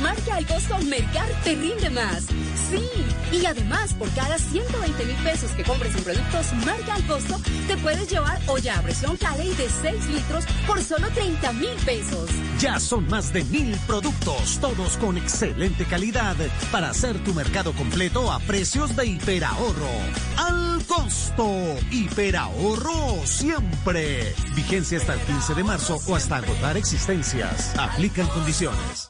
Marca al costo Mercar te rinde más. Sí, y además por cada 120 mil pesos que compres en productos marca al costo, te puedes llevar olla a presión Cali de 6 litros por solo 30 mil pesos. Ya son más de mil productos, todos con excelente calidad, para hacer tu mercado completo a precios de hiperahorro. Al costo, hiperahorro siempre. Vigencia hasta el 15 de marzo o hasta agotar existencias. Aplican condiciones.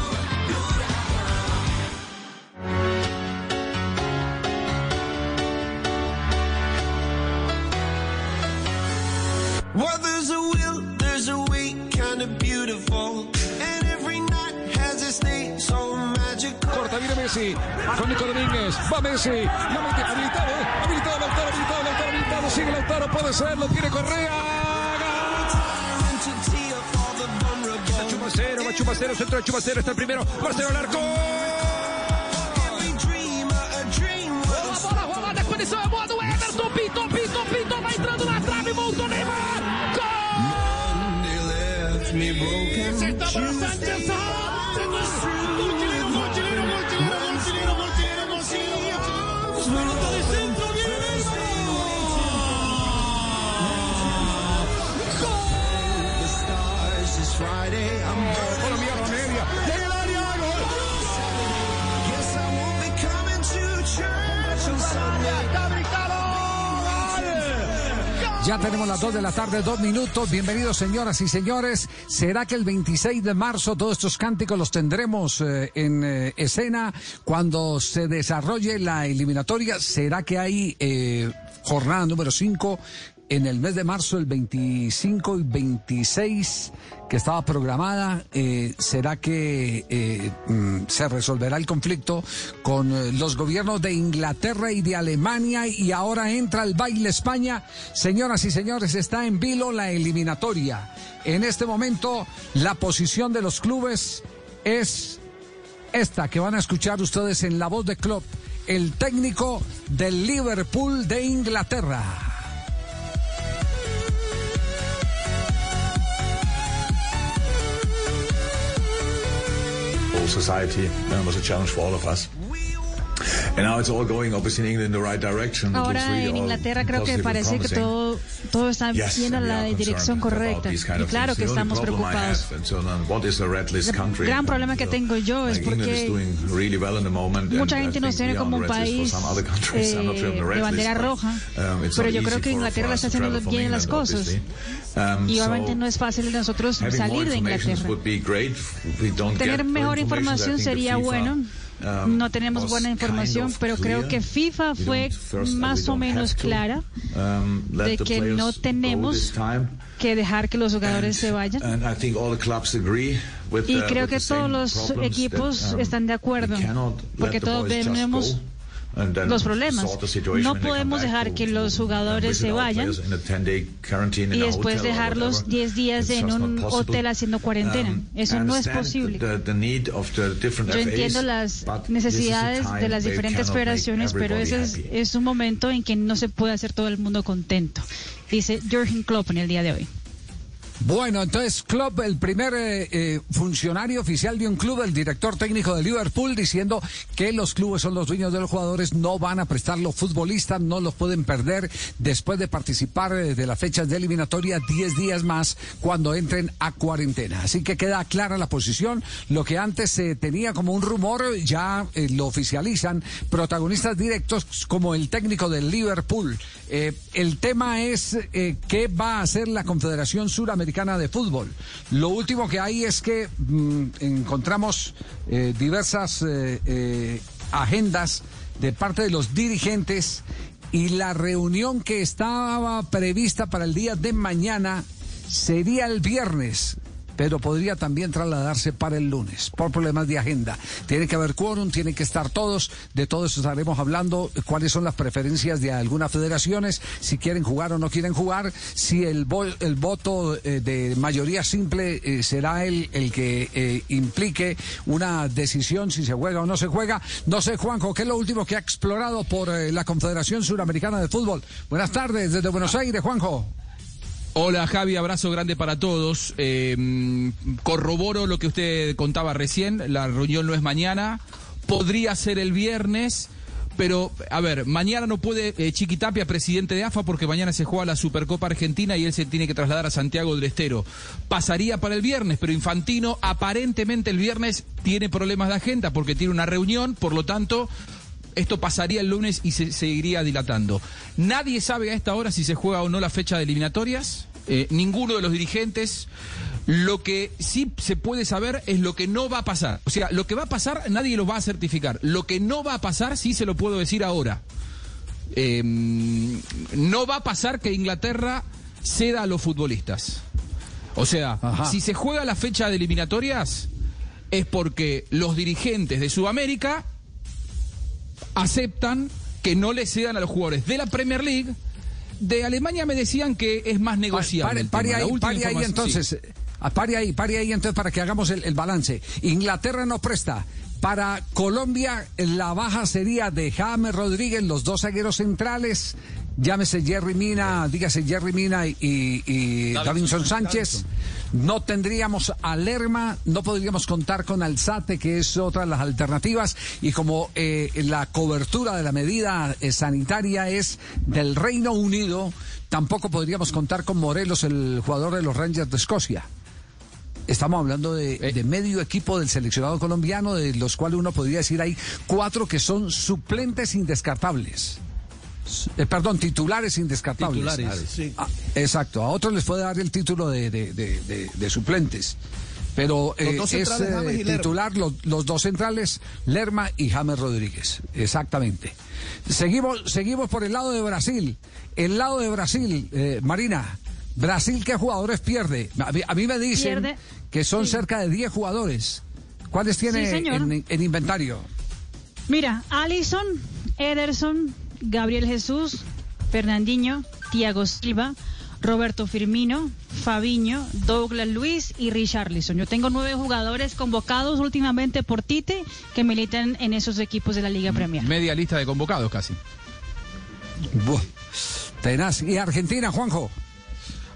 Messi. Con Nico Domínguez. Va Messi. La mete habilitado. Habilitado Lautaro, habilitado Lautaro, habilitado. Sigue puede ser. Lo tiene Correa. Está Chumacero, va Chumacero, centro de Chumacero. Está el primero. Marcelo al arco. Bola, bola, rolada, condição é Ya tenemos las 2 de la tarde, dos minutos. Bienvenidos, señoras y señores. ¿Será que el 26 de marzo todos estos cánticos los tendremos eh, en eh, escena cuando se desarrolle la eliminatoria? ¿Será que hay eh, jornada número 5 en el mes de marzo, el 25 y 26 que estaba programada? Eh, ¿Será que eh, mm, se resolverá el conflicto con eh, los gobiernos de Inglaterra y de Alemania y ahora entra el baile España? Señoras y señores, está en vilo la eliminatoria. En este momento, la posición de los clubes es esta que van a escuchar ustedes en la voz de Klopp, el técnico del Liverpool de Inglaterra. Society it was a challenge for all of us. Ahora en all Inglaterra creo que parece que todo, todo está Yes, yendo we la dirección correcta. Y claro que estamos preocupados. a country? gran problema que tengo yo es porque mucha gente nos tiene como un país eh, de bandera roja, um, pero yo creo que Inglaterra us está haciendo bien las cosas. Um, Y obviamente no es fácil de nosotros salir de Inglaterra. Tener mejor información sería bueno. Um, No tenemos buena información, pero creo que FIFA fue más o menos clara um, de que no tenemos que dejar que los jugadores se vayan. Y creo que todos los equipos um, están de acuerdo, porque todos tenemos los problemas. No podemos dejar que los jugadores se vayan players in a 10-day quarantine y después dejarlos whatever. 10 días en un hotel haciendo cuarentena. Um, Eso I no es posible. Yo entiendo las necesidades de las diferentes federaciones, pero ese es, es un momento en que no se puede hacer todo el mundo contento, dice Jürgen Klopp en el día de hoy. Bueno, entonces Klopp, el primer eh, eh, funcionario oficial de un club, el director técnico de Liverpool, diciendo que los clubes son los dueños de los jugadores, no van a prestar los futbolistas, no los pueden perder después de participar eh, de las fechas de eliminatoria 10 días más cuando entren a cuarentena. Así que queda clara la posición. Lo que antes se tenía como un rumor, ya eh, lo oficializan protagonistas directos como el técnico del Liverpool. El tema es qué va a hacer la Confederación Suramericana de Fútbol. Lo último que hay es que mm, encontramos eh, diversas eh, eh, agendas de parte de los dirigentes y la reunión que estaba prevista para el día de mañana sería el viernes pero podría también trasladarse para el lunes por problemas de agenda. Tiene que haber quórum, tienen que estar todos, de todo eso estaremos hablando, cuáles son las preferencias de algunas federaciones, si quieren jugar o no quieren jugar, si el, el voto eh, de mayoría simple eh, será el, el que eh, implique una decisión si se juega o no se juega. No sé, Juanjo, ¿qué es lo último que ha explorado por la Confederación Suramericana de Fútbol? Buenas tardes desde Buenos Aires, Juanjo. Hola Javi, abrazo grande para todos. Eh, corroboro lo que usted contaba recién, la reunión no es mañana, podría ser el viernes, pero a ver, mañana no puede eh, Chiquitapia, presidente de AFA, porque mañana se juega la Supercopa Argentina y él se tiene que trasladar a Santiago del Estero. Pasaría para el viernes, pero Infantino aparentemente el viernes tiene problemas de agenda porque tiene una reunión, por lo tanto esto pasaría el lunes y se seguiría dilatando. Nadie sabe a esta hora si se juega o no la fecha de eliminatorias. eh, ninguno de los dirigentes. Lo que sí se puede saber es lo que no va a pasar. O sea, lo que va a pasar nadie lo va a certificar. Lo que no va a pasar sí se lo puedo decir ahora. Eh, no va a pasar que Inglaterra ceda a los futbolistas. O sea, si se juega la fecha de eliminatorias es porque los dirigentes de Sudamérica aceptan que no le cedan a los jugadores de la Premier League. De Alemania me decían que es más negociable. Pare, ahí, entonces. sí. ah, Pare ahí, pare ahí entonces para que hagamos el, el balance. Inglaterra no presta. Para Colombia la baja sería de James Rodríguez, los dos zagueros centrales, llámese Jerry Mina, dígase Jerry Mina y, y- y Davinson Sánchez. No tendríamos a Lerma, no podríamos contar con Alzate, que es otra de las alternativas. Y como eh, la cobertura de la medida eh, sanitaria es del Reino Unido, tampoco podríamos contar con Morelos, el jugador de los Rangers de Escocia. Estamos hablando de, de medio equipo del seleccionado colombiano, de los cuales uno podría decir hay cuatro que son suplentes indescartables. Eh, perdón, titulares indescartables. Titulares, sí. Ah, exacto, a otros les puede dar el título de, de- de- de- de suplentes. Pero eh, es eh, titular los, los dos centrales, Lerma y James Rodríguez. Exactamente. Seguimos, seguimos por el lado de Brasil. El lado de Brasil, eh, Marina. Brasil, ¿qué jugadores pierde? A mí, a mí me dicen Pierde- que son sí. cerca de 10 jugadores. ¿Cuáles tiene Sí, en, en inventario? Mira, Allison, Ederson, Gabriel Jesús, Fernandinho, Thiago Silva, Roberto Firmino, Fabiño, Douglas Luis y Richarlison. Yo tengo nueve jugadores convocados últimamente por Tite que militan en esos equipos de la Liga Premier. Media lista de convocados casi. Buah, tenaz. ¿Y Argentina, Juanjo?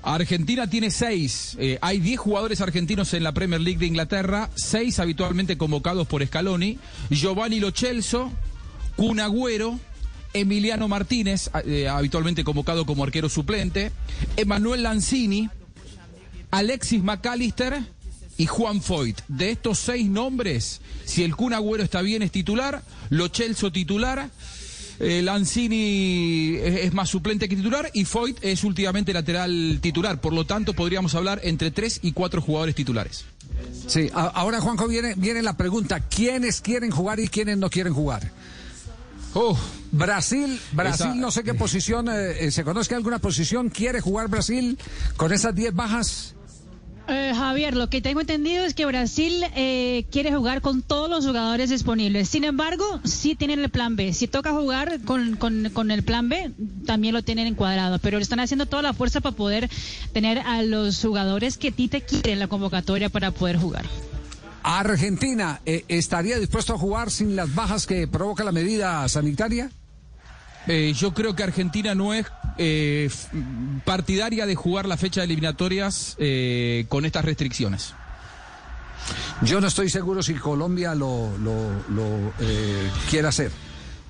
Argentina tiene seis. Eh, hay diez jugadores argentinos en la Premier League de Inglaterra, seis habitualmente convocados por Scaloni. Giovanni Lo Celso, Kun Agüero, Emiliano Martínez, eh, habitualmente convocado como arquero suplente, Emanuel Lanzini, Alexis McAllister y Juan Foyt. De estos seis nombres, si el Kun Agüero está bien es titular, Lo Celso titular, eh, Lanzini es, más suplente que titular y Foyt es últimamente lateral titular. Por lo tanto, podríamos hablar entre tres y cuatro jugadores titulares. Sí, ahora Juanjo viene, viene la pregunta, ¿quiénes quieren jugar y quiénes no quieren jugar? Brasil, Brasil Esa- no sé qué posición, eh, eh, ¿se conoce alguna posición? ¿Quiere jugar Brasil con esas 10 bajas? Eh, Javier, lo que tengo entendido es que Brasil eh, quiere jugar con todos los jugadores disponibles. Sin embargo, sí tienen el plan B. Si toca jugar con, con- con el plan B, también lo tienen encuadrado. Pero están haciendo toda la fuerza para poder tener a los jugadores que Tite quiere en la convocatoria para poder jugar. ¿Argentina eh, estaría dispuesto a jugar sin las bajas que provoca la medida sanitaria? Eh, yo creo que Argentina no es eh, partidaria de jugar la fecha de eliminatorias eh, con estas restricciones? Yo no estoy seguro si Colombia lo, lo, lo, eh, quiere hacer.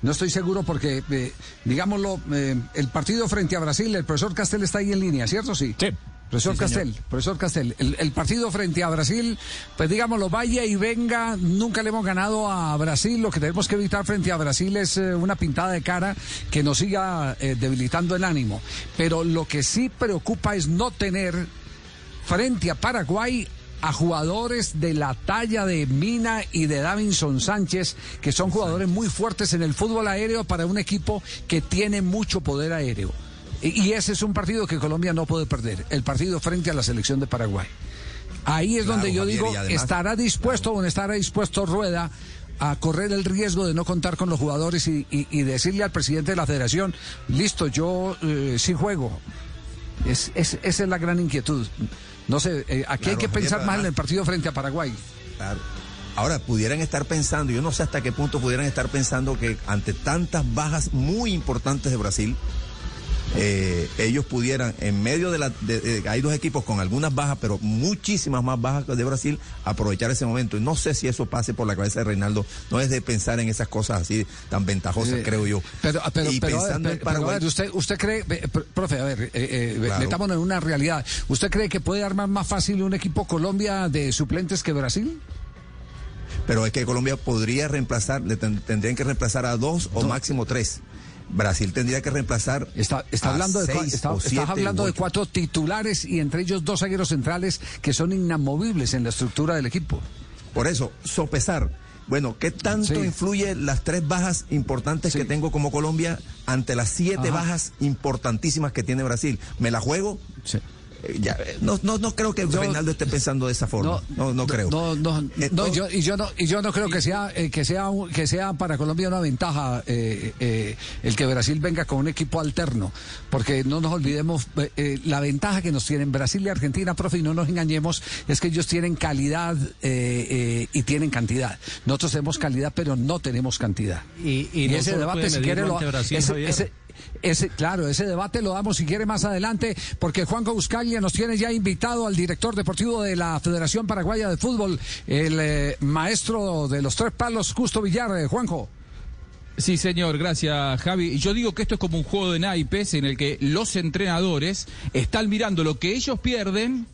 No estoy seguro porque, eh, digámoslo, eh, el partido frente a Brasil, el profesor Castel está ahí en línea, ¿cierto? Sí. Sí. Profesor Sí. Castel, profesor Castel, el, el partido frente a Brasil, pues digámoslo, vaya y venga, nunca le hemos ganado a Brasil, lo que tenemos que evitar frente a Brasil es eh, una pintada de cara que nos siga eh, debilitando el ánimo. Pero lo que sí preocupa es no tener frente a Paraguay a jugadores de la talla de Mina y de Davinson Sánchez, que son jugadores muy fuertes en el fútbol aéreo para un equipo que tiene mucho poder aéreo. Y ese es un partido que Colombia no puede perder, el partido frente a la selección de Paraguay. Ahí es Claro, donde yo Javier, digo, además- estará dispuesto o no estará dispuesto Rueda a correr el riesgo de no contar con los jugadores y, y- y decirle al presidente de la federación, listo, yo eh, sí juego. Es, es- esa es la gran inquietud. No sé, eh, aquí hay Claro, que Javier, pensar más en el partido frente a Paraguay. Claro. Ahora, pudieran estar pensando, yo no sé hasta qué punto pudieran estar pensando que ante tantas bajas muy importantes de Brasil, eh, ellos pudieran, en medio de la. de- de- hay dos equipos con algunas bajas, pero muchísimas más bajas de Brasil, aprovechar ese momento. Y no sé si eso pase por la cabeza de Reinaldo. No es de pensar en esas cosas así tan ventajosas, Eh, creo yo. Pero, pero, y pero, pensando en pero, pero, a Paraguay. ver, usted, usted cree, eh, pr- profe, a ver, eh, eh, Claro. metámonos en una realidad. ¿Usted cree que puede armar más fácil un equipo Colombia de suplentes que Brasil? Pero es que Colombia podría reemplazar, le ten- tendrían que reemplazar a dos o máximo tres. Brasil tendría que reemplazar. Está, hablando de, está- estás hablando de cuatro titulares y entre ellos dos zagueros centrales que son inamovibles en la estructura del equipo. Por eso, sopesar. Bueno, ¿qué tanto Sí. influye las tres bajas importantes que tengo como Colombia ante las siete Ajá. bajas importantísimas que tiene Brasil? ¿Me la juego? Sí. Eh, ya, eh, no, no, no creo que Reinaldo esté pensando de esa forma. No, no, creo. No, no, no, Entonces- yo, y yo no, y yo no creo que sea, eh, que sea, un- que sea para Colombia una ventaja eh, eh, el que Brasil venga con un equipo alterno, porque no nos olvidemos eh, eh, la ventaja que nos tienen Brasil y Argentina, profe, y no nos engañemos, es que ellos tienen calidad eh, eh, y tienen cantidad. Nosotros tenemos calidad, pero no tenemos cantidad. Y, y no ese debate, si quiere, lo, Brasil, ese-. Ese- claro, ese debate lo damos si quiere más adelante, porque Juanjo Buscaglia nos tiene ya invitado al director deportivo de la Federación Paraguaya de Fútbol, el eh, maestro de los tres palos, Justo Villar. Eh, Juanjo. Sí, señor, gracias, Javi. Yo digo que esto es como un juego de naipes en el que los entrenadores están mirando lo que ellos pierden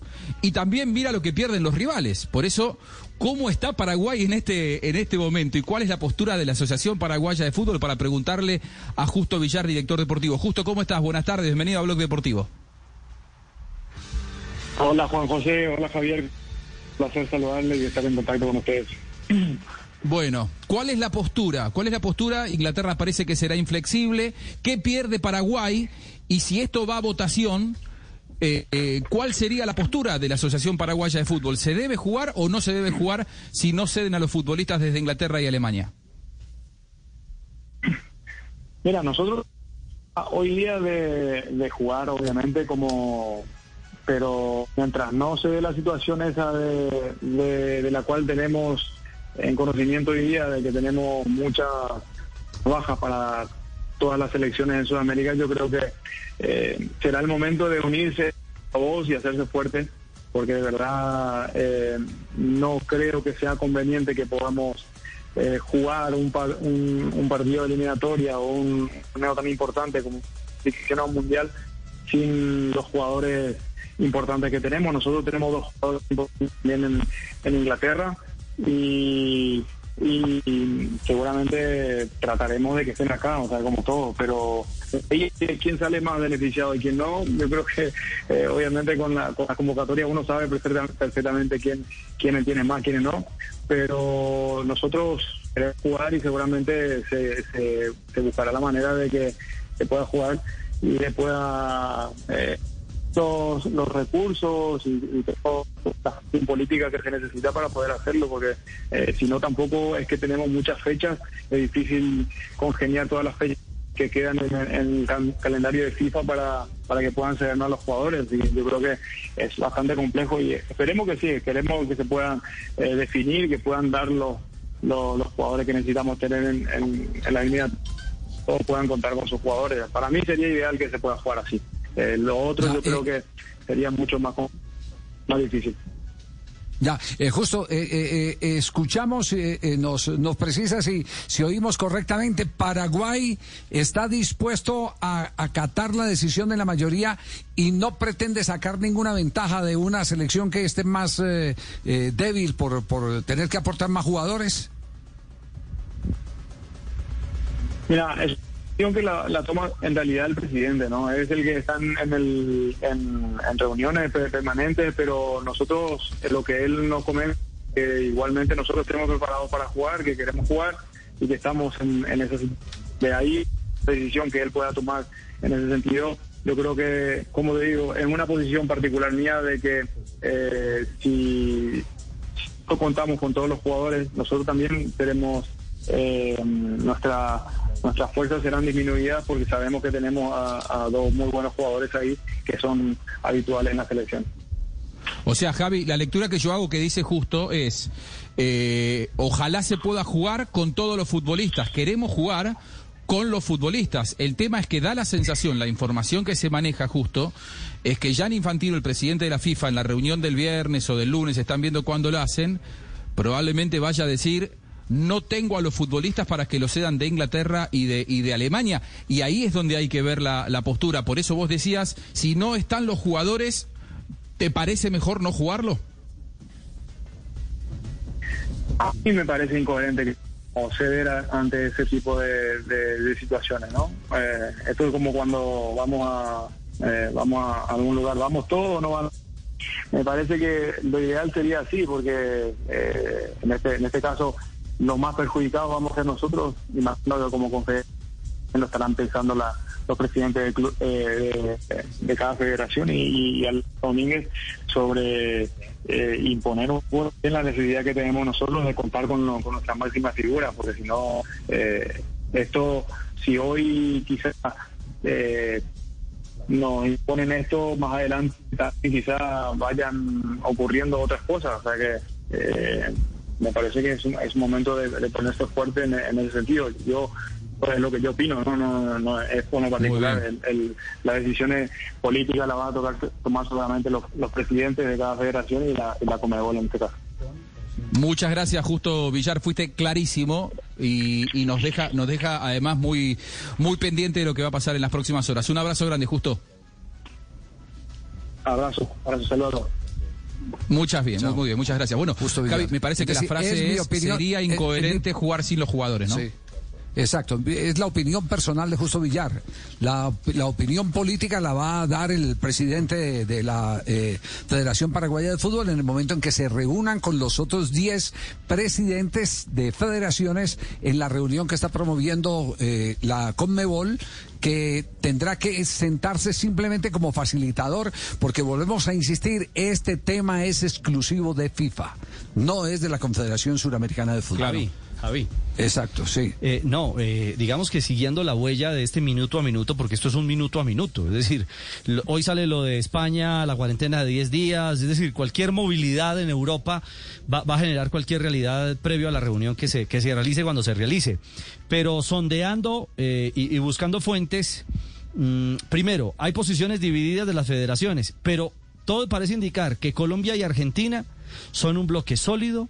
y también mira lo que pierden los rivales. Por eso, ¿cómo está Paraguay en este, en este momento y cuál es la postura de la Asociación Paraguaya de Fútbol para preguntarle a Justo Villar, director deportivo? Justo, ¿cómo estás? Buenas tardes, bienvenido a Blog Deportivo. Hola Juan José, hola Javier, placer saludarle y estar en contacto con ustedes. Bueno, ¿cuál es la postura? ¿Cuál es la postura? Inglaterra parece que será inflexible. ¿Qué pierde Paraguay? Y si esto va a votación, eh, ¿cuál sería la postura de la Asociación Paraguaya de Fútbol? ¿Se debe jugar o no se debe jugar si no ceden a los futbolistas desde Inglaterra y Alemania? Mira, nosotros hoy día de, de jugar, obviamente, como pero mientras no se dé la situación esa de, de- de la cual tenemos en conocimiento hoy día de que tenemos muchas bajas para todas las selecciones en Sudamérica, yo creo que eh, será el momento de unirse a vos y hacerse fuerte, porque de verdad eh, no creo que sea conveniente que podamos eh, jugar un, par- un, un partido de eliminatoria o un torneo tan importante como seleccionado mundial sin los jugadores importantes que tenemos. Nosotros tenemos dos jugadores también en Inglaterra y, y- seguramente trataremos de que estén acá, o sea, como todo, pero quién sale más beneficiado y quién no, yo creo que eh, obviamente con la, con la convocatoria uno sabe perfecta- perfectamente quién quiénes tiene más, quiénes no, pero nosotros queremos jugar y seguramente se, se, buscará la manera de que se pueda jugar y se pueda eh, los, los recursos y, toda la política que se necesita para poder hacerlo, porque eh, si no tampoco es que tenemos muchas fechas, es difícil congeniar todas las fechas que quedan en, en el cal- calendario de FIFA para, para que puedan cedernos a los jugadores y yo creo que es bastante complejo y esperemos que sí, queremos que se puedan eh, definir, que puedan dar los, los, jugadores que necesitamos tener en, en, en la línea todos puedan contar con sus jugadores. Para mí sería ideal que se pueda jugar así. Eh, lo otro Ya, yo eh, creo que sería mucho más, más difícil. Ya, eh, justo, eh, eh, eh, escuchamos, nos, nos precisa si, si oímos correctamente, Paraguay está dispuesto a acatar la decisión de la mayoría y no pretende sacar ninguna ventaja de una selección que esté más débil por, por tener que aportar más jugadores. Mira, es que la, la toma en realidad el presidente, ¿no? Es el que está en, el, en, reuniones pe- permanentes, pero nosotros, eh, lo que él nos comenta, que igualmente nosotros tenemos preparados para jugar, que queremos jugar y que estamos en, en esa sit- De ahí, la decisión que él pueda tomar en ese sentido, yo creo que, como te digo, en una posición particular mía de que eh, si contamos con todos los jugadores, nosotros también tenemos eh, nuestra nuestras fuerzas serán disminuidas porque sabemos que tenemos a, dos muy buenos jugadores ahí que son habituales en la selección. O sea, Javi, la lectura que yo hago que dice justo es, eh, ojalá se pueda jugar con todos los futbolistas. Queremos jugar con los futbolistas. El tema es que da la sensación, la información que se maneja justo, es que Jan Infantino, el presidente de la FIFA, en la reunión del viernes o del lunes, están viendo cuándo lo hacen, probablemente vaya a decir, no tengo a los futbolistas para que lo cedan de Inglaterra y de, y de Alemania. Y ahí es donde hay que ver la, la postura. Por eso vos decías, si no están los jugadores, ¿te parece mejor no jugarlo? A mí me parece incoherente o ceder ante ese tipo de, de- situaciones, ¿no? Eh, esto es como cuando vamos a eh, vamos a algún lugar, vamos todos o no vamos. Me parece que lo ideal sería así, porque eh, en este en este caso los más perjudicados vamos a ser nosotros, imagino que como confederación lo estarán pensando la- los presidentes de, clu- eh, de, cada federación y, al Domínguez sobre eh, imponer un la necesidad que tenemos nosotros de contar con, lo- con nuestra máxima figura, porque si no, eh, esto, si hoy quizás eh, nos imponen esto, más adelante quizás vayan ocurriendo otras cosas, o sea que eh, me parece que es un, es un momento de, de ponerse fuerte en, en ese sentido. Yo pues, es lo que yo opino, no, no, no es por particular. El, el- las decisiones políticas las van a tocar, tomar solamente los, los presidentes de cada federación y la, y la Comebol en este caso. Muchas gracias, Justo Villar, fuiste clarísimo y, y nos deja, nos deja además muy, muy pendiente de lo que va a pasar en las próximas horas. Un abrazo grande, Justo. Abrazo, abrazo, saludos. Muchas bien, muy, muy bien, muchas gracias. Bueno, Justo Javi, me parece que la frase es sería incoherente jugar sin los jugadores, ¿no? Sí. Exacto, es la opinión personal de Justo Villar. La, la opinión política la va a dar el presidente de, la eh, Federación Paraguaya de Fútbol en el momento en que se reúnan con los otros 10 presidentes de federaciones en la reunión que está promoviendo eh, la Conmebol que tendrá que sentarse simplemente como facilitador, porque volvemos a insistir, este tema es exclusivo de FIFA, no es de la Confederación Suramericana de Fútbol. Javi, Javi. Exacto, sí. Eh, no, eh, digamos que siguiendo la huella de este minuto a minuto, porque esto es un minuto a minuto, es decir, lo- hoy sale lo de España, la cuarentena de 10 días, es decir, cualquier movilidad en Europa va, va a generar cualquier realidad previo a la reunión que se, que se realice cuando se realice. Pero sondeando eh, y, y buscando fuentes, mm, primero, hay posiciones divididas de las federaciones, pero todo parece indicar que Colombia y Argentina son un bloque sólido,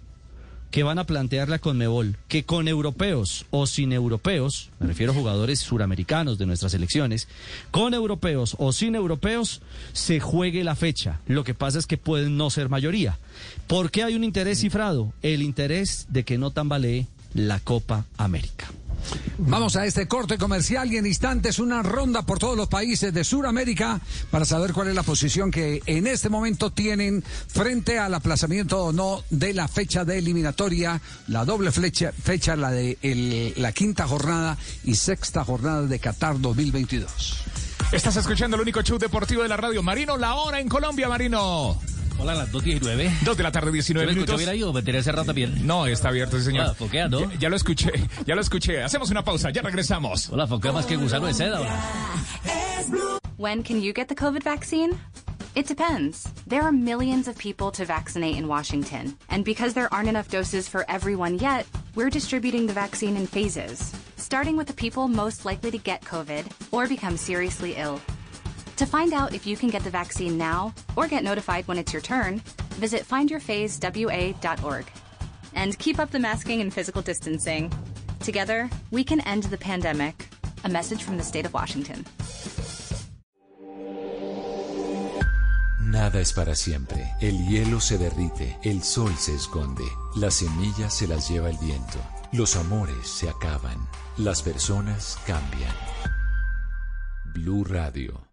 que van a plantear la Conmebol, que con europeos o sin europeos, me refiero a jugadores suramericanos de nuestras elecciones, con europeos o sin europeos, se juegue la fecha. Lo que pasa es que pueden no ser mayoría. ¿Por qué hay un interés cifrado? El interés de que no tambalee la Copa América. Vamos a este corte comercial y en instantes una ronda por todos los países de Sudamérica para saber cuál es la posición que en este momento tienen frente al aplazamiento o no de la fecha de eliminatoria, la doble fecha, la de la quinta jornada y sexta jornada de Qatar 2022. Estás escuchando el único show deportivo de la radio. Marino, la hora en Colombia, Marino. Hola, las 2.19. 2 de la tarde, 19 ¿Yo me minutos. escucho bien ahí me cerrado también? No, está abierto, sí, señor. Ah, foquea, ¿no? Ya, ya lo escuché, ya lo escuché. Hacemos una pausa, ya regresamos. Hola, foquea más que gusano de seda. When can you get the COVID vaccine? It depends. There are millions of people to vaccinate in Washington. And because there aren't enough doses for everyone yet, we're distributing the vaccine in phases. starting with the people most likely to get COVID or become seriously ill. To find out if you can get the vaccine now or get notified when it's your turn, visit findyourphasewa.org. And keep up the masking and physical distancing. Together, we can end the pandemic. A message from the state of Washington. Nada es para siempre. El hielo se derrite, el sol se esconde, las semillas se las lleva el viento, los amores se acaban, las personas cambian. Blue Radio.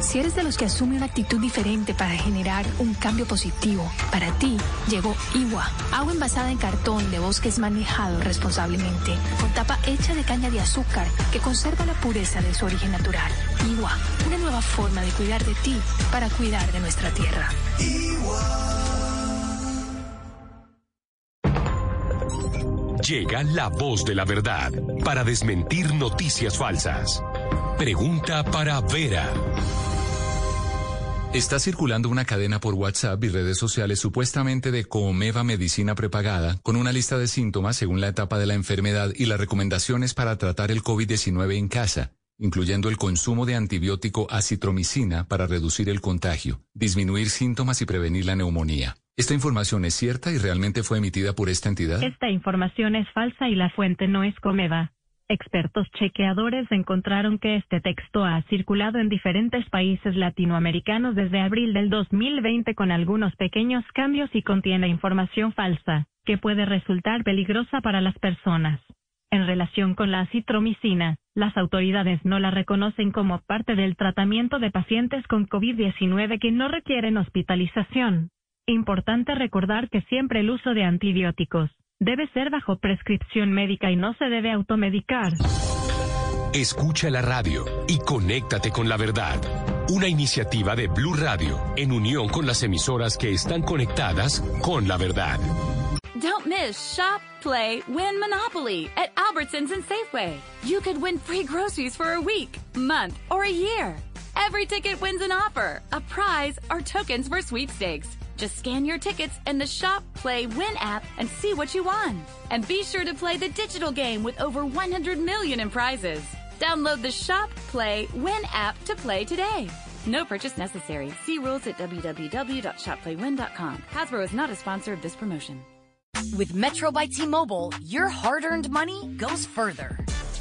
Si eres de los que asume una actitud diferente para generar un cambio positivo, para ti llegó Iwa, agua envasada en cartón de bosques manejado responsablemente, con tapa hecha de caña de azúcar que conserva la pureza de su origen natural. Iwa, una nueva forma de cuidar de ti para cuidar de nuestra tierra. Llega la voz de la verdad para desmentir noticias falsas. Pregunta para Vera. Está circulando una cadena por WhatsApp y redes sociales supuestamente de Comeva Medicina Prepagada, con una lista de síntomas según la etapa de la enfermedad y las recomendaciones para tratar el COVID-19 en casa, incluyendo el consumo de antibiótico acitromicina para reducir el contagio, disminuir síntomas y prevenir la neumonía. ¿Esta información es cierta y realmente fue emitida por esta entidad? Esta información es falsa y la fuente no es Comeva. Expertos chequeadores encontraron que este texto ha circulado en diferentes países latinoamericanos desde abril del 2020 con algunos pequeños cambios y contiene información falsa, que puede resultar peligrosa para las personas. En relación con la citromicina, las autoridades no la reconocen como parte del tratamiento de pacientes con COVID-19 que no requieren hospitalización. Importante recordar que siempre el uso de antibióticos debe ser bajo prescripción médica y no se debe automedicar. Escucha la radio y conéctate con la verdad. Una iniciativa de Blue Radio en unión con las emisoras que están conectadas con la verdad. Don't miss Shop, Play, Win Monopoly at Albertsons and Safeway. You could win free groceries for a week, month, or a year. Every ticket wins an offer, a prize, or tokens for sweepstakes. Just scan your tickets in the Shop, Play, Win app and see what you won. And be sure to play the digital game with over 100 million in prizes. Download the Shop, Play, Win app to play today. No purchase necessary. See rules at www.shopplaywin.com. Hasbro is not a sponsor of this promotion. With Metro by T-Mobile, your hard-earned money goes further.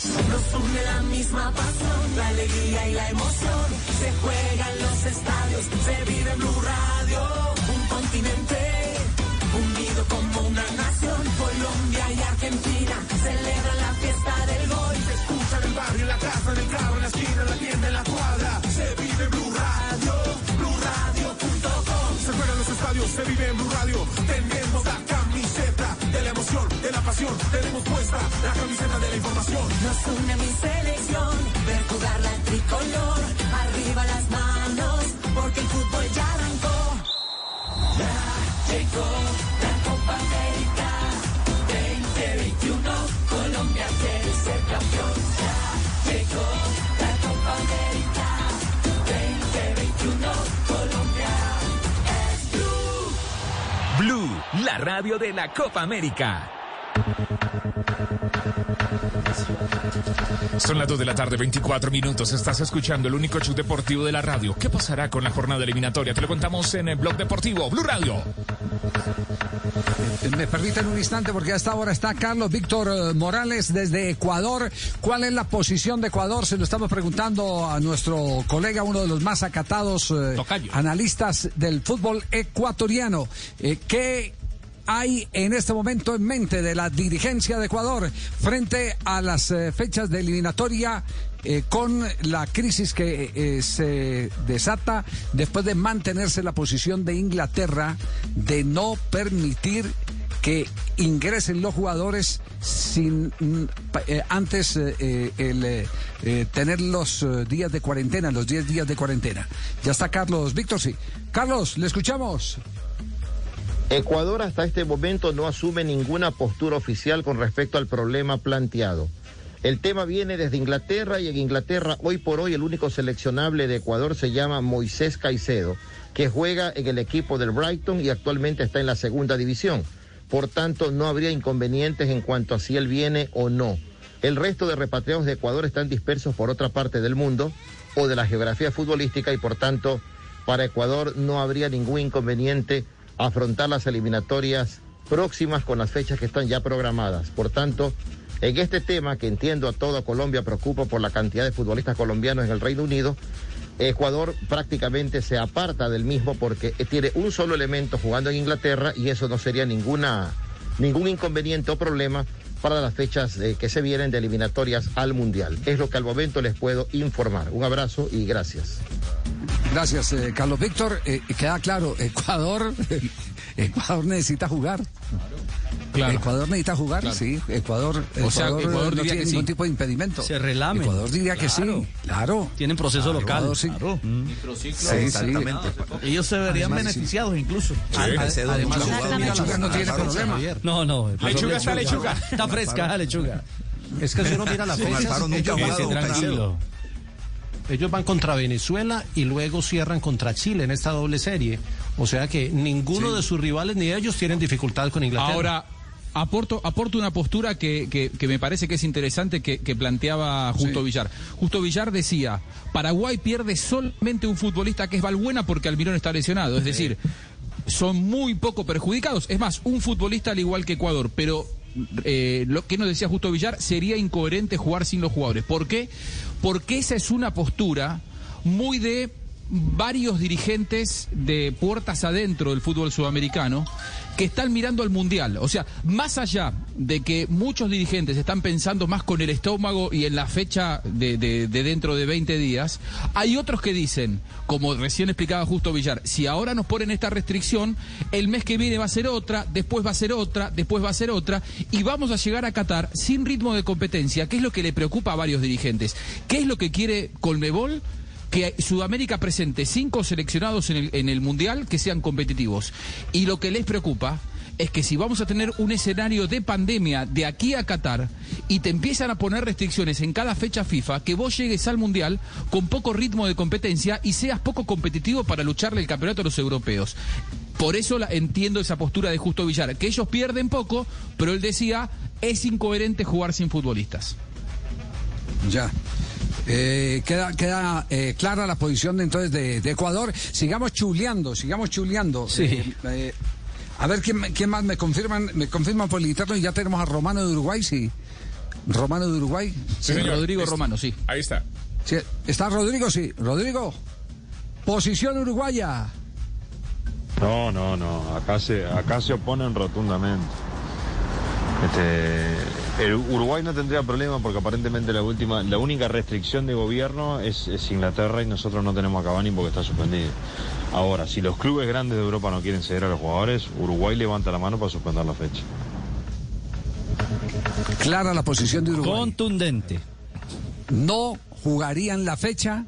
Nos une la misma pasión, la alegría y la emoción. Se juega en los estadios, se vive Blue Radio. Un continente unido como una nación. Colombia y Argentina celebran la fiesta del gol. Se escucha en el barrio, en la casa, en el carro, en la esquina, en la tienda, en la cuadra. Se vive en Blue Radio, BlueRadio.com. Se juega en los estadios, se vive en Blue Radio. Tenemos la camiseta de la emoción, de la pasión. Tenemos puesta la camiseta de la información. Nos une mi selección, ver jugar la tricolor. Arriba las manos, porque el fútbol ya arrancó. Ya llegó la Copa América 2021. Colombia quiere ser campeón. Ya llegó la Copa América 2021. Colombia es Blue. Blue, la radio de la Copa América. Son las 2 de la tarde, 24 minutos. Estás escuchando el único show deportivo de la radio. ¿Qué pasará con la jornada eliminatoria? Te lo contamos en el blog deportivo Blue Radio. Me permiten un instante porque a esta hora está Carlos Víctor eh, Morales desde Ecuador. ¿Cuál es la posición de Ecuador? Se lo estamos preguntando a nuestro colega, uno de los más acatados eh, analistas del fútbol ecuatoriano. Eh, ¿Qué hay en este momento en mente de la dirigencia de Ecuador frente a las eh, fechas de eliminatoria eh, con la crisis que eh, se desata después de mantenerse la posición de Inglaterra de no permitir que ingresen los jugadores sin mm, antes el tener los días de cuarentena, los 10 días de cuarentena. Ya está Carlos Víctor, sí. Carlos, le escuchamos. Ecuador hasta este momento no asume ninguna postura oficial con respecto al problema planteado. El tema viene desde Inglaterra y en Inglaterra hoy por hoy el único seleccionable de Ecuador se llama Moisés Caicedo, que juega en el equipo del Brighton y actualmente está en la segunda división. Por tanto, no habría inconvenientes en cuanto a si él viene o no. El resto de repatriados de Ecuador están dispersos por otra parte del mundo o de la geografía futbolística y por tanto para Ecuador no habría ningún inconveniente afrontar las eliminatorias próximas con las fechas que están ya programadas. Por tanto, en este tema que entiendo a toda Colombia preocupa por la cantidad de futbolistas colombianos en el Reino Unido, Ecuador prácticamente se aparta del mismo porque tiene un solo elemento jugando en Inglaterra y eso no sería ningún inconveniente o problema para las fechas eh, que se vienen de eliminatorias al Mundial. Es lo que al momento les puedo informar. Un abrazo y gracias. Gracias, eh, Carlos Víctor. Eh, queda claro, Ecuador, Ecuador necesita jugar. Ecuador necesita jugar, Claro. sí. Ecuador, O sea, Ecuador, Ecuador no tiene ningún sí. tipo de impedimento. Se relamen. Ecuador diría que sí, claro. Tienen proceso Claro, local. Ecuador sí. Claro. Sí, sí. Ellos se verían Además, beneficiados incluso. Además, lechuga no tiene problema. No, no. Lechuga está lechuga. Está fresca la lechuga. Es que si uno mira la fecha, tranquilo. ellos van contra Venezuela y luego cierran contra Chile en esta doble serie. O sea que ninguno de sus rivales ni ellos tienen dificultad con Inglaterra. Ahora, aporto, aporto una postura que, que- que me parece que es interesante que, que planteaba Justo Villar. Justo Villar decía, Paraguay pierde solamente un futbolista que es Valbuena porque Almirón está lesionado. Es decir, son muy poco perjudicados. Es más, un futbolista al igual que Ecuador, pero eh, lo que nos decía Justo Villar, sería incoherente jugar sin los jugadores. ¿Por qué? Porque esa es una postura muy de varios dirigentes de puertas adentro del fútbol sudamericano que están mirando al mundial. O sea, más allá de que muchos dirigentes están pensando más con el estómago y en la fecha de, de- de dentro de 20 días, hay otros que dicen, como recién explicaba Justo Villar, si ahora nos ponen esta restricción, el mes que viene va a ser otra, después va a ser otra, después va a ser otra, y vamos a llegar a Qatar sin ritmo de competencia, que es lo que le preocupa a varios dirigentes. ¿Qué es lo que quiere Colmebol? Que Sudamérica presente cinco seleccionados en el, Mundial que sean competitivos. Y lo que les preocupa es que si vamos a tener un escenario de pandemia de aquí a Qatar y te empiezan a poner restricciones en cada fecha FIFA, que vos llegues al Mundial con poco ritmo de competencia y seas poco competitivo para lucharle el campeonato a los europeos. Por eso entiendo esa postura de Justo Villar, que ellos pierden poco, pero él decía, es incoherente jugar sin futbolistas. Ya. Eh, queda queda eh, clara la posición de, entonces de, de Ecuador. Sigamos chuleando, sigamos chuleando. Sí. Eh, eh, a ver quién, quién más me confirman, me confirman por el interno y ya tenemos a Romano de Uruguay, sí. Romano de Uruguay. Sí, señor. Rodrigo Romano, sí. Ahí está. Sí, ¿Está Rodrigo? Sí. Rodrigo. Posición uruguaya. No, no, no. Acá se, acá se oponen rotundamente. Este, el Uruguay no tendría problema porque aparentemente la última, la única restricción de gobierno es, es Inglaterra y nosotros no tenemos a Cavani porque está suspendido. Ahora, si los clubes grandes de Europa no quieren ceder a los jugadores, Uruguay levanta la mano para suspender la fecha. Clara la posición de Uruguay. Contundente. No jugarían la fecha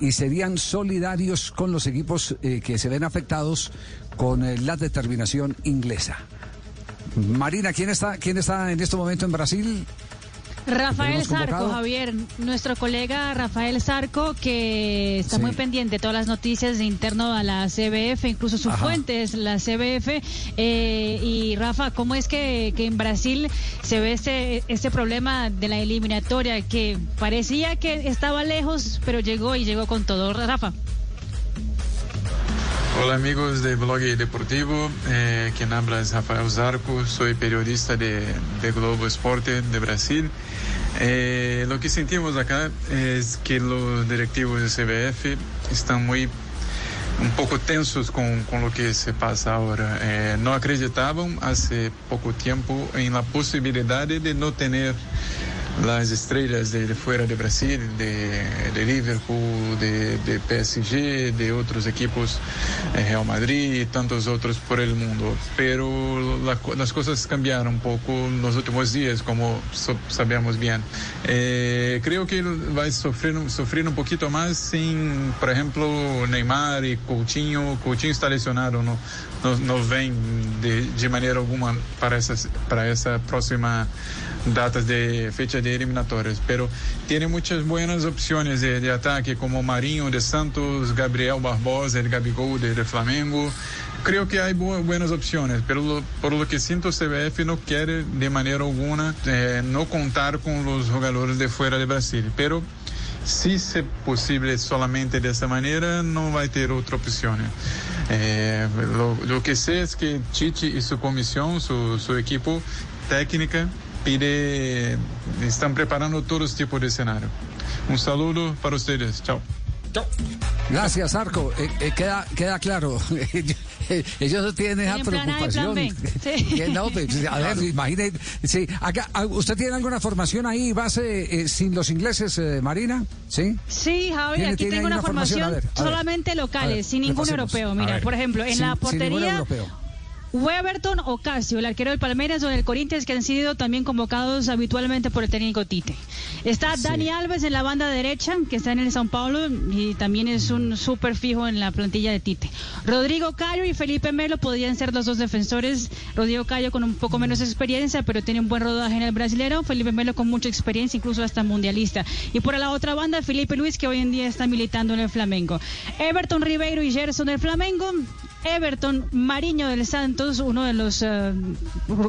y serían solidarios con los equipos eh, que se ven afectados con eh, la determinación inglesa. Marina, ¿quién está, ¿quién está en este momento en Brasil? Rafael ¿Tenemos Sarco? Javier, nuestro colega Rafael Sarco, que está Sí. muy pendiente de todas las noticias de interno a la CBF, incluso su Ajá. fuente es la CBF. Eh, y Rafa, ¿cómo es que, que en Brasil se ve este, este problema de la eliminatoria que parecía que estaba lejos, pero llegó y llegó con todo? Rafa. Hola amigos de Blog Deportivo, eh, quien habla es Rafael Zarco, soy periodista de, de Globo Esporte de Brasil. Eh, lo que sentimos acá es que los directivos de CBF están muy un poco tensos con, con lo que se pasa ahora. Eh, no acreditaban hace poco tiempo en la posibilidad de no tener las estrellas de, de fuera de Brasil, de, de Liverpool, de, de PSG, de otros equipos, eh, Real Madrid y tantos otros por el mundo. Pero la co- las cosas cambiaron un poco en los últimos días, como so- sabemos bien. Eh, creo que va a sufrir, sufrir un poquito más sin, por ejemplo, Neymar y Coutinho. Coutinho está lesionado, no, no, no ven de, de manera alguna para, esas, para esa próxima datas de fecha de eliminatorias, pero tiene muchas buenas opciones de, de ataque como Marinho de Santos, Gabriel Barbosa, el Gabigol de, de Flamengo. Creo que hay bu- buenas opciones, pero por lo que siento CBF no quiere de manera alguna eh, no contar con los jugadores de fuera de Brasil, pero si es posible solamente de esa manera, no va a tener otra opción. Eh, lo que sé es que Chichi y su comisión, su, su equipo técnica, pide, están preparando todos tipos de escenario. Un saludo para ustedes. Chao. Gracias, Arco. Eh, eh, queda, queda claro. Ellos no tienen esa preocupación. Sí. Que no, pues, a ver, imagine. Sí, acá, ah, ¿Usted tiene alguna formación ahí, base eh, sin los ingleses, eh, Marina? Sí. Sí, Javi, ¿Tiene- aquí tengo una una formación? formación A ver, a ver. solamente locales, ver, sin ningún repasemos. europeo. Mira, por ejemplo, en Sin- la portería. Weberton o Casio, el arquero del Palmeiras o del Corinthians, que han sido también convocados habitualmente por el técnico Tite. Está Dani Alves en la banda derecha, que está en el São Paulo y también es un súper fijo en la plantilla de Tite. Rodrigo Cayo y Felipe Melo podrían ser los dos defensores. Rodrigo Cayo con un poco menos experiencia, pero tiene un buen rodaje en el brasilero. Felipe Melo con mucha experiencia, incluso hasta mundialista. Y por la otra banda, Felipe Luis, que hoy en día está militando en el Flamengo. Everton Ribeiro y Gerson del Flamengo. Everton Mariño del Santos, uno de los eh,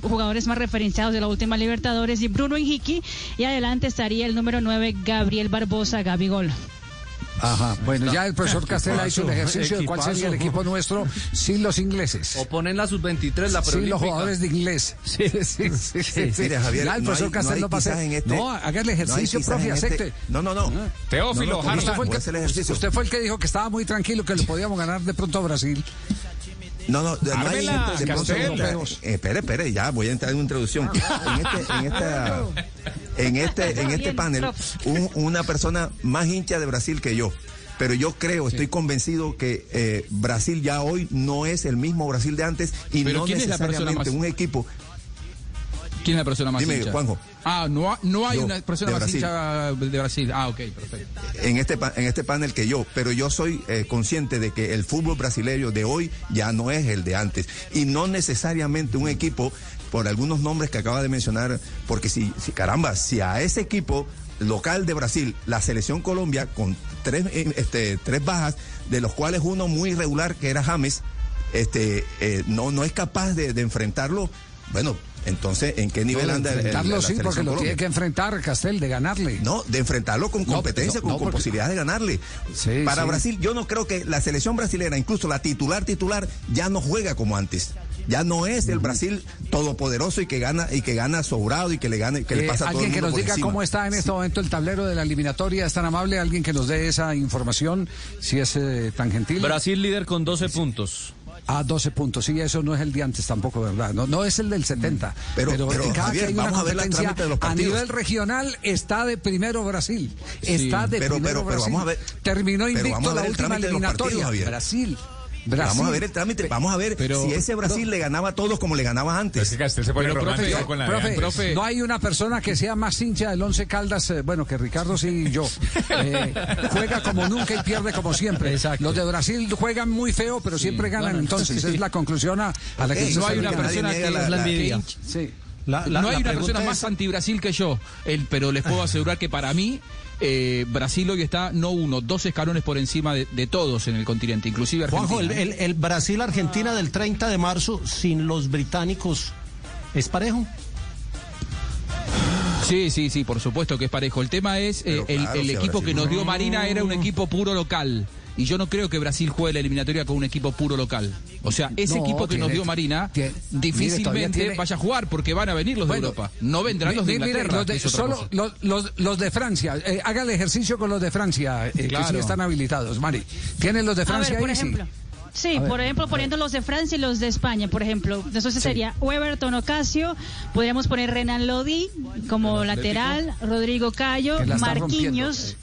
jugadores más referenciados de la última Libertadores, y Bruno Injiki. Y adelante estaría el número 9, Gabriel Barbosa, Gabigol. Ajá, bueno, ya el profesor Castel ha hecho el Equipazo, ejercicio de cuál sería el equipo nuestro sin los ingleses. O ponen la sub-23, la Sin los preolímpica. jugadores de inglés. Sí, sí, sí. sí, sí. Javier, ya el no profesor no hay no va a hacer. quizás en este- no, haga el no ejercicio, quizás profe, este- acepte. No, no, no. Teófilo, No, no. Usted fue, el que, ejercicio. usted fue el que dijo que estaba muy tranquilo, que le podíamos ganar de pronto a Brasil. No, no, no hay de pronto europeos. Eh, espere, espere, ya voy a entrar en una introducción. En este, en esta, en este, en este panel, un- una persona más hincha de Brasil que yo. Pero yo creo, estoy convencido que eh, Brasil ya hoy no es el mismo Brasil de antes y no ¿quién es la persona necesariamente más- un equipo. ¿Quién es la persona más Dime, hincha? Juanjo. Ah, no, no hay Yo, una persona de más Brasil. hincha de Brasil. Ah, ok, perfecto. en este en este panel que yo, pero yo soy eh, consciente de que el fútbol brasileño de hoy ya no es el de antes y no necesariamente un equipo por algunos nombres que acaba de mencionar, porque si, si caramba, si a ese equipo local de Brasil, la selección Colombia con tres eh, este, tres bajas, de los cuales uno muy irregular que era James, este eh, no no es capaz de, de enfrentarlo, bueno, entonces ¿en qué nivel No, de anda el- el- enfrentarlo la sí, porque lo Colombia? tiene que enfrentar Castel, de ganarle. No, de enfrentarlo con competencia, no, con, no, con porque- posibilidad de ganarle. Sí, Para sí. Brasil, yo no creo que la selección brasilera, incluso la titular titular, ya no juega como antes. Ya no es el Brasil todopoderoso y que gana y que gana sobrado y que le gana que le Eh, pasa a todo el alguien que mundo nos diga encima. cómo está en este momento el tablero de la eliminatoria, es tan amable, alguien que nos dé esa información, si es eh, tan gentil. Brasil líder con 12 puntos. A 12 puntos, sí, eso no es el de antes tampoco, ¿verdad? No, no es el del 70. Pero- pero, en cada Javier, que hay una vamos a competencia de los nivel regional está de primero Brasil. Está de Pero- primero pero- pero Brasil. vamos a ver- Terminó pero invicto la última eliminatoria. Brasil. Brasil. Vamos a ver el trámite, vamos a ver Pero- si ese Brasil le ganaba a todos como le ganaba antes. Es que Castel se pone Pero, profe, romántico con la de Profe, antes. profe. no hay una persona que sea más hincha del Once Caldas, eh, bueno, que Ricardo sí y yo. Eh, juega como nunca y pierde como siempre. Exacto. Los de Brasil juegan muy feo, pero siempre ganan. bueno, entonces, sí. es la conclusión a, a la que Ey, no hay se una persona que la- es la la envidia. que hincha- Sí. La- la- no hay la una persona es- más anti-Brasil que yo, el, pero les puedo asegurar que para mí eh, Brasil hoy está no uno, dos escalones por encima de, de todos en el continente, inclusive Argentina. Juanjo, el, ¿eh? el- el Brasil-Argentina del 30 de marzo sin los británicos es parejo. Sí, sí, sí, por supuesto que es parejo. El tema es, eh, el, claro, equipo Brasil que nos no- dio Marina era un equipo puro local. Y yo no creo que Brasil juegue la eliminatoria con un equipo puro local. O sea, ese No, equipo que nos dio Marina tiene- difícilmente tiene- vaya a jugar porque van a venir los de Europa. No vendrán los de mire, Inglaterra. los de- solo los, los- los de Francia. Eh, haga el ejercicio con los de Francia, eh, que sí están habilitados. Mari, ¿tienen los de A Francia ver, por ahí? Sí. ejemplo. Sí, ver. por ejemplo, poniendo los de Francia y los de España, por ejemplo. Entonces sería Weberton Ocasio, podríamos poner Renan Lodi como lateral, Rodrigo Cayo, Marquinhos,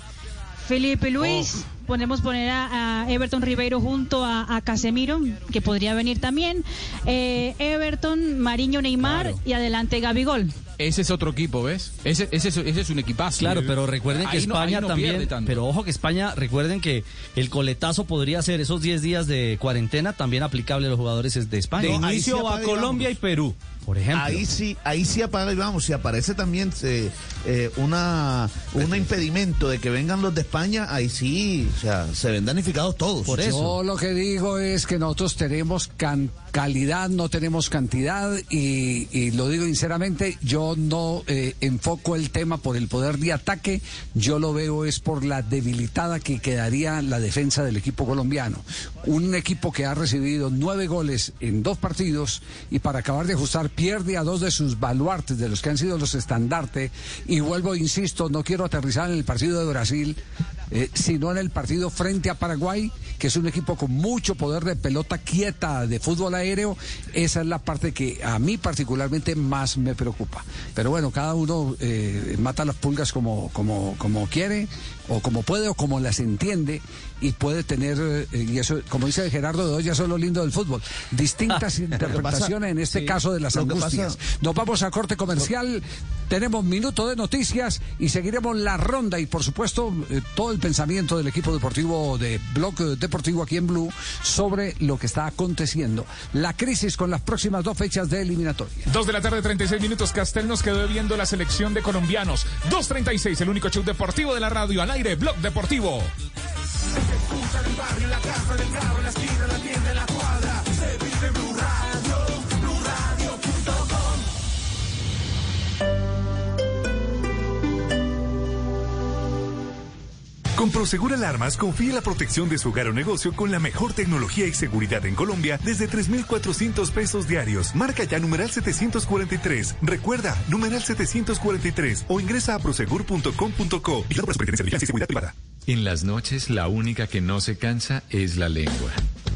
Felipe Luis, podemos poner a, a Everton Ribeiro junto a, a Casemiro, que podría venir también, eh, Everton, Mariño Neymar Claro. y adelante Gabigol. Ese es otro equipo, ¿ves? Ese, ese, es- ese es un equipazo. Claro, pero recuerden que Ahí no- España no también, pero ojo que España, recuerden que el coletazo podría ser esos 10 días de cuarentena también aplicable a los jugadores de España. De inicio sí va Colombia y Perú, por ejemplo. Ahí sí, ahí sí apaga y vamos. Si aparece también eh, eh, una un impedimento de que vengan los de España, ahí sí, o sea, se ven danificados todos. Yo lo que digo es que nosotros tenemos can- calidad, no tenemos cantidad y, lo digo sinceramente, yo no eh, enfoco el tema por el poder de ataque, yo lo veo es por la debilitada que quedaría la defensa del equipo colombiano. Un equipo que ha recibido nueve goles en dos partidos y para acabar de ajustar pierde a dos de sus baluartes, de los que han sido los estandartes y vuelvo, insisto, no quiero aterrizar en el partido de Brasil, eh, sino en el partido frente a Paraguay, que es un equipo con mucho poder de pelota quieta, de fútbol aéreo. Esa es la parte que a mí particularmente más me preocupa. Pero bueno, cada uno eh, mata las pulgas como, como, como quiere, o como puede, o como las entiende, y puede tener, eh, y eso, como dice Gerardo de Olla, eso es lo lindo del fútbol, distintas interpretaciones, en este sí, caso de las angustias. pasa- Nos vamos a corte comercial, tenemos minuto de noticias y seguiremos la ronda y por supuesto eh, todo el pensamiento del equipo deportivo de Blog Deportivo aquí en Blue sobre lo que está aconteciendo. La crisis con las próximas dos fechas de eliminatoria. Dos de la tarde, 36 minutos. Castel nos quedó viendo la selección de colombianos. 2.36, el único show deportivo de la radio al aire, Blog Deportivo. Con Prosegur Alarmas, confíe la protección de su hogar o negocio con la mejor tecnología y seguridad en Colombia desde 3,400 pesos diarios. Marca ya numeral 743. Recuerda, numeral 743 o ingresa a prosegur.com.co y la de Seguridad Privada. En las noches, la única que no se cansa es la lengua.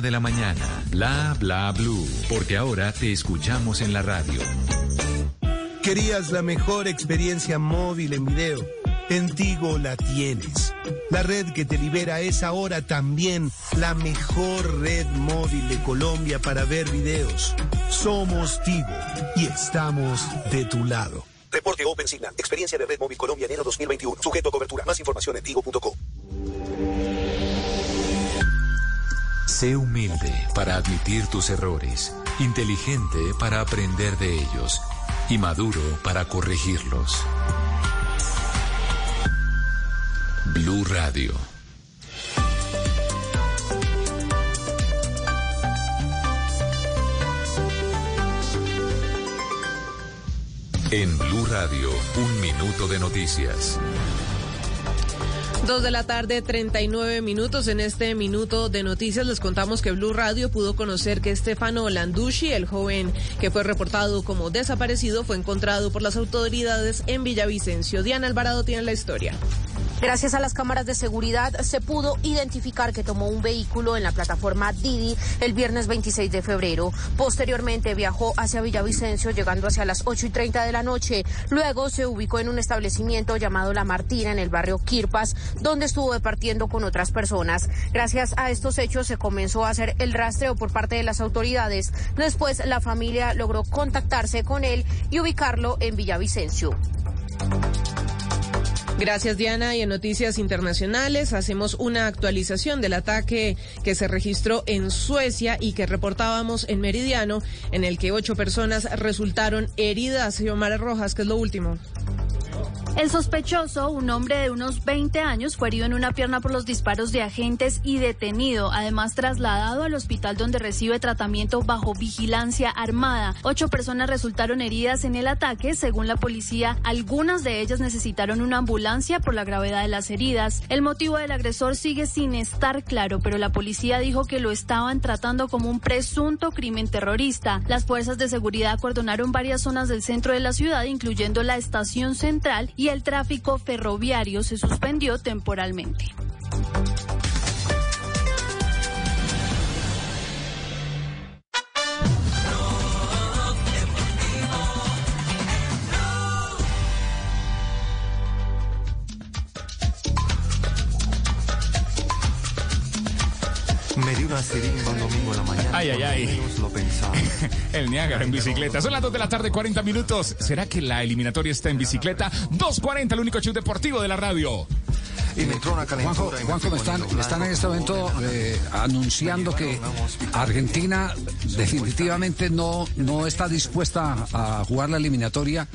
de la mañana. Bla Bla Blue, porque ahora te escuchamos en la radio. ¿Querías la mejor experiencia móvil en video? En Tigo la tienes. La red que te libera es ahora también la mejor red móvil de Colombia para ver videos. Somos Tigo y estamos de tu lado. Reporte Open Signal. Experiencia de Red Móvil Colombia enero 2021. Sujeto a cobertura. Más información en tigo.com. Sé humilde para admitir tus errores, inteligente para aprender de ellos y maduro para corregirlos. Blue Radio. En Blue Radio, un minuto de noticias. Dos de la tarde, 39 minutos. En este minuto de noticias les contamos que Blue Radio pudo conocer que Stefano Landucci, el joven que fue reportado como desaparecido, fue encontrado por las autoridades en Villavicencio. Diana Alvarado tiene la historia. Gracias a las cámaras de seguridad se pudo identificar que tomó un vehículo en la plataforma Didi el viernes 26 de febrero. Posteriormente viajó hacia Villavicencio llegando hacia las 8 y 30 de la noche. Luego se ubicó en un establecimiento llamado La Martina en el barrio Quirpas, donde estuvo departiendo con otras personas. Gracias a estos hechos se comenzó a hacer el rastreo por parte de las autoridades. Después la familia logró contactarse con él y ubicarlo en Villavicencio. Gracias Diana y en noticias internacionales hacemos una actualización del ataque que se registró en Suecia y que reportábamos en Meridiano en el que ocho personas resultaron heridas. Xiomara Rojas, que es lo último. El sospechoso, un hombre de unos 20 años, fue herido en una pierna por los disparos de agentes y detenido, además trasladado al hospital donde recibe tratamiento bajo vigilancia armada. Ocho personas resultaron heridas en el ataque, según la policía, algunas de ellas necesitaron una ambulancia por la gravedad de las heridas. El motivo del agresor sigue sin estar claro, pero la policía dijo que lo estaban tratando como un presunto crimen terrorista. Las fuerzas de seguridad acordonaron varias zonas del centro de la ciudad, incluyendo la estación central y el tráfico ferroviario se suspendió temporalmente. Una sirimba un domingo en la mañana. Ay, ay, ay. Menos lo pensaba. El Niágara en bicicleta. Son las 2 de la tarde, 40 minutos. ¿Será que la eliminatoria está en bicicleta? 2.40, el único show deportivo de la radio. Y me entró una Juanjo, Juanjo, me están, están en este momento eh, anunciando que Argentina definitivamente no, no está dispuesta a jugar la eliminatoria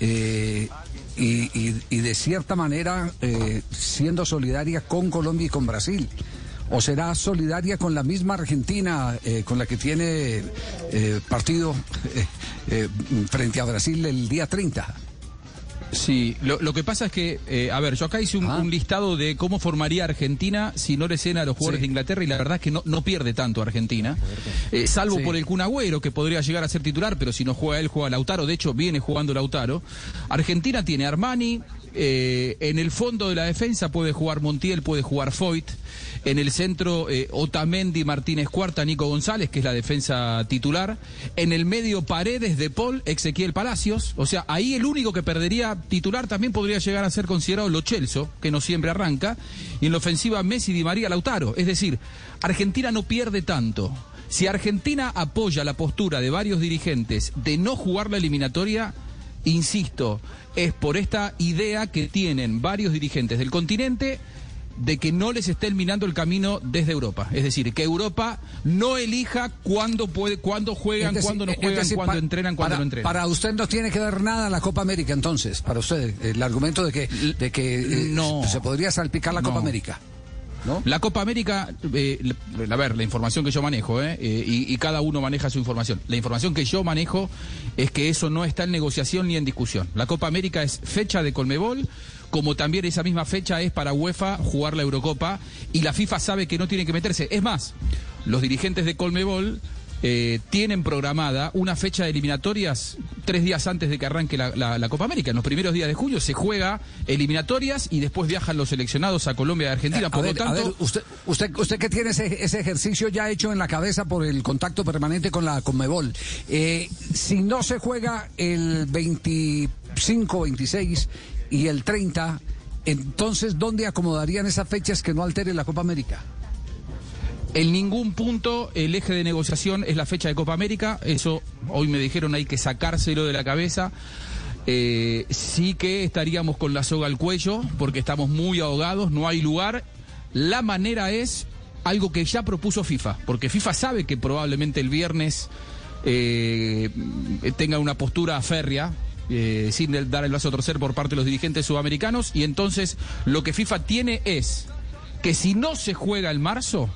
eh, y, y- y de cierta manera eh, siendo solidaria con Colombia y con Brasil. ¿O será solidaria con la misma Argentina eh, con la que tiene eh, partido eh, frente a Brasil el día 30? Sí, lo, lo que pasa es que, a ver, yo acá hice un, un listado de cómo formaría Argentina si no le cena a los jugadores de Inglaterra y la verdad es que no, no pierde tanto Argentina, salvo Sí. por el Kun Agüero que podría llegar a ser titular, pero si no juega él, juega Lautaro, de hecho viene jugando Lautaro. Argentina tiene Armani, en el fondo de la defensa puede jugar Montiel, puede jugar Foyt, en el centro eh, Otamendi, Martínez Cuarta, Nico González, que es la defensa titular, en el medio Paredes de Paul, Ezequiel Palacios, o sea, ahí el único que perdería titular también podría llegar a ser considerado Lo Celso, que no siempre arranca, y en la ofensiva Messi, Di María, Lautaro, es decir, Argentina no pierde tanto. Si Argentina apoya la postura de varios dirigentes de no jugar la eliminatoria, insisto, es por esta idea que tienen varios dirigentes del continente de que no les esté eliminando el camino desde Europa. Es decir, que Europa no elija cuándo puede, cuándo juegan, decir, cuándo no juegan, decir, cuándo entrenan, cuándo para, no entrenan. Para usted no tiene que ver nada la Copa América entonces, para usted, el argumento de que, de que eh, No. se podría salpicar la Copa No. América. La Copa América, eh, la- a ver, la información que yo manejo, eh, eh, y, y cada uno maneja su información. La información que yo manejo es que eso no está en negociación ni en discusión. La Copa América es fecha de Colmebol, como también esa misma fecha es para UEFA jugar la Eurocopa, y la FIFA sabe que no tiene que meterse. Es más, los dirigentes de Colmebol eh, tienen programada una fecha de eliminatorias tres días antes de que arranque la, la- la Copa América. En los primeros días de julio se juega eliminatorias y después viajan los seleccionados a Colombia y Argentina. A Por ver, lo a tanto, ver, usted, usted, usted que tiene ese, ese ejercicio ya hecho en la cabeza por el contacto permanente con la Conmebol, eh, si no se juega el 25, 26 y el 30, entonces ¿dónde acomodarían esas fechas que no altere la Copa América? En ningún punto el eje de negociación es la fecha de Copa América. Eso hoy me dijeron hay que sacárselo de la cabeza. Eh, sí que estaríamos con la soga al cuello porque estamos muy ahogados, no hay lugar. La manera es algo que ya propuso FIFA, porque FIFA sabe que probablemente el viernes eh, tenga una postura férrea. Eh, sin dar el brazo a torcer por parte de los dirigentes sudamericanos y entonces lo que FIFA tiene es que si no se juega el marzo,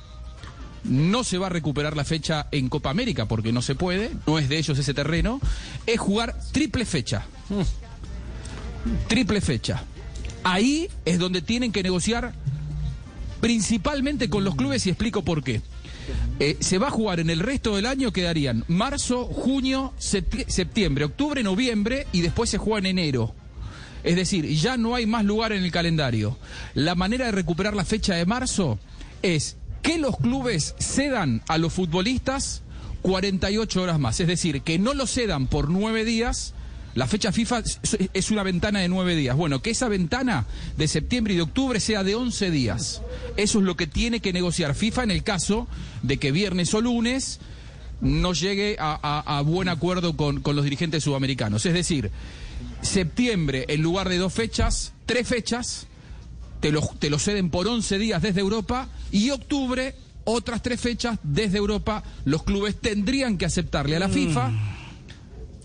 no se va a recuperar la fecha en Copa América porque no se puede, no es de ellos ese terreno, es jugar triple fecha. Triple fecha. Ahí es donde tienen que negociar principalmente con los clubes y explico por qué. Eh, se va a jugar en el resto del año, quedarían marzo, junio, septi- septiembre, octubre, noviembre y después se juega en enero. Es decir, ya no hay más lugar en el calendario. La manera de recuperar la fecha de marzo es que los clubes cedan a los futbolistas 48 horas más. Es decir, que no lo cedan por nueve días. La fecha FIFA es- una ventana de nueve días. Bueno, que esa ventana de septiembre y de octubre sea de 11 días. Eso es lo que tiene que negociar FIFA en el caso de que viernes o lunes no llegue a, a- a buen acuerdo con, con los dirigentes sudamericanos. Es decir, septiembre en lugar de dos fechas, tres fechas, te lo, te lo ceden por 11 días desde Europa y octubre otras tres fechas desde Europa. Los clubes tendrían que aceptarle a la FIFA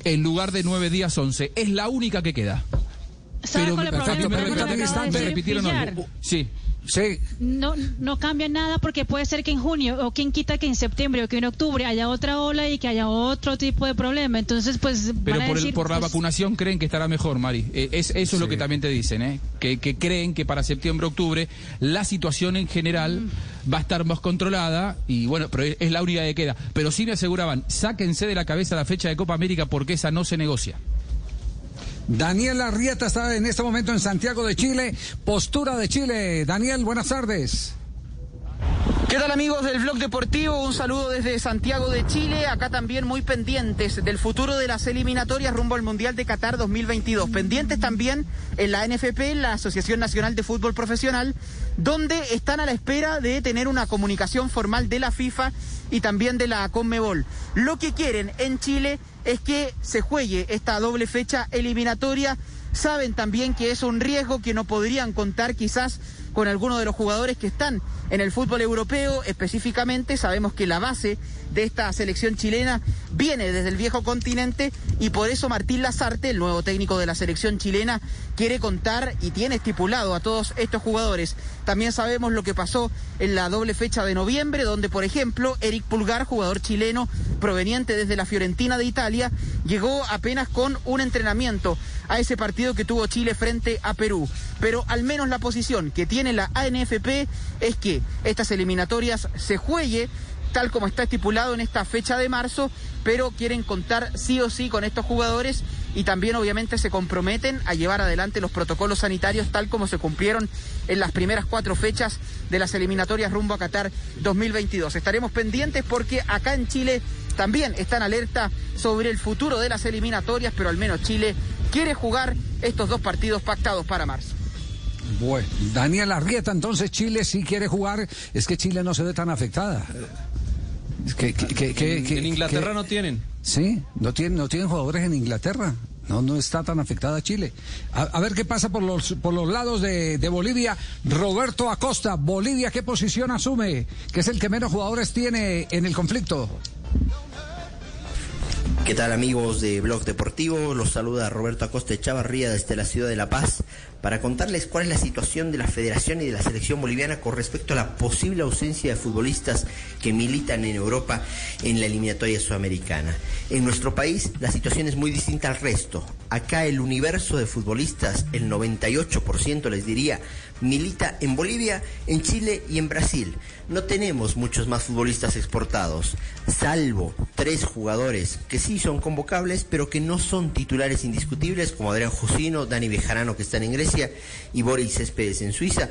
en lugar de nueve días 11. Es la única que queda. ¿Sabe cuál el problema? me, de me decir repitieron algo. Sí. Sí. No, no cambia nada porque puede ser que en junio o quien quita que en septiembre o que en octubre haya otra ola y que haya otro tipo de problema. Entonces, pues Pero van a por, el- decir, por la pues, vacunación creen que estará mejor, Mari. Eh, es, eso es lo que también te dicen, ¿eh? que, que creen que para septiembre-octubre la situación en general Mm. va a estar más controlada y bueno, pero es, es la única que queda. Pero sí me aseguraban, sáquense de la cabeza la fecha de Copa América porque esa no se negocia. Daniel Arrieta está en este momento en Santiago de Chile. Postura de Chile. Daniel, buenas tardes. ¿Qué tal amigos del Blog Deportivo? Un saludo desde Santiago de Chile, acá también muy pendientes del futuro de las eliminatorias rumbo al Mundial de Qatar 2022. Pendientes también en la NFP, la Asociación Nacional de Fútbol Profesional, donde están a la espera de tener una comunicación formal de la FIFA y también de la Conmebol. Lo que quieren en Chile es que se juegue esta doble fecha eliminatoria. Saben también que es un riesgo que no podrían contar quizás con algunos de los jugadores que están en el fútbol europeo. Específicamente sabemos que la base de esta selección chilena viene desde el viejo continente y por eso Martín Lazarte, el nuevo técnico de la selección chilena, quiere contar y tiene estipulado a todos estos jugadores. También sabemos lo que pasó en la doble fecha de noviembre, donde por ejemplo Eric Pulgar, jugador chileno proveniente desde la Fiorentina de Italia, llegó apenas con un entrenamiento a ese partido que tuvo Chile frente a Perú. Pero al menos la posición que tiene la ANFP es que estas eliminatorias se juegue tal como está estipulado en esta fecha de marzo, pero quieren contar sí o sí con estos jugadores y también obviamente se comprometen a llevar adelante los protocolos sanitarios tal como se cumplieron en las primeras cuatro fechas de las eliminatorias rumbo a Qatar 2022. Estaremos pendientes porque acá en Chile también están alerta sobre el futuro de las eliminatorias, pero al menos Chile quiere jugar estos dos partidos pactados para marzo. Bueno, Daniel Arrieta, entonces Chile sí quiere jugar. Es que Chile no se ve tan afectada. Es que- que- que- que- En- Inglaterra no tienen. Sí, no tienen, no tienen jugadores en Inglaterra. No, no está tan afectada Chile. A, a ver qué pasa por los, por los lados de, de Bolivia. Roberto Acosta, Bolivia, ¿qué posición asume? Que es el que menos jugadores tiene en el conflicto. ¿Qué tal amigos de Blog Deportivo? Los saluda Roberto Acosta Echavarría desde la ciudad de La Paz para contarles cuál es la situación de la federación y de la selección boliviana con respecto a la posible ausencia de futbolistas que militan en Europa en la eliminatoria sudamericana. En nuestro país la situación es muy distinta al resto. Acá el universo de futbolistas, el 98% les diría, milita en Bolivia, en Chile y en Brasil. No tenemos muchos más futbolistas exportados, salvo tres jugadores que sí son convocables, pero que no son titulares indiscutibles, como Adrián Josino, Dani Bejarano, que están en Grecia, y Boris Céspedes en Suiza.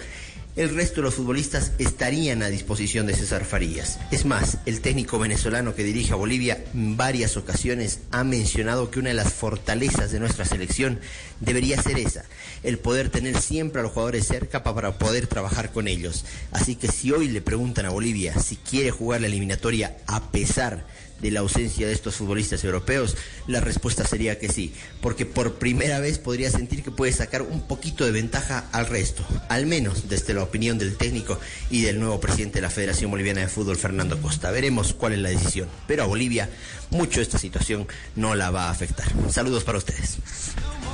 El resto de los futbolistas estarían a disposición de César Farías. Es más, el técnico venezolano que dirige a Bolivia en varias ocasiones ha mencionado que una de las fortalezas de nuestra selección debería ser esa, el poder tener siempre a los jugadores cerca para poder trabajar con ellos. Así que si hoy le preguntan a Bolivia si quiere jugar la eliminatoria a pesar de la ausencia de estos futbolistas europeos? La respuesta sería que sí, porque por primera vez podría sentir que puede sacar un poquito de ventaja al resto, al menos desde la opinión del técnico y del nuevo presidente de la Federación Boliviana de Fútbol, Fernando Costa. Veremos cuál es la decisión, pero a Bolivia mucho esta situación no la va a afectar. Saludos para ustedes.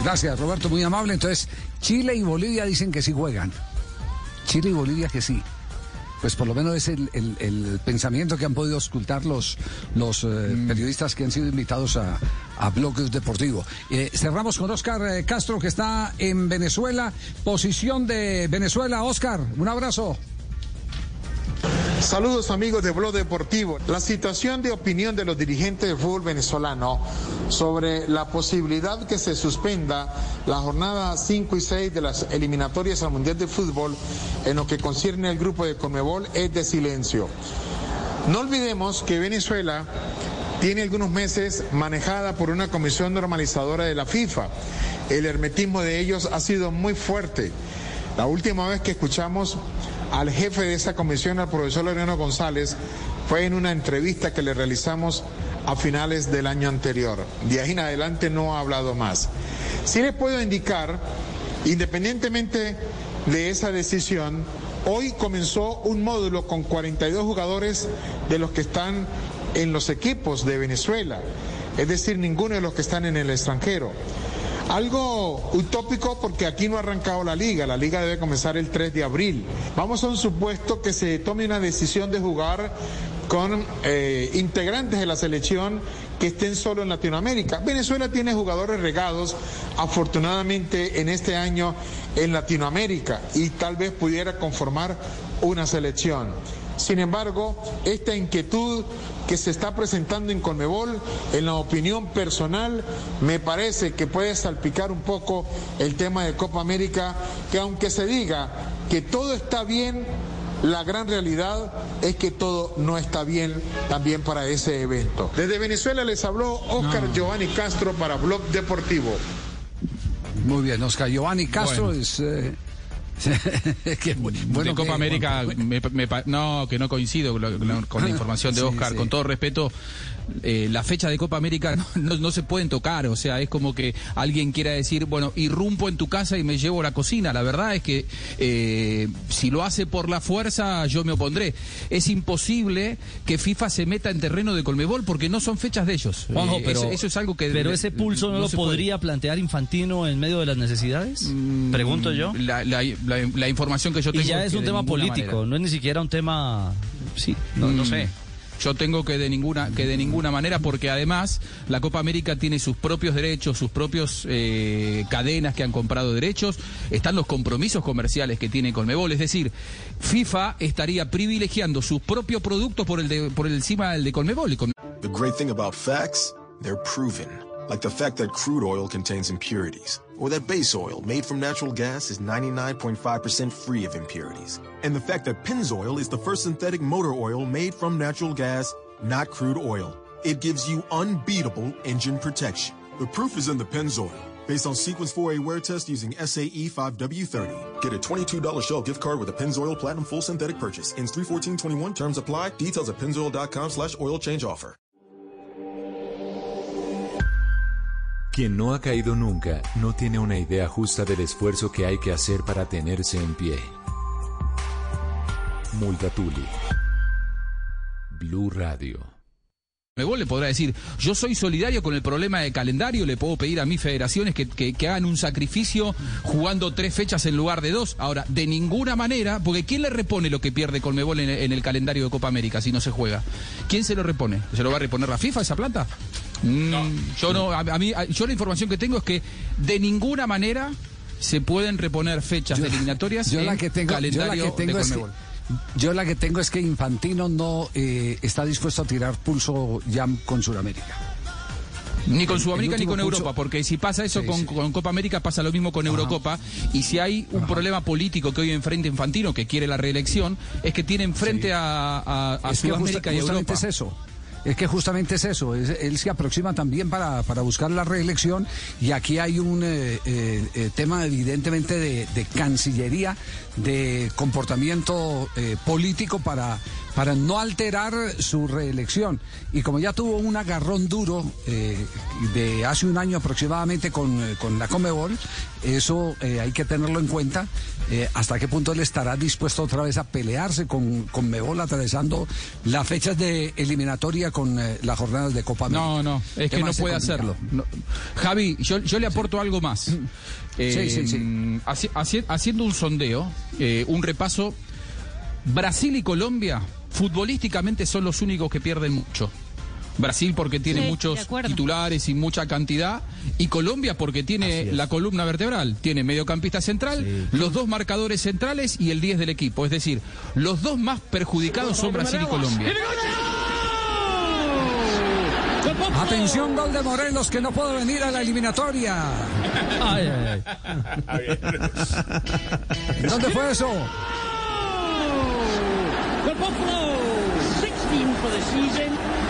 Gracias, Roberto, muy amable. Entonces, Chile y Bolivia dicen que sí juegan. Chile y Bolivia que sí. Pues por lo menos es el, el- el pensamiento que han podido ocultar los, los eh, periodistas que han sido invitados a, a Blog Deportivo. Eh, cerramos con Oscar eh, Castro, que está en Venezuela. Posición de Venezuela. Oscar, un abrazo. Saludos amigos de Blog Deportivo. La situación de opinión de los dirigentes del fútbol venezolano sobre la posibilidad que se suspenda la jornada 5 y 6 de las eliminatorias al Mundial de Fútbol en lo que concierne al grupo de Conmebol es de silencio. No olvidemos que Venezuela tiene algunos meses manejada por una comisión normalizadora de la FIFA. El hermetismo de ellos ha sido muy fuerte. La última vez que escuchamos al jefe de esa comisión, al profesor Loreno González, fue en una entrevista que le realizamos a finales del año anterior. De ahí en adelante no ha hablado más. Sí les puedo indicar, independientemente de esa decisión, hoy comenzó un módulo con 42 jugadores de los que están en los equipos de Venezuela, es decir, ninguno de los que están en el extranjero. Algo utópico porque aquí no ha arrancado la liga, la liga debe comenzar el 3 de abril. Vamos a un supuesto que se tome una decisión de jugar con eh, integrantes de la selección que estén solo en Latinoamérica. Venezuela tiene jugadores regados, afortunadamente en este año en Latinoamérica y tal vez pudiera conformar una selección. Sin embargo, esta inquietud que se está presentando en Conmebol, en la opinión personal, me parece que puede salpicar un poco el tema de Copa América, que aunque se diga que todo está bien, la gran realidad es que todo no está bien también para ese evento. Desde Venezuela les habló Oscar Giovanni Castro para Blog Deportivo. Muy bien, Oscar Giovanni Castro Bueno. es. eh, qué bu- de Copa que- América, me- me no, que no coincido con la, con la información de Sí, Oscar. sí. Con todo respeto, eh, la fecha de Copa América no, se pueden tocar. O sea, es como que alguien quiera decir, bueno, irrumpo en tu casa y me llevo la cocina. La verdad es que eh, si lo hace por la fuerza, yo me opondré. Es imposible que FIFA se meta en terreno de Colmebol porque no son fechas de ellos. Juanjo, Eh, pero, eso, es algo que. pero ese pulso no, lo puede. podría plantear Infantino en medio de las necesidades. Pregunto yo. La, la- la- la información que yo tengo Y ya es un tema político, manera. no es ni siquiera un tema. Sí, no, no Mm, sé. Yo tengo que de ninguna que de ninguna manera porque además la Copa América tiene sus propios derechos, sus propios eh, cadenas que han comprado derechos, están los compromisos comerciales que tiene Conmebol, es decir, FIFA estaría privilegiando sus propios productos por el de, por encima del de Conmebol The great thing about facts, they're proven. Like the fact that crude oil contains impurities, or that base oil made from natural gas is 99.5% free of impurities. And the fact that Pennzoil is the first synthetic motor oil made from natural gas, not crude oil. It gives you unbeatable engine protection. The proof is in the Pennzoil. Based on Sequence 4A wear test using SAE 5W30. Get a $22 Shell gift card with a Pennzoil Platinum Full Synthetic purchase. Ends 31421. Terms apply. Details at pennzoil.com slash oil change offer. Quien no ha caído nunca no tiene una idea justa del esfuerzo que hay que hacer para tenerse en pie. Multatuli. Blue Radio. Mebol le podrá decir, yo soy solidario con el problema de calendario, le puedo pedir a mis federaciones que, que- hagan un sacrificio jugando tres fechas en lugar de dos. Ahora, de ninguna manera, porque ¿quién le repone lo que pierde Colmebol en, en el calendario de Copa América si no se juega? ¿Quién se lo repone? ¿Se lo va a reponer la FIFA esa plata? Mm, Yo no, a, a mí, a- yo la información que tengo es que de ninguna manera se pueden reponer fechas de eliminatorias Yo en la que tengo, yo la calendario que tengo de es que, yo la que tengo es que Infantino no eh, está dispuesto a tirar pulso ya con Sudamérica. Ni con Sudamérica ni con pulso- Europa, porque si pasa eso Sí, con, sí. con Copa América, pasa lo mismo con Eurocopa. Y si hay un problema político que hoy enfrente Infantino, que quiere la reelección, es que tiene enfrente a, a- a que Sudamérica justa- y Europa. es eso. Es que justamente es eso. es- él se aproxima también para, para buscar la reelección y aquí hay un eh, eh, eh, tema evidentemente de, cancillería, de comportamiento político para, para no alterar su reelección. Y como ya tuvo un agarrón duro eh, de hace un año aproximadamente con, eh, con la Comebol, eso eh, hay que tenerlo en cuenta. eh, hasta qué punto él estará dispuesto otra vez a pelearse con, con Mebol atravesando las fechas de eliminatoria con las jornadas de Copa América. No, no, es que no puede hacerlo. No. Javi, yo, yo le aporto algo más. Sí, sí, sí. haci- haci- haciendo un sondeo, eh, un repaso, Brasil y Colombia futbolísticamente son los únicos que pierden mucho. Brasil porque tiene Sí, muchos titulares y mucha cantidad, y Colombia porque tiene la columna vertebral, tiene mediocampista central, los dos marcadores centrales y el 10 del equipo. Es decir, los dos más perjudicados son Brasil y Colombia. Atención, gol de Morelos que no puede venir a la eliminatoria. ¿Dónde fue eso? The Buffalo, 16 for the season.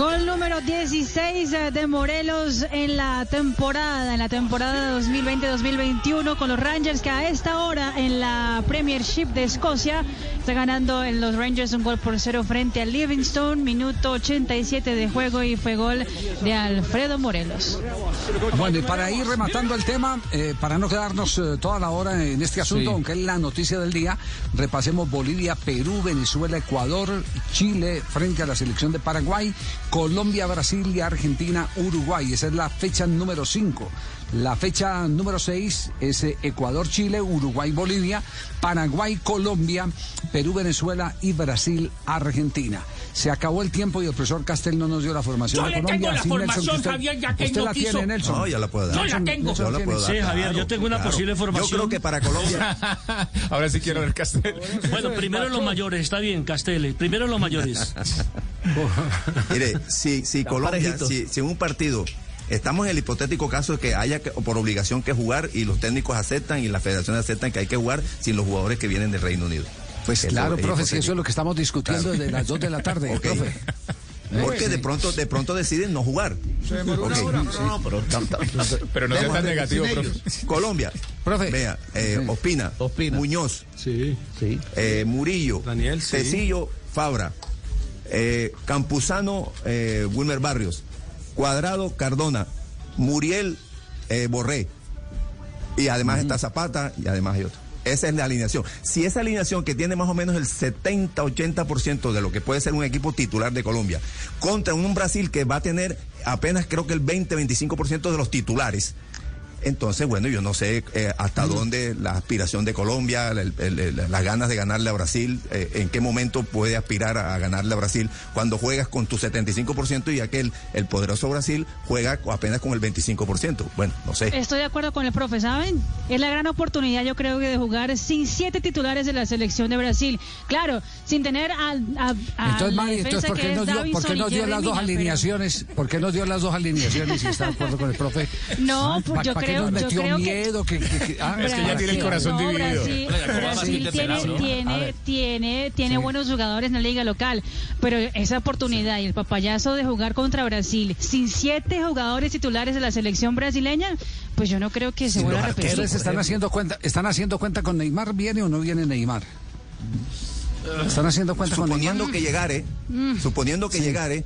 Gol número 16 eh, de Morelos en la temporada, en la temporada 2020-2021 con los Rangers que a esta hora en la Premiership de Escocia está ganando en los Rangers un gol por cero frente a Livingston, minuto 87 de juego y fue gol de Alfredo Morelos. Bueno, y para ir rematando el tema, eh, para no quedarnos eh, toda la hora en este asunto, Sí. aunque es la noticia del día, repasemos Bolivia, Perú, Venezuela, Ecuador, Chile frente a la selección de Paraguay, Colombia, Brasil y Argentina, Uruguay. Esa es la fecha número 5. La fecha número 6 es eh, Ecuador, Chile, Uruguay, Bolivia, Paraguay, Colombia, Perú, Venezuela y Brasil, Argentina. Se acabó el tiempo y el profesor Castel no nos dio la formación Yo de le Colombia. tengo la Así, Nelson, formación, usted- Javier, ya que usted no la quiso. tiene, Nelson. No, ya la puedo dar. Yo la tengo. Yo la puedo dar. Sí, Javier, yo tengo una claro. posible formación. Yo creo que para Colombia. Ahora sí quiero ver Castel. Bueno, primero los mayores, está bien, Castelli. Primero los mayores. Mire, si, si Colombia, si, si en un partido estamos en el hipotético caso de que haya que- por obligación que jugar y los técnicos aceptan y las federaciones aceptan que hay que jugar sin los jugadores que vienen del Reino Unido. Pues Eso claro, es profe, si eso es lo que estamos discutiendo Claro. desde las 2 de la tarde, profe. Porque de pronto, de pronto deciden no jugar. Pero no sea Vamos tan a ver, negativo, profe. Colombia. Profe. Vea, eh, Ospina, Muñoz, Sí, sí. eh, Murillo, Daniel, sí. Tecillo, Fabra, eh, Campuzano, eh, Wilmer Barrios, Cuadrado, Cardona, Muriel, eh, Borré. Y además está Zapata y además hay otro. Esa es la alineación. Si esa alineación que tiene más o menos el 70-80% de lo que puede ser un equipo titular de Colombia, contra un Brasil que va a tener apenas creo que el 20-25% de los titulares, entonces, bueno, yo no sé eh, hasta dónde la aspiración de Colombia, el- el- el- las ganas de ganarle a Brasil, eh, en qué momento puede aspirar a, a ganarle a Brasil cuando juegas con tu 75% y aquel, el poderoso Brasil, juega apenas con el 25%. Bueno, no sé. Estoy de acuerdo con el profe, ¿saben? Es la gran oportunidad, yo creo, que de jugar sin siete titulares de la selección de Brasil. Claro, sin tener a, a, a Entonces, la Mari, defensa entonces, ¿por qué no dio, por qué y no dio las dos alineaciones? ¿Por qué no dio las dos alineaciones si está de acuerdo con el profe? No, Ah, pues ¿pa- yo pa' creo- nos yo metió creo que- miedo? Que, que- que- ah, Es que ya tiene el corazón no, dividido. Brasil, Oiga, ¿cómo va a Brasil ser tiene, tiene, tiene, tiene buenos jugadores en la liga local, pero esa oportunidad y el papayazo de jugar contra Brasil sin siete jugadores titulares de la selección brasileña, pues yo no creo que se vuelva a repetir. ¿Ustedes están haciendo cuenta, están haciendo cuenta con Neymar? ¿Viene o no viene Neymar? ¿Están haciendo cuenta con suponiendo Neymar? que llegare, Mm. suponiendo que llegare,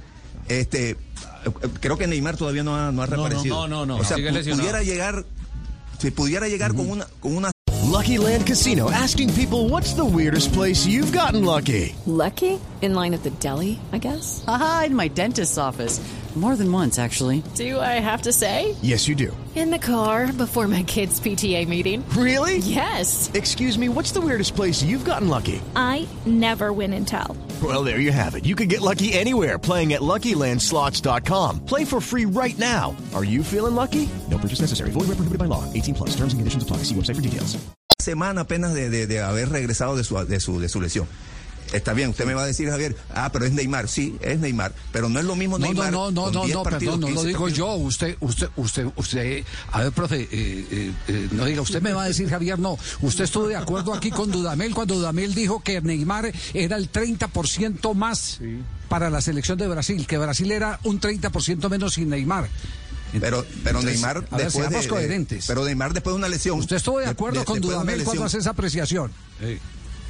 este, creo que Neymar todavía no ha, no ha No, no, reaparecido. no, no, no. O sea, pudiera llegar, si pudiera llegar con una, con una Lucky Land Casino asking people what's the weirdest place you've gotten lucky? Lucky? In line at the deli, I guess? Aha, in my dentist's office. More than once, actually. Do I have to say? Yes, you do. In the car before my kids' PTA meeting. Really? Yes. Excuse me, what's the weirdest place you've gotten lucky? I never win and tell. Well, there you have it. You can get lucky anywhere playing at LuckyLandSlots.com. Play for free right now. Are you feeling lucky? No purchase necessary. Void where prohibited by law. 18 plus. Terms and conditions apply. See website for details. semana apenas de, de- de haber regresado de su, de, su, de su lesión. Está bien, usted me va a decir, Javier, ah, pero es Neymar. Sí, es Neymar, pero no es lo mismo No, Neymar. no, no, no, 10 no, perdón, no lo 15 digo partidos. yo. Usted, usted, usted, usted. A ver, profe, eh, eh, eh, no diga, usted me va a decir, Javier, no. Usted estuvo de acuerdo aquí con Dudamel cuando Dudamel dijo que Neymar era el 30% más para la selección de Brasil, que Brasil era un 30% menos sin Neymar. Pero, pero Entonces, Neymar a ver, después de, seamos de- coherentes. pero Neymar después de una lesión. Usted estuvo de acuerdo con de Dudamel cuando hace esa apreciación.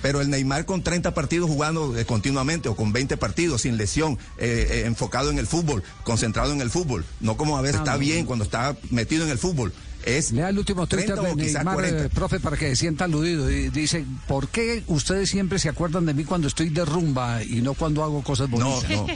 Pero el Neymar con 30 partidos jugando eh, continuamente o con 20 partidos sin lesión, eh, eh, enfocado en el fútbol, concentrado en el fútbol, no como a ver, Ah, está bien cuando está metido en el fútbol. Es Lea el último Twitter 30 de o quizás Neymar, 40. eh, profe, para que se sienta aludido. Y dice, ¿por qué ustedes siempre se acuerdan de mí cuando estoy de rumba y no cuando hago cosas No, bonitas? no,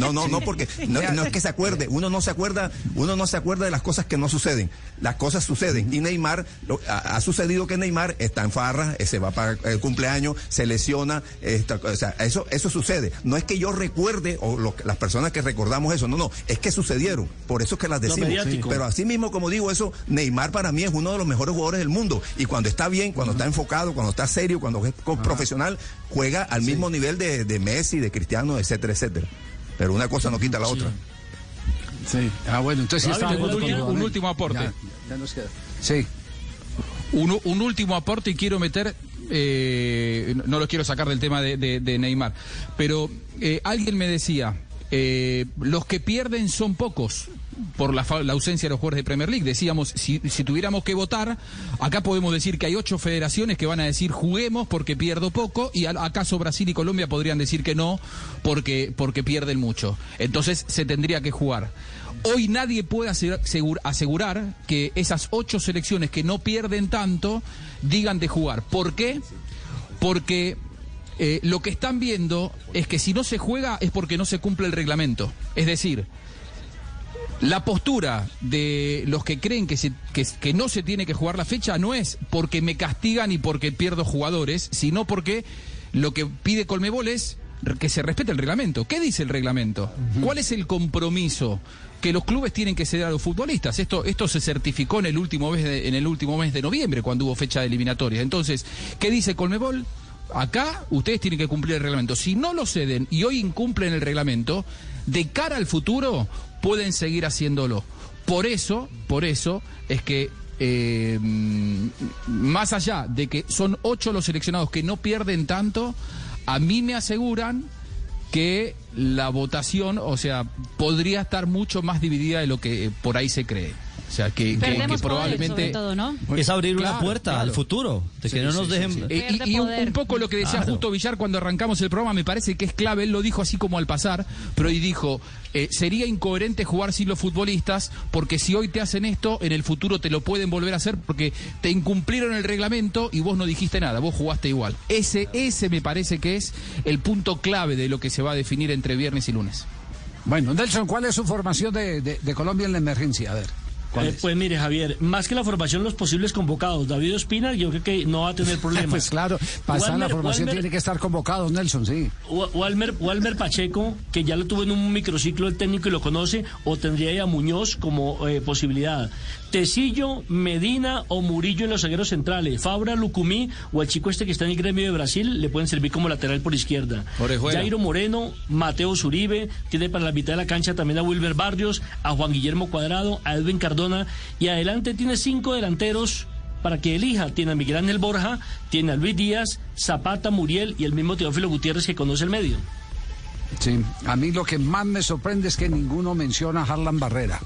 no, no, no, porque no, no es que se acuerde, uno no se acuerda, uno no se acuerda de las cosas que no suceden, las cosas suceden. Y Neymar, lo- ha, ha sucedido que Neymar está en farra, eh, se va para el cumpleaños, se lesiona, esta- o sea, eso, eso sucede, no es que yo recuerde o lo las personas que recordamos eso, no, no, es que sucedieron, por eso es que las decimos, pero así mismo como digo eso, Neymar para mí es uno de los mejores jugadores del mundo y cuando está bien, cuando está enfocado, cuando está serio, cuando es profesional, juega al mismo nivel de, de Messi, de Cristiano, etcétera, etcétera. Pero una cosa no quita la otra. Sí. Ah, bueno, entonces está un último- Dudamel. un último aporte. Ya, ya nos queda. Sí. Un, un último aporte y quiero meter, eh, no lo quiero sacar del tema de, de- de Neymar, pero eh, alguien me decía, eh, los que pierden son pocos por la, la ausencia de los jugadores de Premier League. Decíamos, si, si tuviéramos que votar, acá podemos decir que hay ocho federaciones que van a decir juguemos porque pierdo poco y acaso Brasil y Colombia podrían decir que no porque, porque pierden mucho. Entonces se tendría que jugar. Hoy nadie puede asegurar, segur- asegurar que esas ocho selecciones que no pierden tanto digan de jugar. ¿Por qué? Porque eh, lo que están viendo es que si no se juega es porque no se cumple el reglamento. Es decir, la postura de los que creen que, se- que- que no se tiene que jugar la fecha no es porque me castigan y porque pierdo jugadores, sino porque lo que pide Colmebol es que se respete el reglamento. ¿Qué dice el reglamento? ¿Cuál es el compromiso que los clubes tienen que ceder a los futbolistas? Esto, esto se certificó en el último mes de, en el último mes de noviembre cuando hubo fecha de eliminatoria. Entonces, ¿qué dice Colmebol? Acá ustedes tienen que cumplir el reglamento. Si no lo ceden y hoy incumplen el reglamento, de cara al futuro pueden seguir haciéndolo. Por eso, por eso es que eh, más allá de que son ocho los seleccionados que no pierden tanto, a mí me aseguran que la votación, o sea, podría estar mucho más dividida de lo que por ahí se cree. O sea, que, que- que Perdemos poder, probablemente... sobre todo, ¿no? Es abrir una puerta claro. al futuro, de que no sí, nos dejen... sí. Eh, y y un, poco lo que decía Claro. Justo Villar cuando arrancamos el programa, me parece que es clave, él lo dijo así como al pasar, pero y dijo, eh, sería incoherente jugar sin los futbolistas, porque si hoy te hacen esto, en el futuro te lo pueden volver a hacer porque te incumplieron el reglamento y vos no dijiste nada, vos jugaste igual. Ese, ese me parece que es el punto clave de lo que se va a definir entre viernes y lunes. Bueno, Nelson, ¿cuál es su formación de, de- de Colombia en la emergencia? A ver. ¿Cuál Eh, es? pues mire, Javier, más que la formación, los posibles convocados. David Ospina, yo creo que no va a tener problemas. Pues claro, en la formación Walmer- tiene que estar convocado, Nelson, sí. Wa- Walmer, Walmer Pacheco, que ya lo tuvo en un microciclo el técnico y lo conoce, o tendría ahí a Muñoz como eh, posibilidad. Tecillo, Medina o Murillo en los zagueros centrales. Fabra, Lucumí o el chico este que está en el gremio de Brasil le pueden servir como lateral por izquierda. Orejuela. Jairo Moreno, Mateo Zuribe, tiene para la mitad de la cancha también a Wilber Barrios, a Juan Guillermo Cuadrado, a Edwin Cardona y adelante tiene cinco delanteros para que elija. Tiene a Miguel Ángel Borja, tiene a Luis Díaz, Zapata, Muriel y el mismo Teófilo Gutiérrez que conoce el medio. Sí, a mí lo que más me sorprende es que ninguno menciona a Harlan Barrera.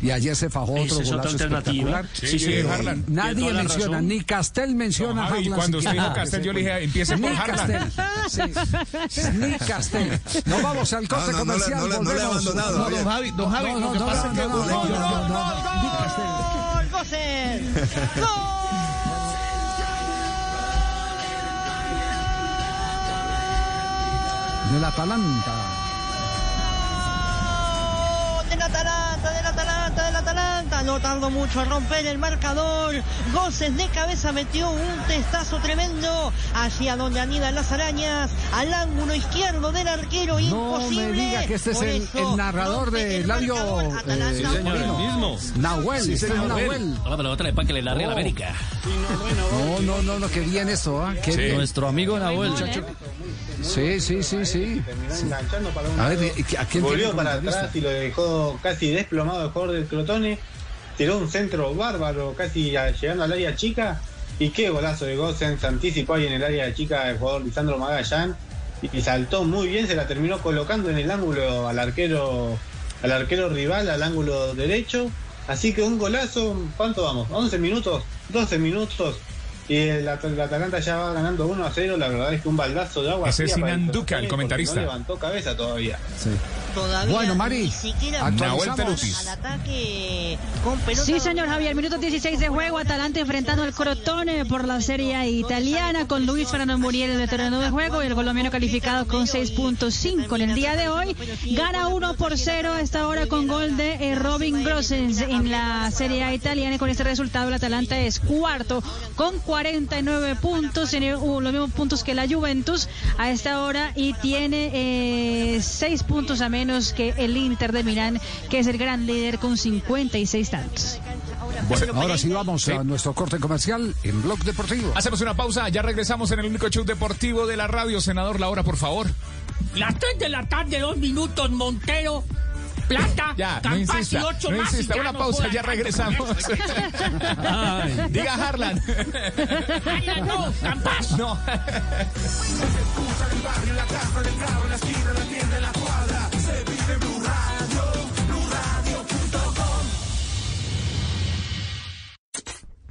Y ayer se fajó Esa otro es golazo espectacular. Sí, sí, Eh, Nadie menciona, razón. ni Castel menciona No, a Javi, Harlan. cuando usted dijo Castel, yo le dije, empiece por Ni Harlan. Castel. Sí. Ni Castel. Nos vamos al corte No, no, no comercial. no le- no abandonado, No, don Javi, don Javi, no, no, pasa no, no, no, no, no, no, no, Atalanta, No tardó mucho a romper el marcador. Goces de cabeza metió un testazo tremendo hacia donde anidan las arañas. Al ángulo izquierdo del arquero. No Imposible. me diga que este es el, eso el narrador de el Labio. marcador. Eh, Sí, señor, el mismo. Nahuel, Sí, este es señor. Nahuel. Ahora me lo para que le largue a la Oh. América. No, no, no, no, qué bien esto, ¿ah? Qué Sí. bien. Nuestro amigo Nahuel. Muchacho. Sí, sí, sí, sí. enganchando para un A ver, lado. ¿y ¿a quién Volvió para atrás y lo dejó casi desplomado el jugador del Crotone. Tiró un centro bárbaro, casi a- llegando al área chica. Y qué golazo de Gosen, se anticipó ahí en el área chica el jugador Lisandro Magallán. Y, y saltó muy bien, se la terminó colocando en el ángulo al arquero, al arquero rival, al ángulo derecho. Así que un golazo, ¿cuánto vamos? ¿11 minutos? ¿12 minutos? Y el, el Atalanta ya va ganando 1 a 0. La verdad es que un baldazo de agua. Ese es el comentarista. No levantó cabeza todavía. Todavía Bueno, Mari, ni siquiera actualizamos. Nahuel Terutis. al ataque con pelota. Sí, señor Javier, minuto 16 de juego, Atalanta enfrentando al Crotone por la Serie A italiana con Luis Fernando Muriel, el veterano de juego, y el colombiano calificado con 6.5 en el día de hoy. Gana 1 por 0 a esta hora con gol de eh, Robin Grossens en la Serie A italiana y con este resultado el Atalanta es cuarto con 49 puntos, tiene uh, los mismos puntos que la Juventus a esta hora y tiene 6 puntos a menos que el Inter de Milán, que es el gran líder con 56 tantos. Bueno, ahora sí vamos a nuestro corte comercial en Blog Deportivo. Hacemos una pausa, ya regresamos en el único show deportivo de la radio. Senador, la hora, por favor. Las 3 de la tarde, dos minutos, Montero. Plata, Ya, no y insista, ocho no más. insista. y ya Una no pausa, ya regresamos. Diga Harlan. Harlan, no, Campas. No.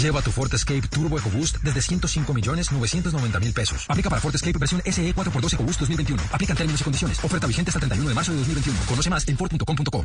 Lleva tu Ford Escape Turbo EcoBoost desde 105 millones 990 mil pesos. Aplica para Ford Escape versión SE 4x2 EcoBoost 2021. Aplican términos y condiciones. Oferta vigente hasta el 31 de marzo de 2021. Conoce más en Ford.com.co.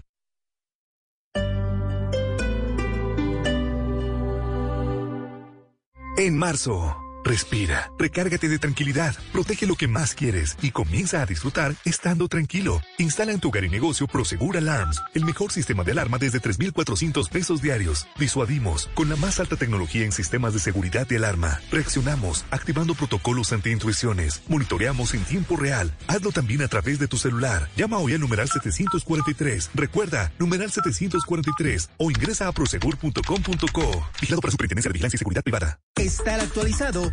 En marzo, respira, recárgate de tranquilidad, protege lo que más quieres y comienza a disfrutar estando tranquilo. Instala en tu hogar y negocio Prosegur Alarms, el mejor sistema de alarma desde 3,400 pesos diarios. Disuadimos con la más alta tecnología en sistemas de seguridad de alarma. Reaccionamos activando protocolos anti-intrusiones. Monitoreamos en tiempo real. Hazlo también a través de tu celular. Llama hoy al numeral 743. Recuerda, numeral 743 o ingresa a prosegur.com.co. Vigilado por la Superintendencia de Vigilancia y Seguridad Privada. Estar actualizado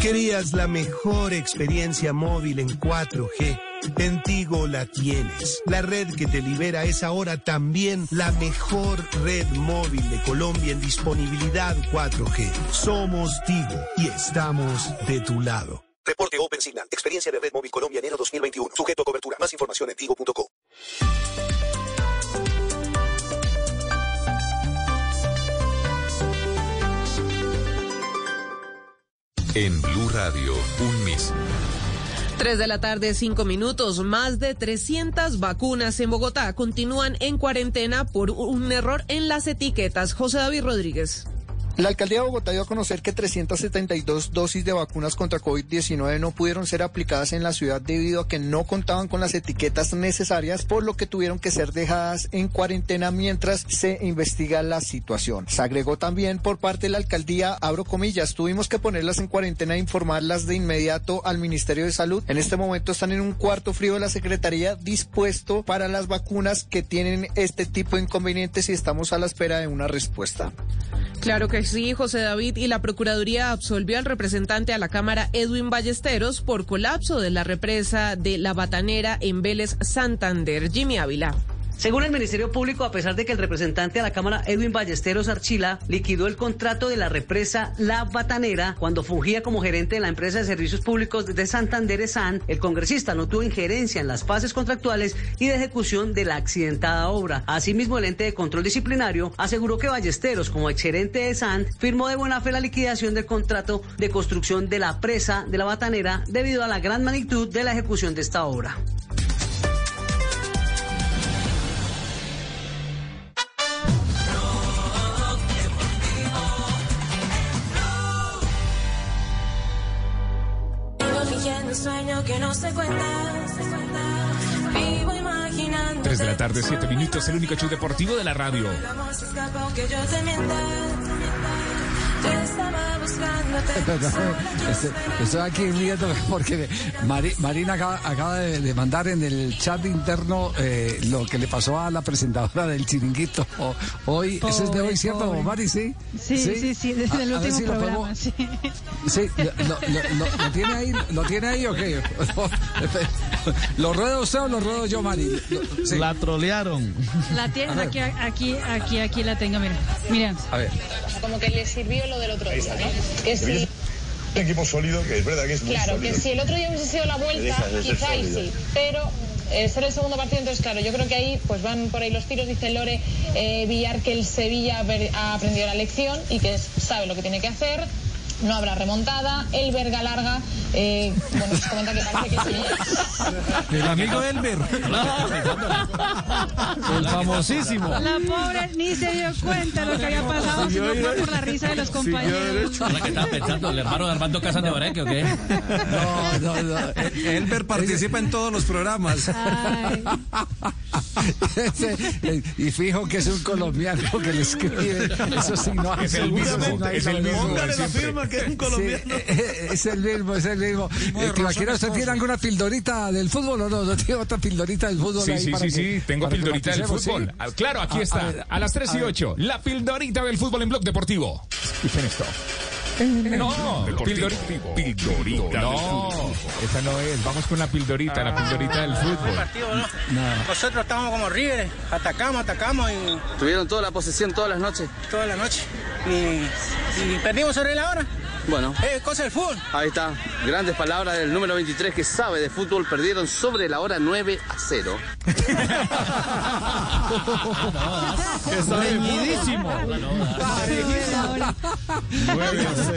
Querías la mejor experiencia móvil en 4G. En Tigo la tienes. La red que te libera es ahora también la mejor red móvil de Colombia en disponibilidad 4G. Somos Tigo y estamos de tu lado. Reporte Open Signal. Experiencia de Red Móvil Colombia enero 2021. Sujeto a cobertura. Más información en tigo.co. En Blue Radio, un Miss. 3 de la tarde, 5 minutos. Más de 300 vacunas en Bogotá continúan en cuarentena por un error en las etiquetas. José David Rodríguez. La alcaldía de Bogotá dio a conocer que 372 dosis de vacunas contra COVID-19 no pudieron ser aplicadas en la ciudad debido a que no contaban con las etiquetas necesarias, por lo que tuvieron que ser dejadas en cuarentena mientras se investiga la situación. Se agregó también por parte de la alcaldía, abro comillas, tuvimos que ponerlas en cuarentena e informarlas de inmediato al Ministerio de Salud. En este momento están en un cuarto frío de la Secretaría dispuesto para las vacunas que tienen este tipo de inconvenientes y estamos a la espera de una respuesta. Claro que sí, José David, y la Procuraduría absolvió al representante a la Cámara Edwin Ballesteros por colapso de la represa de La Batanera en Vélez, Santander. Jimmy Ávila. Según el Ministerio Público, a pesar de que el representante a la Cámara Edwin Ballesteros Archila liquidó el contrato de la represa La Batanera cuando fungía como gerente de la empresa de servicios públicos de Santander SAN, el congresista no tuvo injerencia en las fases contractuales y de ejecución de la accidentada obra. Asimismo, el ente de control disciplinario aseguró que Ballesteros, como exgerente de SAN, firmó de buena fe la liquidación del contrato de construcción de la presa de La Batanera debido a la gran magnitud de la ejecución de esta obra. Que no se cuenta. Vivo imaginando. 3 de la tarde, 7 minutos, el único show deportivo de la radio. Estoy, aquí riendo porque Mari- Marina acaba, acaba de, de mandar en el chat interno eh, lo que le pasó a la presentadora del chiringuito hoy. Ese es de hoy, ¿cierto, pobre. Mari? Sí, Sí, sí, sí, desde A- el último si lo programa, podemos- sí. Sí, lo, lo- lo- lo tiene ahí, ¿lo tiene ahí o qué? ¿Lo rueda usted o lo ruedo yo, Mari? Sí. La trolearon. La tienen A aquí, aquí, aquí, aquí la tengo, mira. Mira. A ver. Como que le sirvió lo del otro día, ¿no? Que si, Un equipo sólido, que es verdad que es muy claro, sólido. que si el otro día hubiese sido la vuelta, quizá ahí sí, pero eh, ser el segundo partido, entonces claro, yo creo que ahí pues van por ahí los tiros, dice Lore eh, Villar que el Sevilla ha aprendido la lección y que sabe lo que tiene que hacer. No habrá remontada. El verga larga, eh, bueno, se comenta que parece que sí. El amigo Elber. El famosísimo. La pobre ni se dio cuenta de lo que había pasado, sino fue por la risa de los compañeros. Ahora que estaba pensando, ¿el hermano de Armando Casas de Oreque o qué? No, no, no. Elber participa en todos los programas. Y fijo que es un colombiano que le escribe. Eso sí, no hay Es el mismo, es el mismo Póngale la firma que es un colombiano. es el mismo, es el mismo. Eh, Tibaquira, ¿usted tiene alguna pildorita del fútbol o no? ¿No tiene otra pildorita del fútbol Sí, ahí sí, para sí, que- sí, tengo pildorita del fútbol. sí? Ah, Claro, aquí A- a está. ver, A, las 3 a y ver. 8, la pildorita del fútbol en Blog Deportivo. Escuchen esto. No, pildorita. Pildorita. No, esa no es. Vamos con la pildorita, la pildorita del fútbol. Nosotros estamos como River, atacamos, atacamos y Tuvieron toda la posesión todas las noches. toda la noche. Y, y perdimos sobre la hora. Bueno, Es cosa del fútbol. ahí está. Grandes palabras del número 23 que sabe de fútbol. Perdieron sobre la hora 9 a 0. Reñidísimo.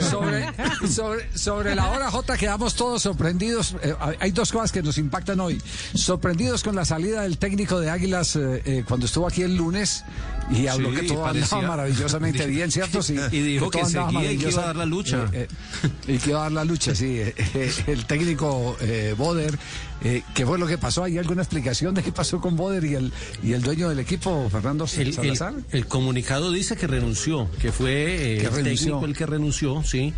sobre, sobre, sobre la hora J quedamos todos sorprendidos. Eh, hay dos cosas que nos impactan hoy. Sorprendidos con la salida del técnico de Águilas eh, eh, cuando estuvo aquí el lunes y habló Sí, que todo parecía- andaba maravillosamente bien, ¿cierto? Sí, Y dijo que andaba seguía y que iba a dar la lucha. eh, eh, y que iba a dar la lucha, sí. Eh, el técnico Boder, ¿qué fue lo que pasó? ¿Hay alguna explicación de qué pasó con Boder y el, y el dueño del equipo, Fernando El, el- Salazar? el comunicado dice que renunció, que fue Que el renunció. técnico el que renunció, sí.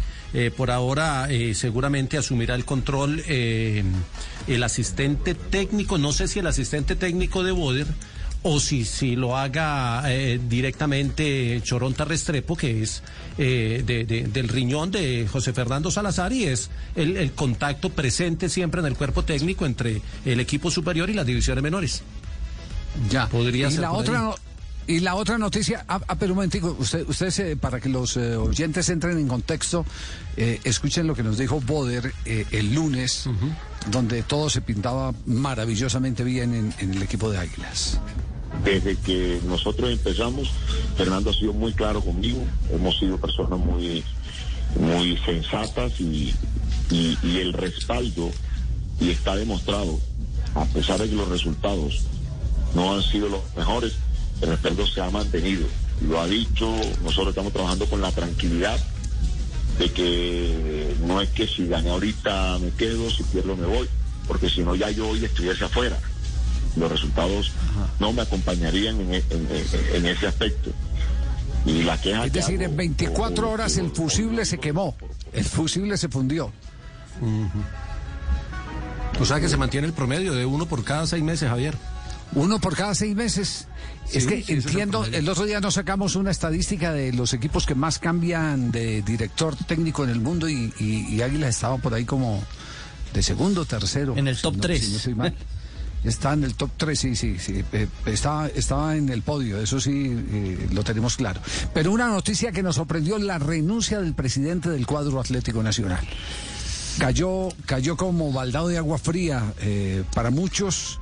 Por ahora seguramente asumirá el control el asistente técnico, no sé si el asistente técnico de Boder o si, si lo haga eh, directamente Choronta Restrepo, que es eh, de- de- del riñón de José Fernando Salazar y es el, el contacto presente siempre en el cuerpo técnico entre el equipo superior y las divisiones menores. Ya. Podría y ser la otra no- y la otra noticia, ah, ah, pero un momentico, usted, ustedes eh, para que los eh, oyentes entren en contexto, eh, escuchen lo que nos dijo Boder eh, el lunes, donde todo se pintaba maravillosamente bien en, en el equipo de Águilas. Desde que nosotros empezamos, Fernando ha sido muy claro conmigo, hemos sido personas muy, muy sensatas y, y- el respaldo, y está demostrado, a pesar de que los resultados no han sido los mejores, el respaldo se ha mantenido. lo ha dicho, nosotros estamos trabajando con la tranquilidad de que no es que si gané ahorita me quedo, si pierdo me voy, porque si no ya yo hoy estuviese afuera. Los resultados no me acompañarían en, e- en- en- en ese aspecto. Y la queja Es que decir, hago- en 24 horas el fusible se quemó, el fusible se fundió. O sea que se mantiene el promedio de uno por cada seis meses, Javier. Uno por cada seis meses. es que sí, ese es el entiendo, el otro día nos sacamos una estadística de los equipos que más cambian de director técnico en el mundo y, y, y Águila estaba por ahí como de segundo, tercero. En el si top no- tres. si no. Está en el top 3, sí, sí, sí. eh, estaba, en el podio, eso sí eh, lo tenemos claro. Pero una noticia que nos sorprendió, la renuncia del presidente del cuadro Atlético Nacional. Cayó, cayó como baldado de agua fría eh, para muchos.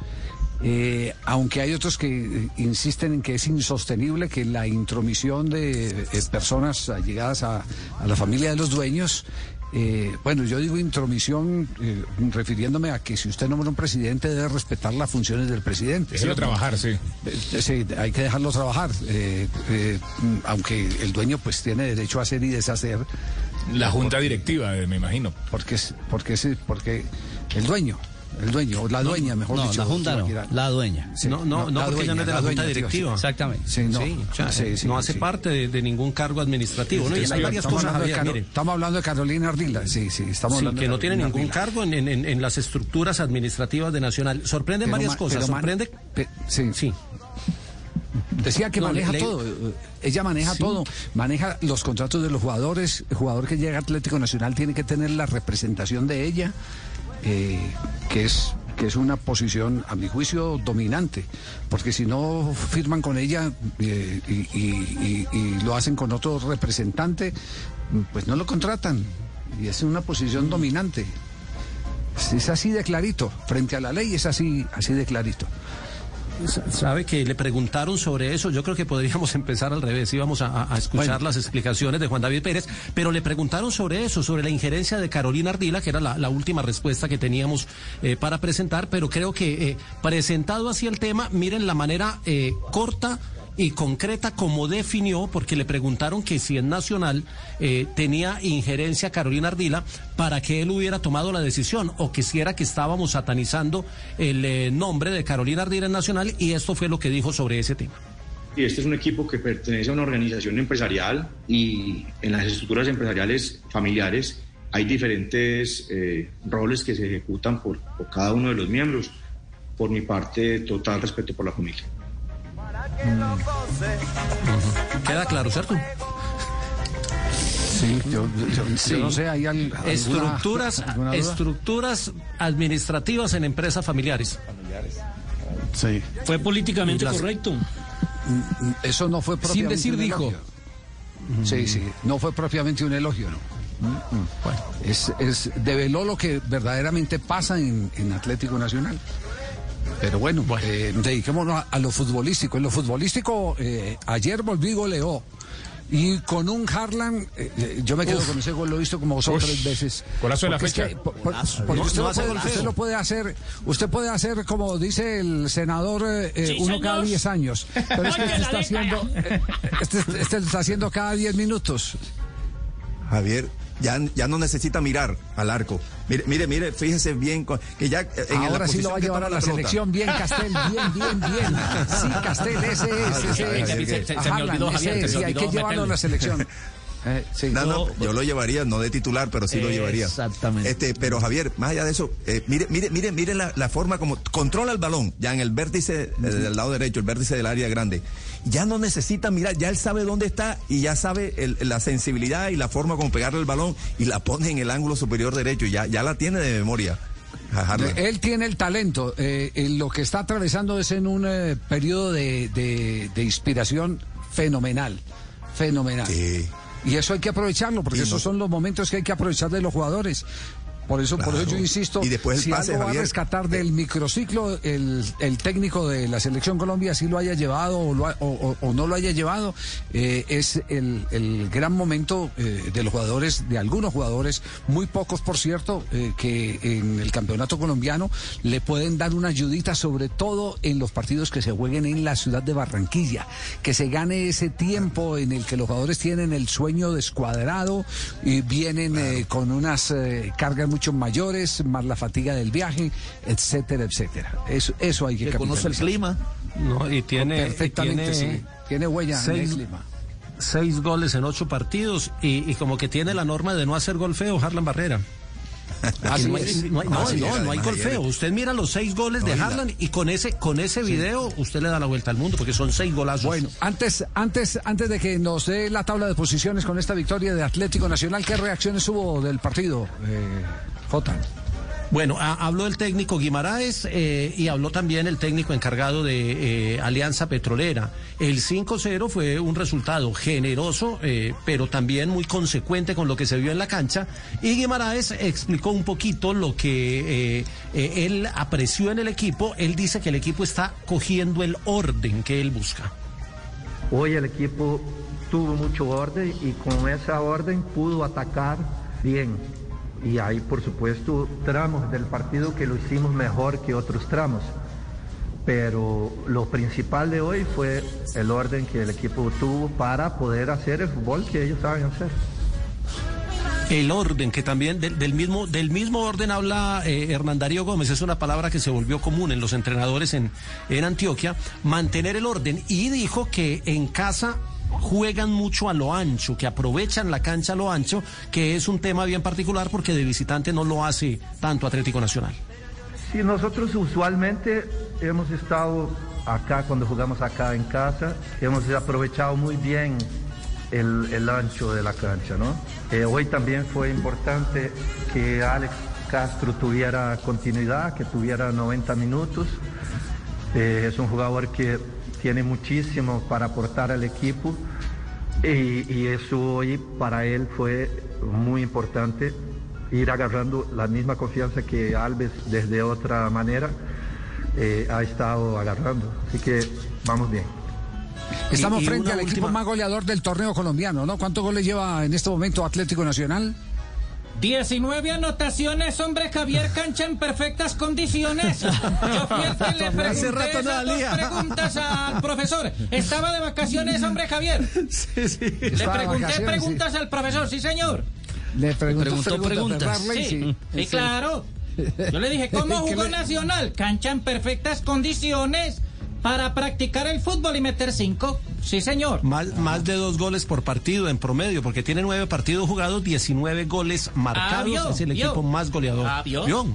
aunque hay otros que insisten en que es insostenible que la intromisión de personas allegadas a, a la familia de los dueños eh, bueno, yo digo intromisión eh, refiriéndome a que si usted nombra un presidente debe respetar las funciones del presidente. Déjelo trabajar, sí. Eh, Sí, hay que dejarlo trabajar, eh, aunque el dueño pues tiene derecho a hacer y deshacer. La junta directiva, me imagino. Porque es, porque es, porque el dueño, el dueño, o la dueya, mejor no, dicho. la junta no, la dueña. Sí, no, no, no, la porque ella no es de la, dueña, Junta tío, Directiva. sí. Exactamente. Sí, no, Sí, o sea, sí, sí, no hace sí. parte de, de ningún cargo administrativo. ¿no? Y Sí, hay varias estamos cosas, hablando mire. Estamos hablando de Carolina Ardila, sí, sí, estamos Sí, hablando que de no tiene ningún cargo en, en- en las estructuras administrativas de Nacional. Sorprenden Pero varias ma- cosas. man- Sorprende. pe- sí. Sí. Decía que No, maneja le- todo. Ella maneja Sí. todo. Maneja los contratos de los jugadores. El jugador que llega a Atlético Nacional tiene que tener la representación de ella, eh, que es que es una posición, a mi juicio, dominante. Porque si no firman con ella eh, y, lo hacen con otro representante, pues no lo contratan. Y es una posición dominante. Es- Es así de clarito. Frente a la ley es así, así de clarito. Sabe que le preguntaron sobre eso. Yo creo que podríamos empezar al revés. Íbamos a, a- escuchar Bueno. las explicaciones de Juan David Pérez, pero le preguntaron sobre eso, sobre la injerencia de Carolina Ardila, que era la, la última respuesta que teníamos eh, para presentar. Pero creo que eh, presentado así el tema, miren la manera eh, corta y concreta como definió, porque le preguntaron que si en Nacional eh, tenía injerencia Carolina Ardila para que él hubiera tomado la decisión o que si era que estábamos satanizando el eh, nombre de Carolina Ardila en Nacional y esto fue lo que dijo sobre ese tema. Y este es un equipo que pertenece a una organización empresarial y en las estructuras empresariales familiares hay diferentes eh, roles que se ejecutan por cada uno de los miembros. Por mi parte, total respeto por la familia. Queda claro, ¿cierto? Sí, yo, yo- yo no sé, hay al- alguna- estructuras, alguna duda? estructuras administrativas en empresas familiares. Sí. Fue políticamente las- correcto. Mm, Eso no fue propiamente decir un dijo. elogio. Sí, sí, no fue propiamente un elogio, ¿no? Mm, mm. Es, es, develó lo que verdaderamente pasa en, en Atlético Nacional. Pero bueno, eh, dediquémonos a, a lo futbolístico. En lo futbolístico, eh, ayer volví goleó. Y con un Harlan, eh, yo me quedo Uf. con ese gol, lo he visto como dos o tres veces. Golazo de la es fecha. que- por- por- Golazo. porque No- usted, no puede, usted lo puede hacer, usted puede hacer como dice el senador, eh, Sí, uno cada. 10 años. Pero es que este está haciendo, este, este lo está haciendo cada 10 minutos. Javier, ya, ya no necesita mirar al arco. Mire, mire, mire, fíjese bien que ya eh, en la Ahora sí lo va a llevar a la selección. Bien, Castel, bien, bien, bien. Sí, Castel, ese es, ese es. Se- se- se me Haaland, olvidó, ese Javier, se es, me y hay que llevarlo a la selección. Eh, sí. No, no, yo lo llevaría, no de titular, pero sí lo llevaría. Exactamente. Este, pero Javier, más allá de eso, eh, mire, mire, mire, mire la, la forma como controla el balón, ya en el vértice eh, del lado derecho, el vértice del área grande. Ya no necesita mirar, ya él sabe dónde está y ya sabe el- la sensibilidad y la forma como pegarle el balón y la pone en el ángulo superior derecho, ya, ya la tiene de memoria. Harlan. Él tiene el talento. eh, eh, lo que está atravesando es en un eh, periodo de, de- de inspiración fenomenal. Fenomenal. Y eso hay que aprovecharlo, porque esos no- son los momentos que hay que aprovechar de los jugadores. Por eso, por eso yo insisto, Y después el si pase, algo va a rescatar del microciclo, el, el técnico de la selección Colombia, si lo haya llevado o, lo ha- o- o- no lo haya llevado, eh, es el, el gran momento eh, de los jugadores, de algunos jugadores, muy pocos por cierto, eh, que en el campeonato colombiano le pueden dar una ayudita, sobre todo en los partidos que se jueguen en la ciudad de Barranquilla, que se gane ese tiempo en el que los jugadores tienen el sueño descuadrado y vienen eh, con unas eh, cargas mucho mayores, más la fatiga del viaje, etcétera, etcétera. Eso, eso hay que Que conoce el capitalizar. No, y tiene, Perfectamente, y tiene sí. Tiene huella en el seis, clima. seis goles en ocho partidos y, y como que tiene la norma de no hacer gol feo, Harlan Barrera. Así no, hay, no hay- no, hay gol feo. Usted mira los seis goles de. Harlan y con ese con ese video usted le da la vuelta al mundo porque son seis golazos. Bueno, antes, antes, antes de que nos dé la tabla de posiciones con esta victoria de Atlético Nacional, ¿qué reacciones hubo del partido, eh, Jota? Bueno, ha- habló el técnico Guimaraes eh, y habló también el técnico encargado de eh, Alianza Petrolera. El 5-0 fue un resultado generoso, eh, pero también muy consecuente con lo que se vio en la cancha. Y Guimaraes explicó un poquito lo que él apreció en el equipo. Él dice que el equipo está cogiendo el orden que él busca. Hoy el equipo tuvo mucho orden y con esa orden pudo atacar bien. Y hay, por supuesto, tramos del partido que lo hicimos mejor que otros tramos. Pero lo principal de hoy fue el orden que el equipo tuvo para poder hacer el fútbol que ellos saben hacer. El orden, que también del, mismo, del mismo orden habla eh, Hernán Darío Gómez, es una palabra que se volvió común en los entrenadores en, en Antioquia, mantener el orden. Y dijo que en casa juegan mucho a lo ancho, que aprovechan la cancha a lo ancho, que es un tema bien particular porque de visitante no lo hace tanto Atlético Nacional. Sí, nosotros usualmente hemos estado acá cuando jugamos acá en casa, hemos aprovechado muy bien el, ancho de la cancha, ¿no? Eh, hoy también fue importante que Alex Castro tuviera continuidad, que tuviera 90 minutos. Eh, es un jugador que tiene muchísimo para aportar al equipo y, y eso hoy para él fue muy importante ir agarrando la misma confianza que Alves desde otra manera eh, ha estado agarrando. Así que vamos bien. Estamos Y- y frente al equipo más goleador del torneo colombiano, ¿no? ¿Cuántos goles lleva en este momento Atlético Nacional? 19 anotaciones, hombre Javier Cancha en perfectas condiciones. Yo fui el que le pregunté rato no esas dos preguntas al profesor. Estaba de vacaciones, hombre Javier. Le pregunté preguntas al profesor, sí señor. Le preguntó, Preguntó preguntas. Sí, sí. sí, claro. Yo le dije, ¿cómo ¿Qué jugó le- Nacional? Cancha en perfectas condiciones para practicar el fútbol y meter cinco. Sí, señor. Más, más de dos goles por partido en promedio, porque tiene nueve partidos jugados, 19 goles marcados. Ah, vio, es el vio. equipo más goleador. Ah, vio. Vio,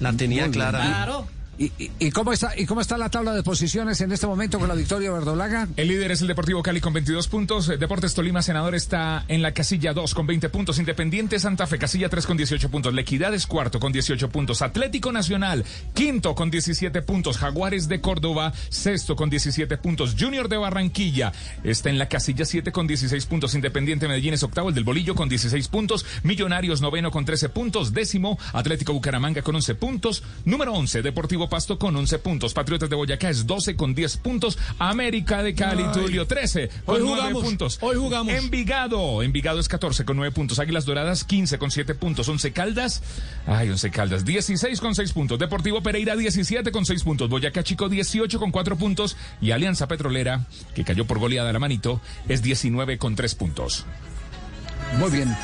La tenía clara. Claro. ¿Y, cómo está, ¿Y cómo está la tabla de posiciones en este momento con la victoria verdolaga? El líder es el Deportivo Cali con 22 puntos. Eh, Deportes Tolima Senador está en la casilla 2 con 20 puntos. Independiente Santa Fe, casilla 3 con 18 puntos. La Equidad es cuarto con 18 puntos. Atlético Nacional, quinto con 17 puntos. Jaguares de Córdoba, sexto con 17 puntos. Junior de Barranquilla está en la casilla 7 con 16 puntos. Independiente Medellín es octavo, el del Bolillo con 16 puntos. Millonarios noveno con 13 puntos. Décimo, Atlético Bucaramanga con 11 puntos. Número 11, Deportivo Pasto con 11 puntos. Patriotas de Boyacá es 12 con 10 puntos. América de Cali, Ay. Tulio 13 con Hoy 9 jugamos, puntos. hoy jugamos. Envigado, Envigado es 14 con 9 puntos. Águilas Doradas 15 con 7 puntos. 11 Caldas, ay, 11 Caldas 16 con 6 puntos. Deportivo Pereira 17 con 6 puntos. Boyacá Chico 18 con 4 puntos. Y Alianza Petrolera, que cayó por goleada la manito, es 19 con 3 puntos. Muy bien.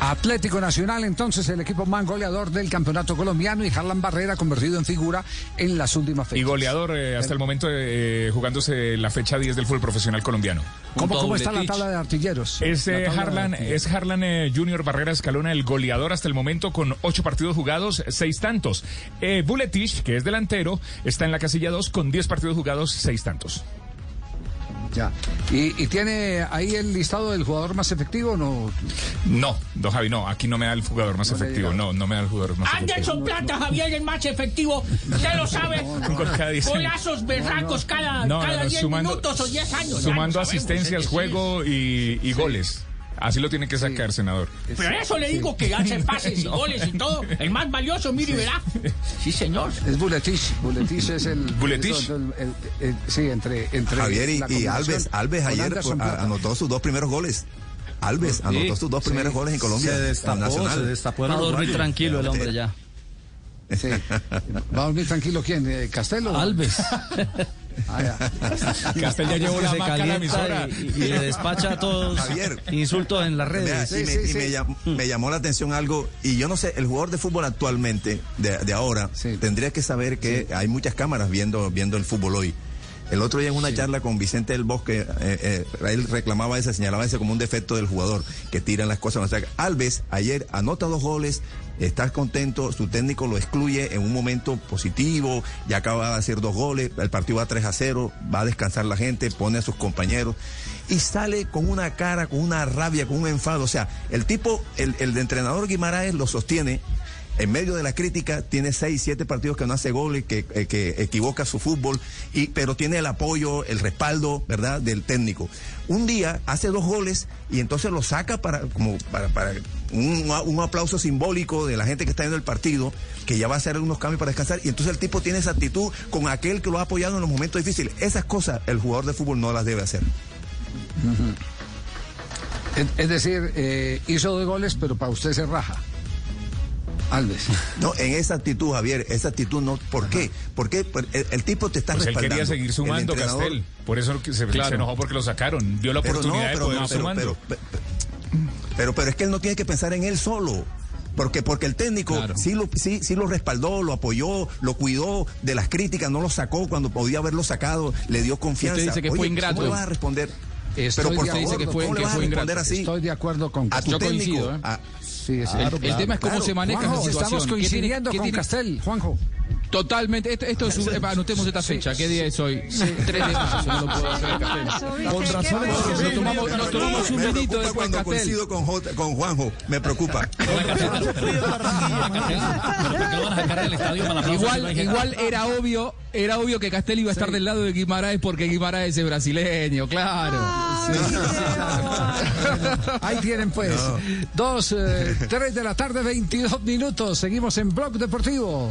Atlético Nacional, entonces, el equipo más goleador del campeonato colombiano y Harlan Barrera convertido en figura en las últimas fechas. Y goleador eh, hasta el momento eh, jugándose la fecha 10 del fútbol profesional colombiano. ¿Cómo, cómo está la tabla de artilleros? Es, eh, Harlan, artilleros. es Harlan eh, Junior Barrera Escalona el goleador hasta el momento con ocho partidos jugados, seis tantos. Eh, Buletich, que es delantero, está en la casilla 2 con 10 partidos jugados, seis tantos. Ya. ¿Y, y tiene ahí el listado del jugador más efectivo o no? No, don Javi, no, aquí no me da el jugador más No efectivo, no, no me da el jugador más efectivo. Anderson Plata, Javier, el más efectivo. Usted lo sabe. Golazos berracos cada, No, no, cada no, 10 sumando- minutos o 10 años. ya Sumando es decir, juego y, y goles. Así lo tiene que sacar, senador. Pero eso le digo que hace pases y goles y todo. El más valioso, mire y verá. Sí, señor. Es Buletich. Buletich es el. Buletich. el- el- el- sí, entre. entre Javier y, Alves, Alves ayer anotó sus dos primeros goles. Alves anotó sus dos primeros goles en Colombia. Se destapó, Nacional. se destapó el Va a dormir uruguayo. tranquilo el hombre ya. Sí. ¿Va a dormir tranquilo quién? Eh, ¿Castelo? Alves. Ah, ya. Castel ya llevó la se marca la y, y le despacha a todos Javier. insultos en las redes. y me, y me llam- me llamó la atención algo, y yo no sé, el jugador de fútbol actualmente, de, de ahora, tendría que saber que hay muchas cámaras viendo, viendo el fútbol hoy. El otro día en una charla con Vicente del Bosque, eh, eh, él reclamaba ese, señalaba ese como un defecto del jugador, que tiran las cosas. O sea, Alves ayer anota dos goles, está contento, su técnico lo excluye en un momento positivo, ya acaba de hacer dos goles, el partido va 3 a 0, va a descansar la gente, pone a sus compañeros y sale con una cara, con una rabia, con un enfado. O sea, el tipo, el, el entrenador Guimaraes lo sostiene. En medio de la crítica, tiene seis, siete partidos que no hace goles, que, eh, que equivoca su fútbol, y, pero tiene el apoyo, el respaldo, ¿verdad?, del técnico. Un día hace dos goles y entonces lo saca para, como para, un, un aplauso simbólico de la gente que está viendo el partido, que ya va a hacer unos cambios para descansar, y entonces el tipo tiene esa actitud con aquel que lo ha apoyado en los momentos difíciles. Esas cosas el jugador de fútbol no las debe hacer. Es, es decir, eh, hizo dos goles, pero para usted se raja. Alves. No, en esa actitud, Javier, esa actitud no. ¿Por qué? Porque el, el tipo te está Pues él respaldando. quería seguir sumando, Castel. Por eso que se, Claro. se enojó porque lo sacaron. Vio la Pero no, oportunidad pero de poder no, pero- sumando. pero- Pero, pero es que él no tiene que pensar en él solo. Porque, porque el técnico sí, lo, sí, sí lo respaldó, lo apoyó, lo cuidó de las críticas, no lo sacó cuando podía haberlo sacado, le dio confianza. Usted dice que fue Oye, ingrato. ¿Cómo le vas a responder? Estoy pero por de favor, acuerdo que fue- ¿cómo que le vas a fue responder ingrato. así? Estoy de acuerdo con a tu Yo técnico. coincido, ¿eh? a- Sí, sí, El- el tema es cómo se maneja Juanjo, esa situación. Estamos ¿Qué tiene- coincidiendo qué con tiene- Castel, Juanjo. Totalmente. Esto, esto es un, eh, anotemos esta fecha. ¿Qué día es hoy? 3 de marzo. No lo puedo hacer, Castel. Con razón, Nos tomamos, nos tomamos un vinito después, cuando Castel. coincido con, J- con Juanjo, me preocupa. Igual, igual era obvio, era obvio que Castel iba a estar del lado de Guimaraes porque Guimaraes es brasileño, claro. Ahí tienen pues. Dos, eh, tres de la tarde, 22 minutos. Seguimos en Blog Deportivo.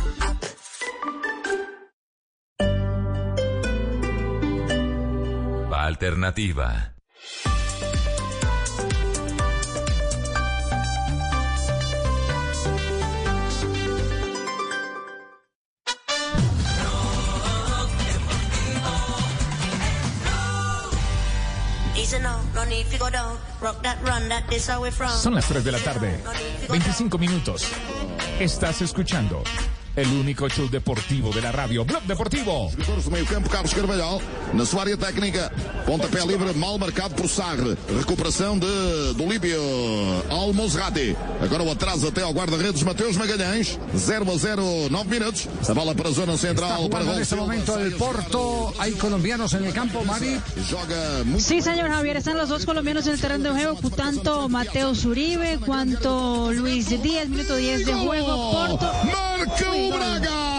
From. Son las 3 de la tarde, 25 minutos. Estás escuchando el único show deportivo de la radio, Blog Deportivo. Jogadores do meio campo, Carlos Carvalhal, na sua área técnica, pontapé livre, mal marcado por Sagre. Recuperação de, do Líbio Almozrati. Agora o atraso até ao guarda-redes Mateus Magalhães. 0 a 0, 9 minutos. A bola para a zona central para en este momento el Porto. Hay colombianos en el campo, Mari. Joga muito Sí, señor Javier, están los dos colombianos en el terreno de juego, tanto Mateo Zuribe cuanto Luis Díaz, minuto 10 de juego. Porto. Marca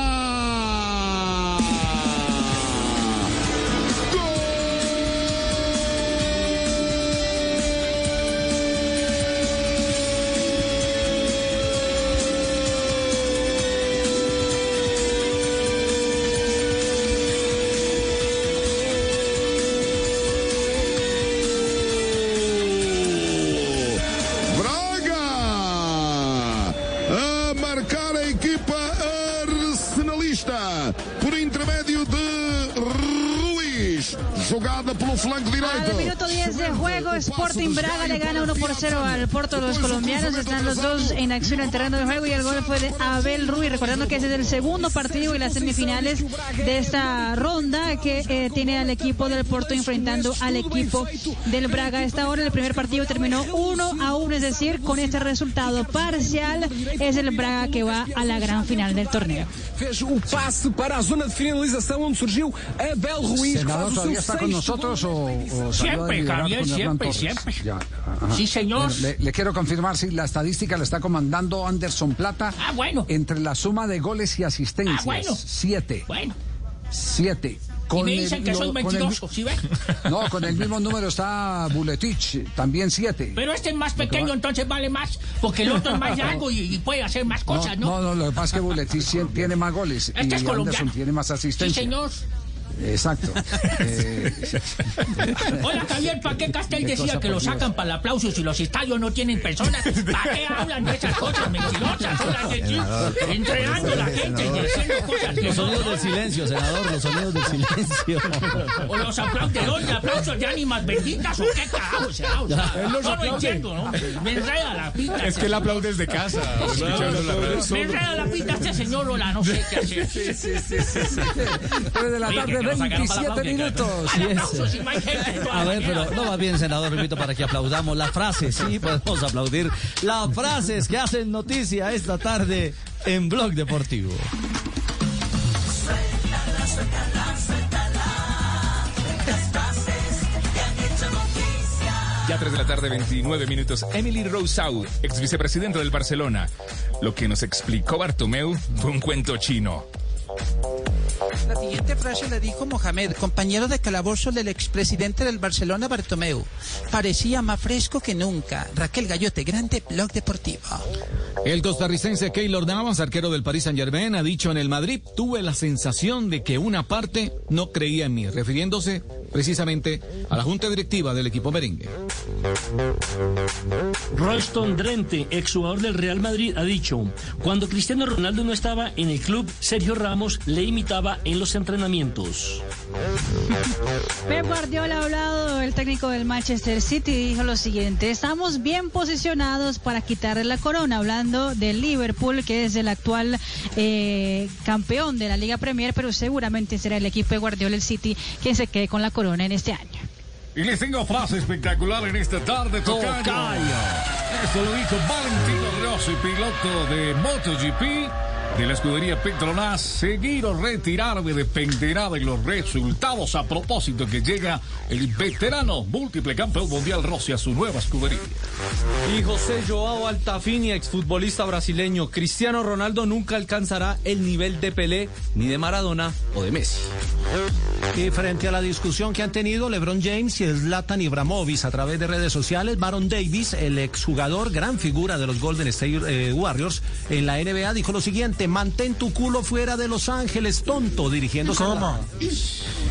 Sporting Braga le gana 1 por 0 al Porto. Los colombianos están los dos en acción en el terreno de juego y el gol fue de Abel Ruiz. Recordando que ese es el segundo partido y las semifinales de esta ronda que eh, tiene al equipo del Porto enfrentando al equipo del Braga. A esta hora el primer partido terminó 1 a 1, es decir, con este resultado parcial es el Braga que va a la gran final del torneo. Fez o passe para a zona de finalização onde surgiu Abel Ruiz. Senador, faz o ¿todavía seu está con nosotros o, Siempre, Javier, siempre? Siempre. Ya, ajá. Sí, señor. Bueno, le, le quiero confirmar si la estadística la está comandando Anderson Plata. Ah, bueno. Entre la suma de goles y asistencias. Ah, bueno. Siete. Bueno. Siete. y me dicen el- que lo- soy con el- mentiroso, ¿sí? No, con el mismo número está Buletich, también siete. Pero este es más pequeño, va- entonces vale más, porque el otro es más largo y, y puede hacer más cosas, ¿no? No, no, lo que pasa es que Buletich sí tiene más goles Este y es. Anderson tiene más Sí, asistencias. señor. Exacto. Eh, Hola, Javier, ¿para qué Castel decía que lo sacan para el aplauso si los estadios no tienen personas? ¿Para qué hablan de esas cosas mentirosas? Entrenando a la gente y diciendo cosas que Los sonidos del silencio, senador, los sonidos del silencio. O los aplaudidores de aplausos de ánimas benditas o qué carajo será. O sea, no lo entiendo, ¿no? Me enreda la pita. Es que él aplaude desde casa. la. Me enreda la pita este señor, hola, no sé qué hacer. Sí, sí, sí. Tres de la tarde, que nos sacaron para la 27 pausa, minutos. A ver, pero no va bien, senador, repito, para que aplaudamos la frase, sí, podemos aplaudir las frases que hacen noticia esta tarde en Blog Deportivo. Suéltala, suéltala, suéltala. Las frases que han hecho noticia. Ya 3 de la tarde, 29 minutos. Emily Rousseau, ex vicepresidenta del Barcelona. Lo que nos explicó Bartomeu fue un cuento chino. La siguiente frase la dijo Mohamed, compañero de calabozo del expresidente del Barcelona, Bartomeu. Parecía más fresco que nunca. Raquel Gallote, grande blog deportivo. El costarricense Keylor Navas, arquero del Paris Saint Germain, ha dicho en el Madrid, tuve la sensación de que una parte no creía en mí, refiriéndose precisamente a la junta directiva del equipo merengue. Royston Drenthe, exjugador del Real Madrid, ha dicho, cuando Cristiano Ronaldo no estaba en el club, Sergio Ramos le imitaba en los entrenamientos. Pep Guardiola ha hablado, el técnico del Manchester City dijo lo siguiente, estamos bien posicionados para quitarle la corona, hablando del Liverpool, que es el actual eh, campeón de la Liga Premier, pero seguramente será el equipo de Guardiola, el City, quien se quede con la corona en este año. Y les tengo frase espectacular en esta tarde, Tocayo. Tocayo. Esto lo dijo Valentino Rossi, piloto de MotoGP de la escudería Petronas. Seguir o retirarme dependerá de los resultados. A propósito que llega el veterano múltiple campeón mundial Rossi a su nueva escudería. Y José Joao Altafini, exfutbolista brasileño, Cristiano Ronaldo nunca alcanzará el nivel de Pelé, ni de Maradona o de Messi. Y frente a la discusión que han tenido LeBron James y Zlatan Ibrahimovic a través de redes sociales, Baron Davis, el exjugador, gran figura de los Golden State eh, Warriors en la NBA, dijo lo siguiente, mantén tu culo fuera de Los Ángeles, tonto, dirigiéndose ¿Cómo? a...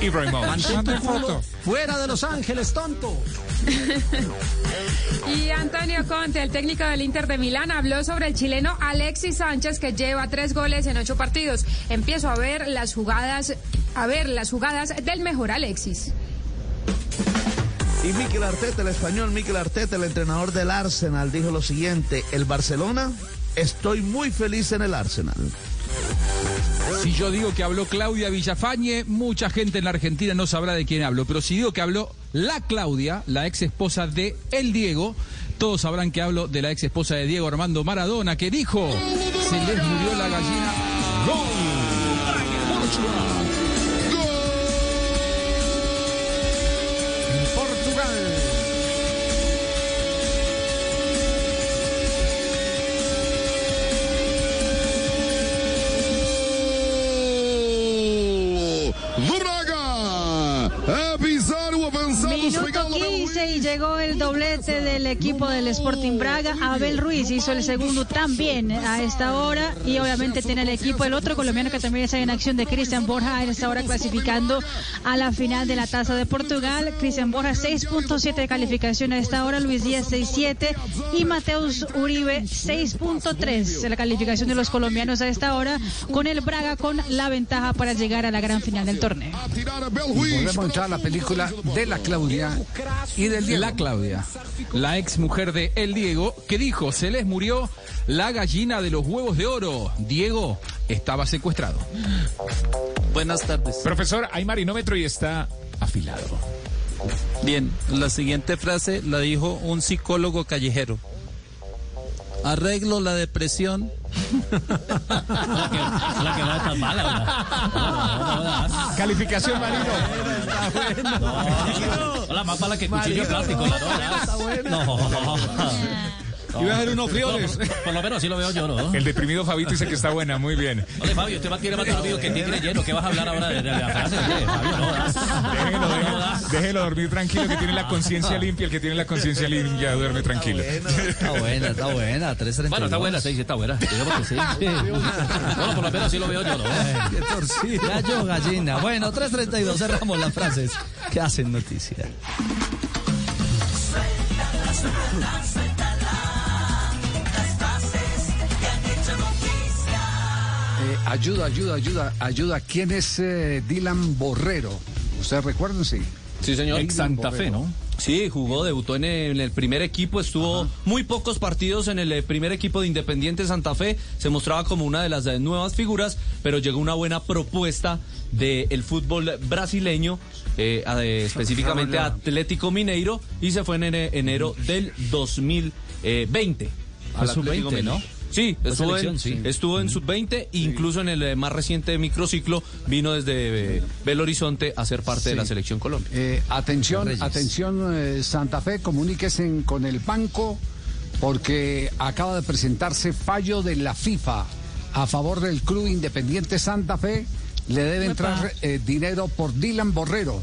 Ibrahimovic. Mantén tu culo fuera de Los Ángeles, tonto. Y Antonio Conte, el técnico del Inter de Milán, habló sobre el chileno Alexis Sánchez que lleva tres goles en ocho partidos. Empiezo a ver las jugadas, a ver las jugadas del mejor Alexis. Y Mikel Arteta, el español Mikel Arteta, el entrenador del Arsenal, dijo lo siguiente, el Barcelona, estoy muy feliz en el Arsenal. Si yo digo que habló Claudia Villafañe, mucha gente en la Argentina no sabrá de quién hablo. Pero si digo que habló la Claudia, la ex esposa de El Diego, todos sabrán que hablo de la ex esposa de Diego Armando Maradona, que dijo, se les murió la gallina. En 15 y llegó el doblete del equipo del Sporting Braga. Abel Ruiz hizo el segundo también a esta hora y obviamente tiene el equipo el otro colombiano que también está en acción de Cristian Borja a esta hora clasificando a la final de la Taza de Portugal. Cristian Borja 6.7 de calificación a esta hora, Luis Díaz 6.7 y Mateus Uribe 6.3 de la calificación de los colombianos a esta hora con el Braga con la ventaja para llegar a la gran final del torneo. Entrar a la película de la Claudia y del Diego. La Claudia, la ex mujer de El Diego, que dijo, se les murió la gallina de los huevos de oro. Diego estaba secuestrado. Buenas tardes. Profesor, hay marinómetro y está afilado. Bien, la siguiente frase la dijo un psicólogo callejero. Arreglo la depresión. La que no es tan mala, Calificación marino. Hola, más mala que cuchillo de plástico. la no, No. Iba a haber unos frioles. Por, por lo menos así lo veo yo, ¿no? El deprimido Fabito dice que está buena, muy bien. Oye, Fabio, usted va a tirar más dormido que tigre lleno. ¿Qué vas a hablar ahora de, de la frase? Oye, Fabio, no das. Déjelo, déjelo, déjelo dormir tranquilo, que tiene la conciencia limpia. El que tiene la conciencia limpia duerme tranquilo. Está buena, está buena. 3.32. Bueno, está buena, sí, sí, está buena. Digamos que sí. Bueno, por lo menos así lo veo yo, ¿no? Gallo, gallina. Bueno, 3.32, cerramos las frases que hacen noticia. Eh, ayuda, ayuda, ayuda, ayuda. ¿Quién es eh, Dylan Borrero? ¿Ustedes recuerdan? Sí. Sí, señor. Dylan Santa Fe. ¿no? Sí, jugó, debutó en el, primer equipo, estuvo muy pocos partidos en el eh, primer equipo de Independiente Santa Fe, se mostraba como una de las eh, nuevas figuras, pero llegó una buena propuesta del fútbol brasileño, eh, a- eh, específicamente a Atlético Mineiro, y se fue en ene- enero del 2020. Al al Atlético sub-20, Mineiro. ¿no? Sí, estuvo en, sí. estuvo en sub-20, incluso en el eh, más reciente microciclo vino desde eh, Belo Horizonte a ser parte de la selección Colombia. Eh, atención, atención, eh, Santa Fe, comuníquese con el banco porque acaba de presentarse fallo de la FIFA a favor del Club Independiente Santa Fe. Le debe entrar eh, dinero por Dylan Borrero.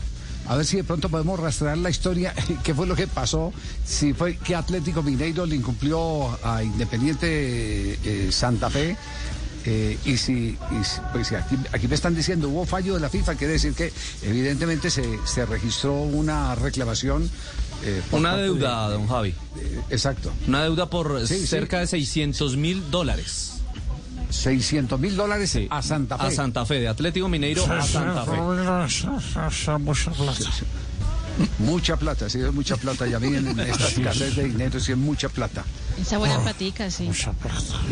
A ver si de pronto podemos rastrear la historia, qué fue lo que pasó, si fue que Atlético Mineiro le incumplió a Independiente eh, Santa Fe. Eh, y si, y pues si aquí, aquí me están diciendo hubo fallo de la FIFA, quiere decir que evidentemente se, se registró una reclamación. eh, Una de- deuda, don Javi. exacto. Una deuda por Sí, sí. cerca de 600 mil dólares. 600 mil dólares a Santa Fe. A Santa Fe, de Atlético Mineiro a Santa Fe. Mucha plata, sí, es mucha plata. Ya vienen en esta escasez de dinero, sí, es mucha plata. Esa buena platica, sí.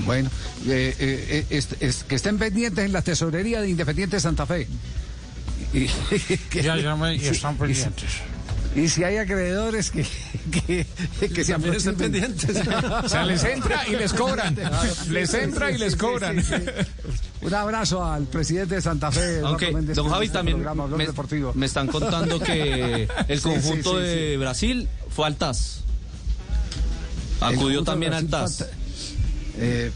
Bueno, eh, eh, eh, es- es- que estén pendientes en la tesorería de Independiente Santa Fe. Y, Ya llamé y están pendientes. Y, si hay acreedores que, que, que se También estén pendientes. O sea, les entra y les cobran. Les entra y les cobran. Un abrazo al presidente de Santa Fe, Aunque, Méndez, don Javi, también programa, me, Deportivo. me están contando que el conjunto sí, sí, de sí. Brasil fue al TAS. Acudió también de al TAS. Eh,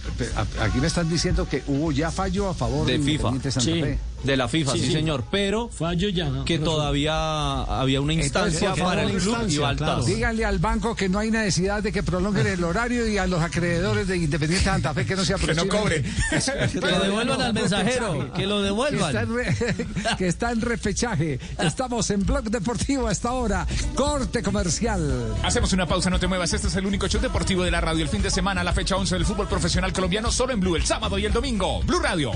aquí me están diciendo que hubo ya fallo a favor de, De FIFA. Independiente Santa Sí. Fe. De la FIFA, sí, Sí, sí. señor. Pero Fallo ya, ¿no? que todavía había una instancia Entonces, para el club y TAS. Díganle al banco que no hay necesidad de que prolonguen el horario y a los acreedores de Independiente Santa Fe que no se Que no aproximen. cobre. Que lo devuelvan al mensajero, que lo Que devuelvan. está, en re- que está en repechaje. Estamos en Blog Deportivo a esta hora. Corte comercial. Hacemos una pausa, no te muevas. Este es el único show deportivo de la radio. El fin de semana, la fecha 11 del fútbol profesional colombiano, solo en Blue, el sábado y el domingo. Blue Radio.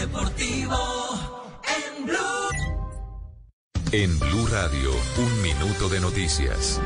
Deportivo en Blue. En Blue Radio, un minuto de noticias.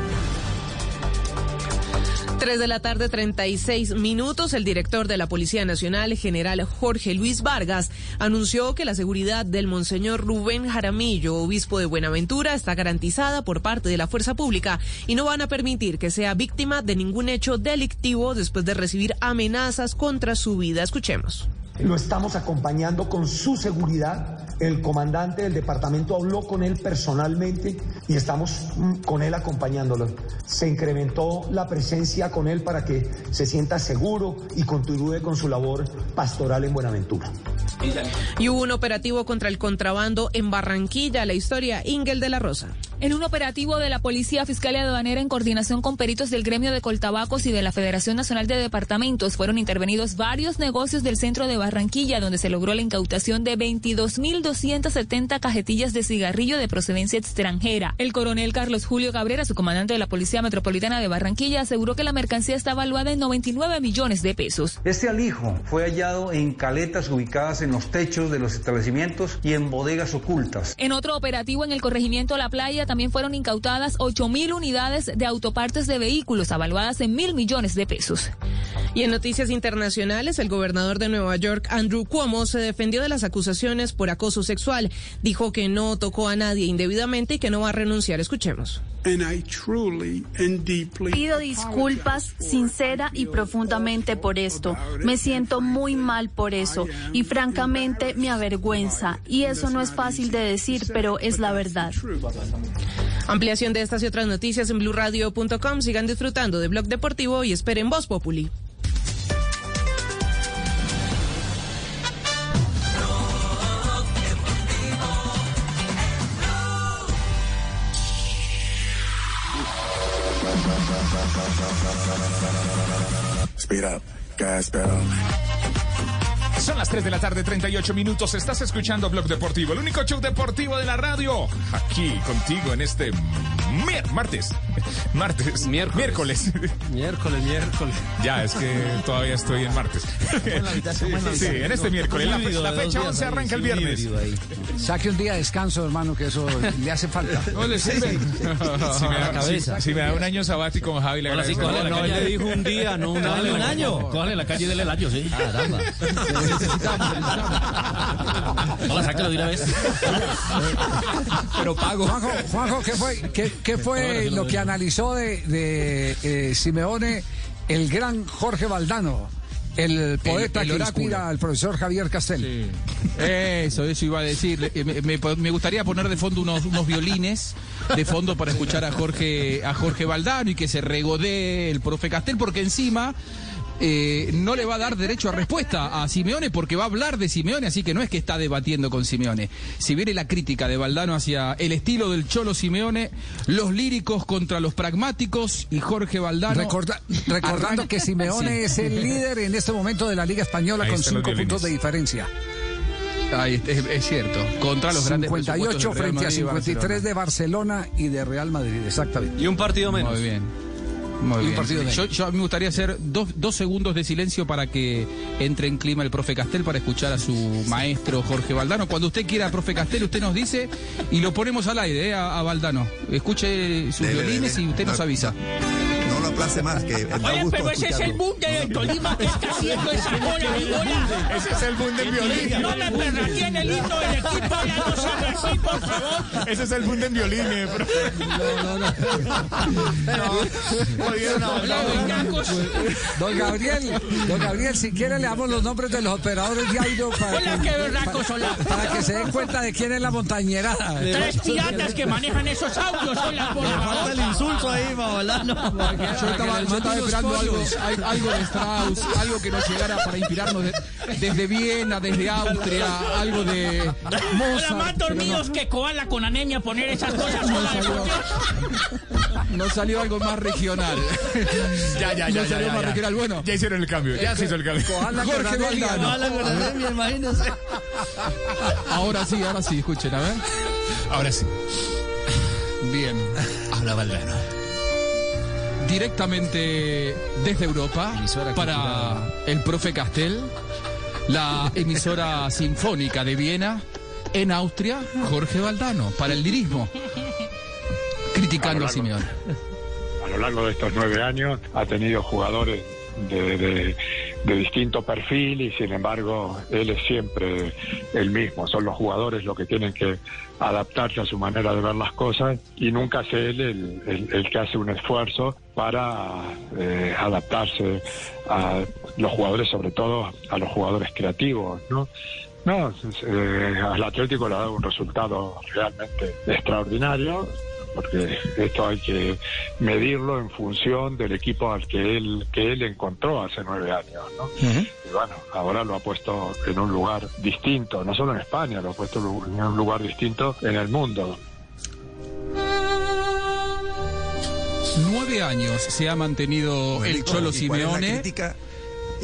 3 de la tarde, 36 minutos. El director de la Policía Nacional, general Jorge Luis Vargas, anunció que la seguridad del monseñor Rubén Jaramillo, obispo de Buenaventura, está garantizada por parte de la fuerza pública y no van a permitir que sea víctima de ningún hecho delictivo después de recibir amenazas contra su vida. Escuchemos. Lo estamos acompañando con su seguridad. El comandante del departamento habló con él personalmente y estamos mm, con él acompañándolo. Se incrementó la presencia con él para que se sienta seguro y continúe con su labor pastoral en Buenaventura. Y hubo un operativo contra el contrabando en Barranquilla. La historia, Ingel de la Rosa. En un operativo de la Policía Fiscal y Aduanera en coordinación con peritos del gremio de Coltabacos y de la Federación Nacional de Departamentos fueron intervenidos varios negocios del centro de Barranquilla donde se logró la incautación de 22.270 cajetillas de cigarrillo de procedencia extranjera. El coronel Carlos Julio Cabrera, su comandante de la Policía Metropolitana de Barranquilla, aseguró que la mercancía está evaluada en 99 millones de pesos. Este alijo fue hallado en caletas ubicadas en los techos de los establecimientos y en bodegas ocultas. En otro operativo en el corregimiento La Playa también fueron incautadas 8.000 unidades de autopartes de vehículos avaluadas en mil millones de pesos. Y en noticias internacionales, el gobernador de Nueva York, Andrew Cuomo, se defendió de las acusaciones por acoso sexual. Dijo que no tocó a nadie indebidamente y que no va a renunciar. Escuchemos. Pido disculpas sincera y profundamente por esto. Me siento muy mal por eso y francamente me avergüenza. Y eso no es fácil de decir, pero es la verdad. Ampliación de estas y otras noticias en blurradio.com. Sigan disfrutando de Blog Deportivo y esperen Voz Populi. Son las 3 de la tarde, 38 minutos. Estás escuchando Blog Deportivo, el único show deportivo de la radio. Aquí contigo en este martes. Martes. Miércoles. Miércoles, miércoles. Ya, es que todavía estoy en martes. Sí, en este miércoles. La, fe- la fecha 11 arranca el viernes. Saque un día de descanso, hermano, que eso le hace falta. No le sirve. Si me, da, si- si me da un año sabático con Javi, le sí, agradezco. la No, calle. le dijo un día, no año. un año. Cójale la calle y dele el año, sí. Caramba. Hola, sáquelo de una vez. Pero pago. Juanjo, Juanjo, ¿qué fue, qué, qué fue lo que analizó de, de, eh, Simeone el gran Jorge Valdano? El poeta el que oráculo. inspira al profesor Javier Castel. Eso, eso iba a decir. Me, me- me gustaría poner de fondo unos, unos violines de fondo para escuchar a Jorge, a Jorge Valdano y que se regodee el profe Castel, porque encima eh, no le va a dar derecho a respuesta a Simeone porque va a hablar de Simeone, así que no es que está debatiendo con Simeone. Si viene la crítica de Valdano hacia el estilo del Cholo Simeone, los líricos contra los pragmáticos y Jorge Valdano. Recorda- recordando que Simeone Sí. es el líder en este momento de la Liga Española Ahí con cinco puntos de diferencia. Ahí, es, es cierto. Contra los grandes 58 presupuestos del Real frente a Madrid y 53 Barcelona. de Barcelona y de Real Madrid, exactamente. Y un partido menos. Muy bien. Muy Y un bien. partido. Yo, yo me gustaría hacer dos, dos segundos de silencio para que entre en clima el profe Castel para escuchar a su maestro Jorge Valdano. Cuando usted quiera, profe Castel, usted nos dice y lo ponemos al aire eh, a, a Valdano. Escuche sus Dele, violines dele. y usted nos No. avisa. No lo aplace más, que Oye, gusto pero ese es el boom de Tolima que está haciendo esa bola y bola. Ese es el boom del violín. No me perraqueen el himno del equipo, ya no sabe así, por favor. Ese es el boom del violín, eh, bro. No, no, Don Gabriel, don Gabriel, si quiere le damos los nombres de los operadores de audio para, Hola, que, qué berracos, hola. para que se den cuenta de quién es la montañerada. Tres piratas que manejan esos audios, hola, por favor. el insulto ahí, Mabalano. Yo estaba, yo estaba esperando algo, al- algo de Strauss, algo que nos llegara para inspirarnos de- desde Viena, desde Austria, algo de Hola, Mozart. más dormidos no. que koala con anemia poner esas cosas. hola, Nos salió algo más regional. Ya, ya, ya, ya, salió ya, más ya. regional. Bueno, Ya hicieron el cambio, ya se hizo el cambio. Jorge Valdano. imagínense. Ahora sí, ahora sí, escuchen, a ver. Ahora sí. Bien. Habla Valdano. Directamente desde Europa para el profe Castel, la emisora sinfónica de Viena, en Austria, Jorge Valdano, para el lirismo, criticando a Simeone. a lo largo de estos nueve años ha tenido jugadores de, de- distinto perfil y sin embargo él es siempre el mismo. Son los jugadores los que tienen que adaptarse a su manera de ver las cosas y nunca es él el, que hace un esfuerzo para eh, adaptarse a los jugadores, sobre todo a los jugadores creativos, ¿no? No, eh, al Atlético le ha dado un resultado realmente extraordinario, porque esto hay que medirlo en función del equipo al que él que él encontró hace nueve años, ¿no? Y bueno, ahora lo ha puesto en un lugar distinto, no solo en España, lo ha puesto en un lugar distinto en el mundo. Nueve años se ha mantenido el Cholo ¿y cuál es la Simeone.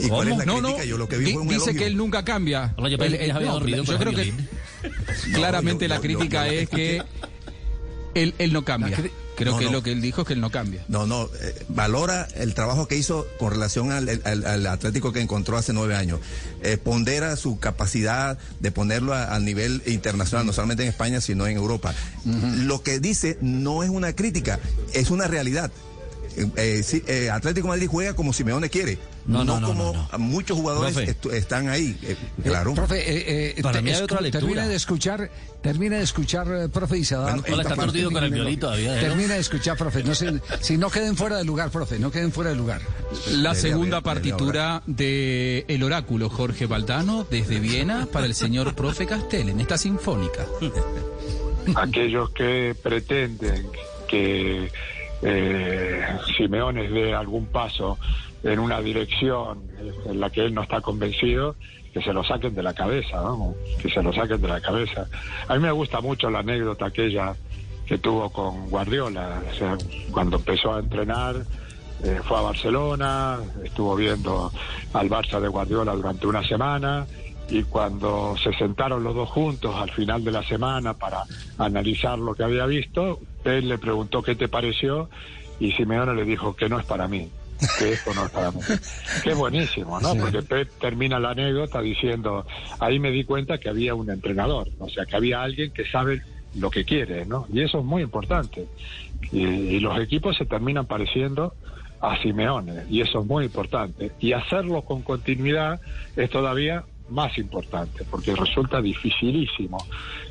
cuál es la no, no. crítica? Yo lo que vi Di- fue un dice elogio. que él nunca cambia. Hola, yo El- el- no, creo que claramente yo- la yo- crítica yo- es que él, él no cambia. Creo No, que no. lo que él dijo es que él no cambia. No, no, eh, valora el trabajo que hizo con relación al, al- al Atlético que encontró hace nueve años. Eh, pondera su capacidad de ponerlo a, a nivel internacional, no solamente en España, sino en Europa. Lo que dice no es una crítica, es una realidad. Eh, eh, sí, eh, Atlético Madrid juega como Simeone quiere, No, no, no, no, como no, no. muchos jugadores están ahí. eh, claro. Eh, profe, eh, eh, Para mí hay otra lectura. Termina de escuchar, termina de escuchar, profe, y se da Bueno, hola, está parte torcido con el violín todavía. Termina de escuchar, profe. No se, si no queden fuera de lugar, profe, no queden fuera de lugar. La segunda partitura de El Oráculo Jorge Valdano desde Viena para el señor profe Castel en esta sinfónica. aquellos que pretenden que eh, Simeone dé algún paso en una dirección en la que él no está convencido, que se lo saquen de la cabeza, vamos, que se lo saquen de la cabeza. A mí me gusta mucho la anécdota aquella que tuvo con Guardiola, o sea, cuando empezó a entrenar, eh, fue a Barcelona, estuvo viendo al Barça de Guardiola durante una semana y cuando se sentaron los dos juntos al final de la semana para analizar lo que había visto, él le preguntó qué te pareció y Simeone le dijo que no es para mí, que esto no es para mí. Que es buenísimo, ¿no? Porque Pep termina la anécdota diciendo, ahí me di cuenta que había un entrenador, o sea, que había alguien que sabe lo que quiere, ¿no? Y eso es muy importante. Y, y los equipos se terminan pareciendo a Simeone, y eso es muy importante. Y hacerlo con continuidad es todavía más importante, porque resulta dificilísimo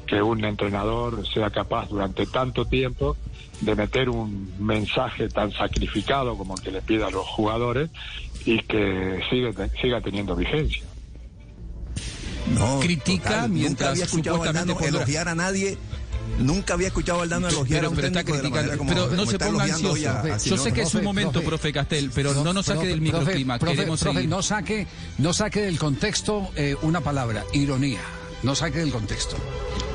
que un entrenador sea capaz durante tanto tiempo de meter un mensaje tan sacrificado como el que le pide a los jugadores y que sigue, siga teniendo vigencia. No, Critica total, mientras nunca había escuchado a elogiar a nadie. Nunca había escuchado a Valdano elogiar a Pero, un pero está técnico de la criticando. manera como- Pero no como se ponga ansioso. a- a Yo sé que es un momento, profe Castel, pero no nos saque del microclima. Profe, Queremos profe, seguir. no saque, no saque del contexto eh, una palabra, ironía. No saque del contexto.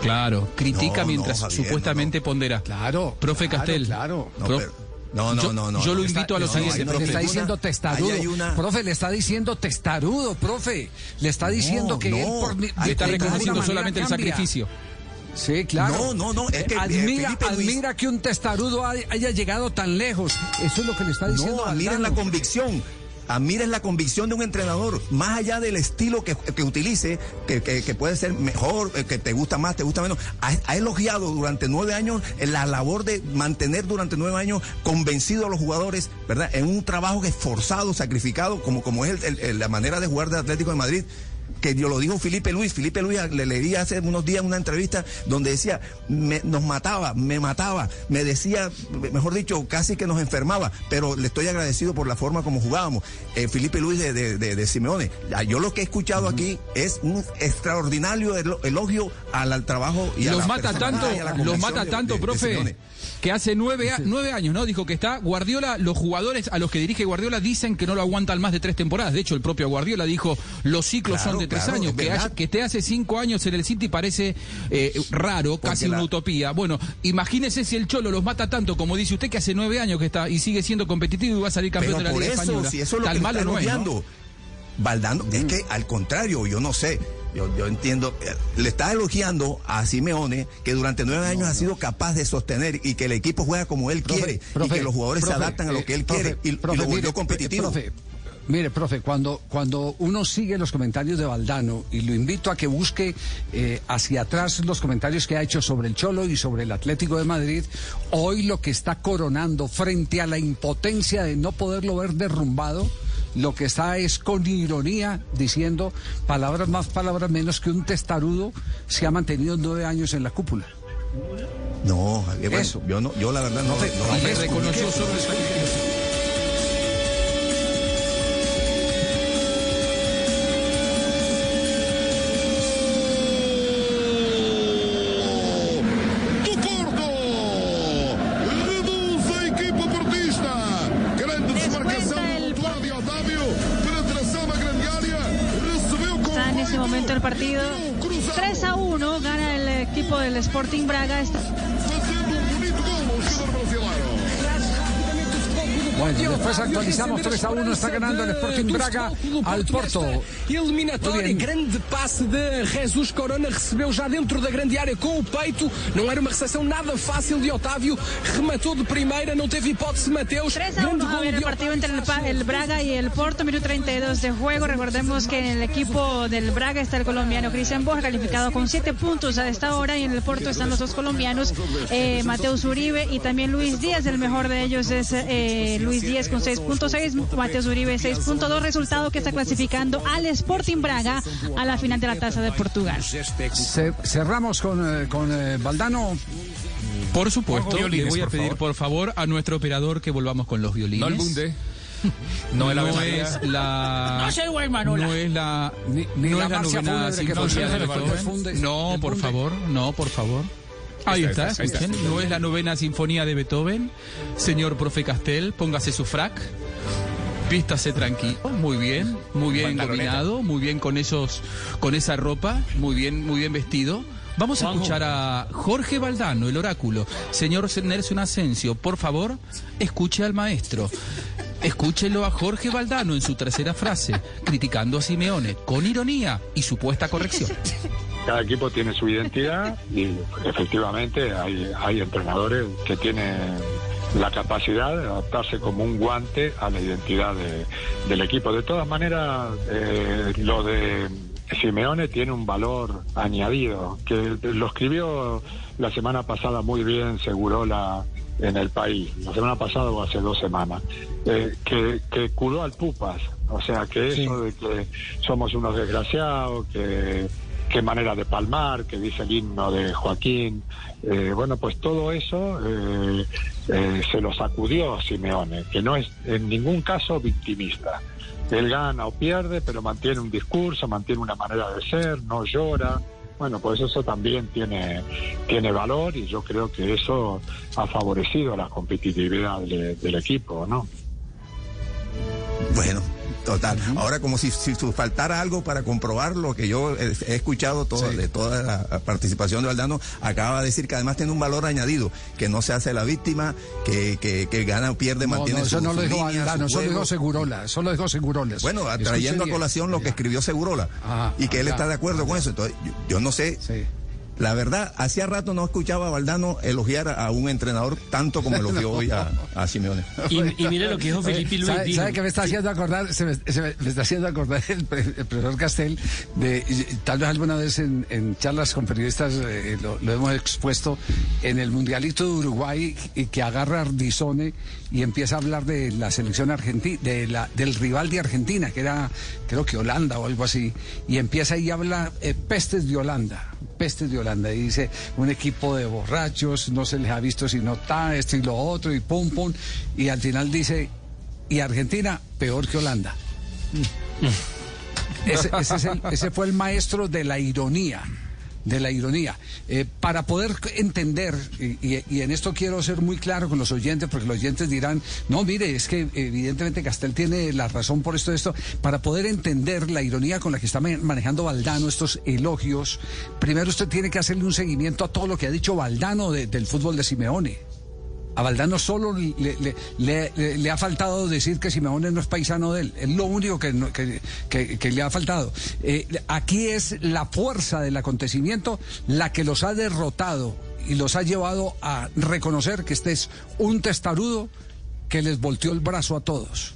Claro, critica No, no, mientras Javier, supuestamente pondera. Claro. Profe claro, Castel. Claro. No, pero- no, no, yo, no, no, Yo lo invito a lo No, siguiente, ahí no, le profe. está diciendo testarudo. una- Profe, le está diciendo testarudo, profe. Le está diciendo que no. él por Le está reconociendo solamente el sacrificio. Sí, claro. No, no, no, es que, eh, admira, Luis- admira que un testarudo hay- haya llegado tan lejos. Eso es lo que le está diciendo. No, admiren la convicción. Admiren la convicción de un entrenador, más allá del estilo que, que utilice, que, que- que puede ser mejor, eh, que te gusta más, te gusta menos. Ha, ha elogiado durante nueve años eh, la labor de mantener durante nueve años convencido a los jugadores, ¿verdad? En un trabajo que es forzado, sacrificado, como, como es el- la manera de jugar del Atlético de Madrid que yo lo dijo Felipe Luis. Felipe Luis le leí hace unos días una entrevista donde decía, me- nos mataba, me mataba, me decía, mejor dicho, casi que nos enfermaba, pero le estoy agradecido por la forma como jugábamos. Eh, Felipe Luis de, de, de- de Simeone. Yo lo que he escuchado aquí es un extraordinario elo- elogio al, al trabajo y a los la mata tanto, y a la los mata tanto, profe. Que hace nueve, a- nueve años, ¿no? Dijo que está Guardiola, los jugadores a los que dirige Guardiola dicen que no lo aguantan más de tres temporadas. De hecho, el propio Guardiola dijo, los ciclos Claro, son de tres claro, años. Que, haya- que esté hace cinco años en el City parece eh, raro, casi la- una utopía. Bueno, imagínese si el Cholo los mata tanto, como dice usted, que hace nueve años que está y sigue siendo competitivo y va a salir campeón Pero de la Liga eso, Española. si eso es lo Tan que le malo no es, ¿no? Valdano, es que al contrario, yo no sé, yo, yo entiendo, eh, le está elogiando a Simeone que durante nueve años ha sido capaz de sostener y que el equipo juega como él Profe, quiere profe, y que los jugadores profe, se adaptan a lo eh, que él quiere y, lo volvió mire, competitivo. profe, Mire, profe, cuando, cuando uno sigue los comentarios de Valdano, y lo invito a que busque eh, hacia atrás los comentarios que ha hecho sobre el Cholo y sobre el Atlético de Madrid, hoy lo que está coronando frente a la impotencia de no poderlo ver derrumbado, lo que está es con ironía diciendo palabras más, palabras menos que un testarudo se ha mantenido nueve años en la cúpula. No, Javier, bueno, Eso. yo no, yo la verdad no, no- no- reconoció del Sporting actualizamos 3 a 1, está ganando el Sporting Braga al Porto. Eliminatória, grande passe de Jesus Corona, recebeu já dentro da grande área com o peito. Não era uma recepção nada fácil de Otávio, rematou de primeira, não teve hipótese Mateus. 3 a 1 Javier, el partido entre el, Braga y el Porto, minuto 32 de juego. Recordemos que en el equipo del Braga está el colombiano Cristian Borja, calificado con 7 puntos a esta hora, y en el Porto están los dos colombianos, eh, Mateus Uribe y también Luis Díaz. El mejor de ellos es eh, Luis Díaz con 6.6, Mateus Uribe 6.2, resultado que está clasificando al Sporting Braga a la final de la Taza de Portugal. Ce- cerramos con, eh, con eh, Valdano. Por supuesto, violines, le voy a por pedir favor. por favor a nuestro operador que volvamos con los violines. No el bunde. No el Ave María. es la No se duerma, Manola. no es la Ni- ni no la es la novena sinfonía de No, por favor, no, por favor. Ahí está, está, ahí está. escuchen, no es la novena sinfonía de Beethoven. Señor profe Castel, póngase su frac. Vístase tranquilo, muy bien, muy bien dominado, muy bien con esos, con esa ropa, muy bien, muy bien vestido. Vamos a escuchar a Jorge Valdano, el oráculo. Señor Nelson Asensio, por favor, escuche al maestro. Escúchelo a Jorge Valdano en su tercera frase, criticando a Simeone con ironía y supuesta corrección. Cada equipo tiene su identidad y efectivamente hay, hay entrenadores que tienen la capacidad de adaptarse como un guante a la identidad de- del equipo. De todas maneras, eh, lo de Simeone tiene un valor añadido, que lo escribió la semana pasada muy bien Segurola en el país, la semana pasada o hace dos semanas, eh, que, que curó al Pupas. O sea, que eso de que somos unos desgraciados, que qué manera de palmar, que dice el himno de Joaquín. Eh, bueno, pues todo eso eh, eh, se lo sacudió Simeone, que no es en ningún caso victimista. Él gana o pierde, pero mantiene un discurso, mantiene una manera de ser, no llora. Bueno, pues eso también tiene, tiene valor y yo creo que eso ha favorecido la competitividad de- del equipo, ¿no? Bueno, total. Ahora, como si, si faltara algo para comprobar lo que yo he, he escuchado todo, de toda la participación de Valdano, acaba de decir que además tiene un valor añadido, que no se hace la víctima, que, que, que gana o pierde, No, mantiene no, eso su, no lo dijo línea, Valdano, eso lo dijo. Segurola, eso lo dijo Seguroles. Bueno, trayendo a colación lo que escribió Segurola y que él está de acuerdo con eso. Entonces, yo, yo no sé. La verdad, hacía rato no escuchaba a Valdano elogiar a un entrenador tanto como elogió hoy a, a Simeone. Y, y mire lo que dijo Felipe Luis. ¿Sabe, sabe qué me está haciendo acordar? Se me, se me- me está haciendo acordar el, pre- el profesor Castel de y- tal vez alguna vez en, en charlas con periodistas eh, lo, lo hemos expuesto en el mundialito de Uruguay y que agarra Ardizone y empieza a hablar de la selección argentina, de la, del rival de Argentina que era creo que Holanda o algo así y empieza ahí a hablar eh, pestes de Holanda. Pestes de Holanda y dice un equipo de borrachos, no se les ha visto sino está esto y lo otro y pum pum y al final dice y Argentina peor que Holanda. Ese, ese es el- ese fue el maestro de la ironía. De la ironía. Eh, para poder entender, y, en esto quiero ser muy claro con los oyentes, porque los oyentes dirán, no, mire, es que evidentemente Castel tiene la razón por esto, esto. Para poder entender la ironía con la que está ma- manejando Valdano estos elogios, primero usted tiene que hacerle un seguimiento a todo lo que ha dicho Valdano de- del fútbol de Simeone. A Valdano solo le, le- le- le- le ha faltado decir que Simeone no es paisano de él. Es lo único que, no- que- que- que le ha faltado. Eh, aquí es la fuerza del acontecimiento la que los ha derrotado y los ha llevado a reconocer que este es un testarudo que les volteó el brazo a todos.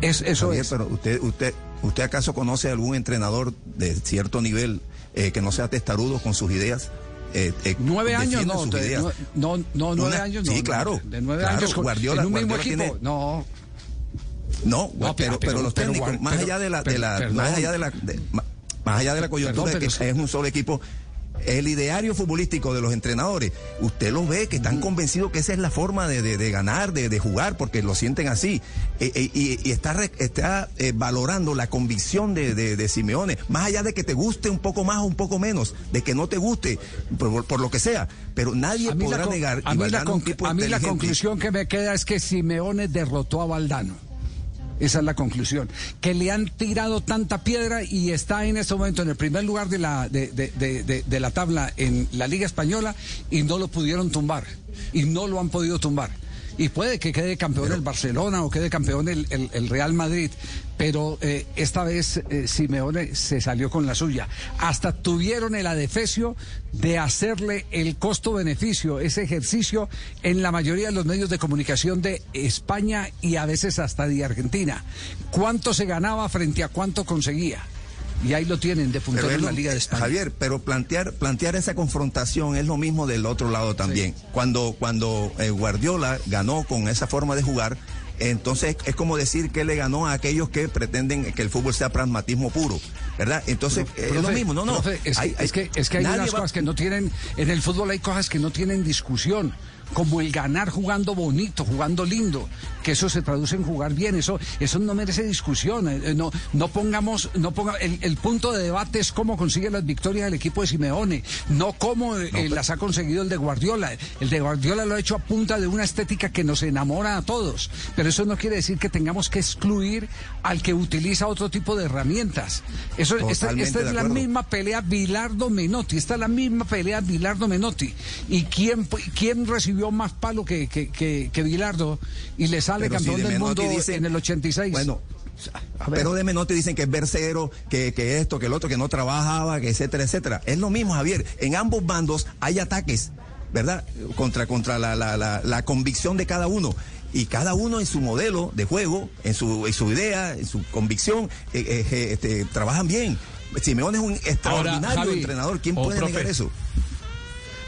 Es, eso Javier, es. Pero usted, usted, ¿usted acaso conoce algún entrenador de cierto nivel eh, que no sea testarudo con sus ideas? Eh, eh, Nueve años no, de- no, no, no, nueve Una- años no. sí, claro, De nueve claro, años con- Guardiola- en un mismo Guardiola equipo. tiene- No. No, No, pero, pero, los pero- técnicos, más pero- allá de la, de la- más allá de la, de- más allá de la coyuntura Perdón, de que es un solo equipo, el ideario futbolístico de los entrenadores, usted los ve que están convencidos que esa es la forma de, de- de ganar, de, de jugar, porque lo sienten así. Eh, eh, y, y está, re- está eh, valorando la convicción de, Simeone, más allá de que te guste un poco más o un poco menos, de que no te guste, por, por lo que sea. Pero nadie podrá con- negar. a mí la tipo a mí la conclusión que me queda es que Simeone derrotó a Valdano. Esa es la conclusión. Que le han tirado tanta piedra y está en este momento en el primer lugar de la, de, de- de- de- la tabla en la Liga Española y no lo pudieron tumbar. Y no lo han podido tumbar. Y puede que quede campeón el Barcelona o quede campeón el, el- el Real Madrid, pero eh, esta vez eh, Simeone se salió con la suya. Hasta tuvieron el adefesio de hacerle el costo-beneficio, ese ejercicio en la mayoría de los medios de comunicación de España y a veces hasta de Argentina. ¿Cuánto se ganaba frente a cuánto conseguía? Y ahí lo tienen de puntero en la Liga de España. Javier, pero plantear, plantear esa confrontación es lo mismo del otro lado también. Cuando, cuando eh, Guardiola ganó con esa forma de jugar, entonces es como decir que le ganó a aquellos que pretenden que el fútbol sea pragmatismo puro, ¿verdad? Entonces Pero, es lo mismo, no, no. profe, es, Hay- es que, es que hay unas va- cosas que no tienen, en el fútbol hay cosas que no tienen discusión, como el ganar jugando bonito, jugando lindo, que eso se traduce en jugar bien, eso, eso no merece discusión, eh, eh, no, no pongamos, no ponga, el, el punto de debate es cómo consigue las victorias el equipo de Simeone, no cómo eh, las ha conseguido el de Guardiola, el de Guardiola lo ha hecho a punta de una estética que nos enamora a todos, pero eso no quiere decir que tengamos que excluir al que utiliza otro tipo de herramientas, eso, esta, esta es la misma pelea Bilardo Menotti, esta es la misma pelea Bilardo Menotti. ¿Y quién, quién recibió más palo que, que, que, que Bilardo y le sale Pero si campeón de del mundo dicen- en el 86? Bueno, pero de Menotti dicen que es versero, que, que esto, que el otro, que no trabajaba, que etcétera, etcétera. Es lo mismo, Javier. En ambos bandos hay ataques, ¿verdad? Contra, contra la, la, la, la convicción de cada uno. Y cada uno en su modelo de juego, en su, en su idea, en su convicción, eh, eh, eh, este, trabajan bien. Simeone es un extraordinario Javi, entrenador. ¿Quién puede profe, negar eso?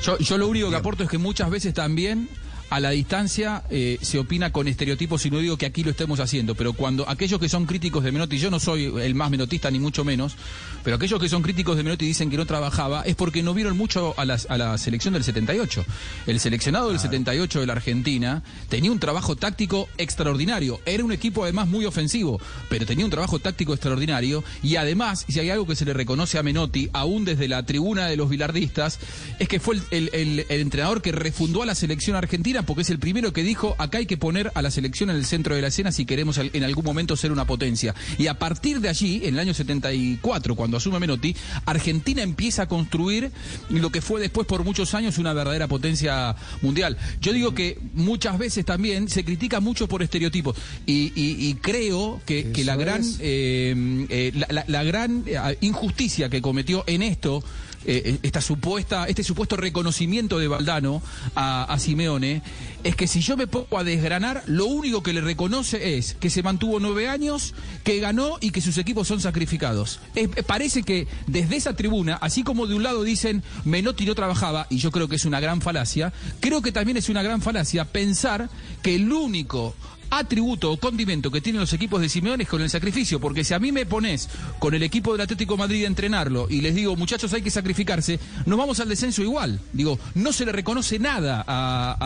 Yo, yo lo único que aporto es que muchas veces también a la distancia eh, se opina con estereotipos y no digo que aquí lo estemos haciendo, pero cuando aquellos que son críticos de Menotti, yo no soy el más menotista ni mucho menos, pero aquellos que son críticos de Menotti dicen que no trabajaba es porque no vieron mucho a, las- a la selección del 78. El seleccionado del 78 de la Argentina tenía un trabajo táctico extraordinario, era un equipo además muy ofensivo, pero tenía un trabajo táctico extraordinario. Y además, si hay algo que se le reconoce a Menotti, aún desde la tribuna de los bilardistas, es que fue el, el- el- el entrenador que refundó a la selección argentina porque es el primero que dijo, acá hay que poner a la selección en el centro de la escena si queremos en algún momento ser una potencia. Y a partir de allí, en el año 74, cuando asume Menotti, Argentina empieza a construir lo que fue después por muchos años una verdadera potencia mundial. Yo digo que muchas veces también se critica mucho por estereotipos y, y- y creo que, que la Eso gran eh, eh, la, la- la gran eh, injusticia que cometió en esto eh, esta supuesta este supuesto reconocimiento de Valdano a, Simeone es que si yo me pongo a desgranar lo único que le reconoce es que se mantuvo nueve años que ganó y que sus equipos son sacrificados. Eh, parece que desde esa tribuna así como de un lado dicen Menotti no trabajaba y yo creo que es una gran falacia creo que también es una gran falacia pensar que el único atributo o condimento que tienen los equipos de Simeone es con el sacrificio, porque si a mí me pones con el equipo del Atlético de Madrid a entrenarlo y les digo, muchachos, hay que sacrificarse, nos vamos al descenso igual. Digo, no se le reconoce nada a,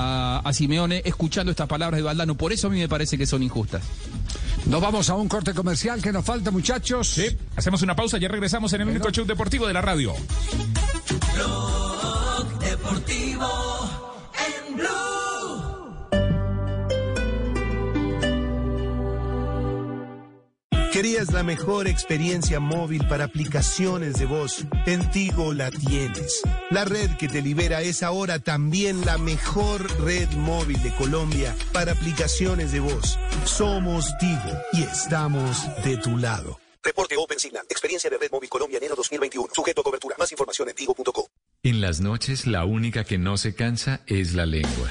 a- a Simeone escuchando estas palabras de Valdano, por eso a mí me parece que son injustas. Nos vamos a un corte comercial que nos falta, muchachos. Sí, hacemos una pausa, ya regresamos en el único show deportivo de la radio. Blog Deportivo en Blue. ¿Querías la mejor experiencia móvil para aplicaciones de voz? En Tigo la tienes. La red que te libera es ahora también la mejor red móvil de Colombia para aplicaciones de voz. Somos Tigo y estamos de tu lado. Reporte Open Signal. Experiencia de Red Móvil Colombia enero 2021. Sujeto a cobertura. Más información en tigo.co. En las noches, la única que no se cansa es la lengua.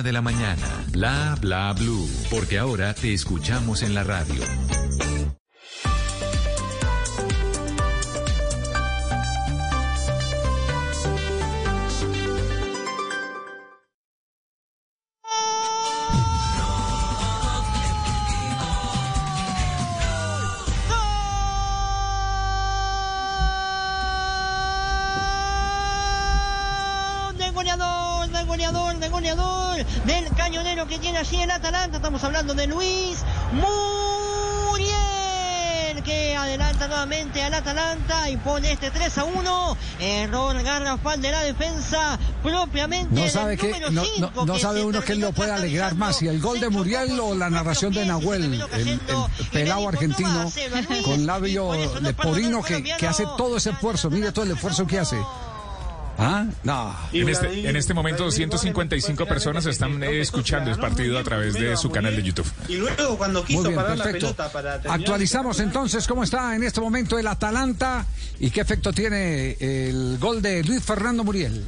de la mañana. Bla Bla Blue. Porque ahora te escuchamos en la radio. Del cañonero que tiene allí el Atalanta. Estamos hablando de Luis Muriel, que adelanta nuevamente al Atalanta y pone este 3 a 1. Error garrafal de la defensa propiamente No sabe que no, cinco, no- no que sabe uno que lo puede alegrar más, si el gol de Muriel o la narración de Nahuel, el, el pelado argentino con labio leporino que, que hace todo ese esfuerzo. Mire todo el esfuerzo que hace. ¿Ah? No. En este, en este momento 155 personas están escuchando el partido a través de su canal de YouTube. Y luego cuando quiso Muy bien, parar la perfecto. pelota para terminar- Actualizamos entonces cómo está en este momento el Atalanta y qué efecto tiene el gol de Luis Fernando Muriel.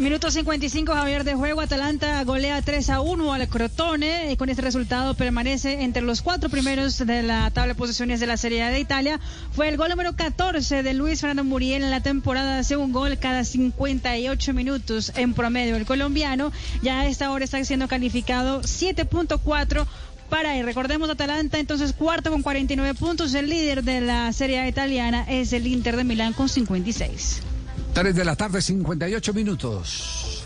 Minuto 55, Javier de juego. Atalanta golea 3 a 1 al Crotone y con este resultado permanece entre los cuatro primeros de la tabla de posiciones de la Serie A de Italia. Fue el gol número 14 de Luis Fernando Muriel en la temporada, hace un gol cada 58 minutos en promedio. El colombiano ya a esta hora está siendo calificado 7.4 para y recordemos Atalanta entonces cuarto con 49 puntos, el líder de la Serie A italiana es el Inter de Milán con 56. 3 de la tarde, 58 minutos.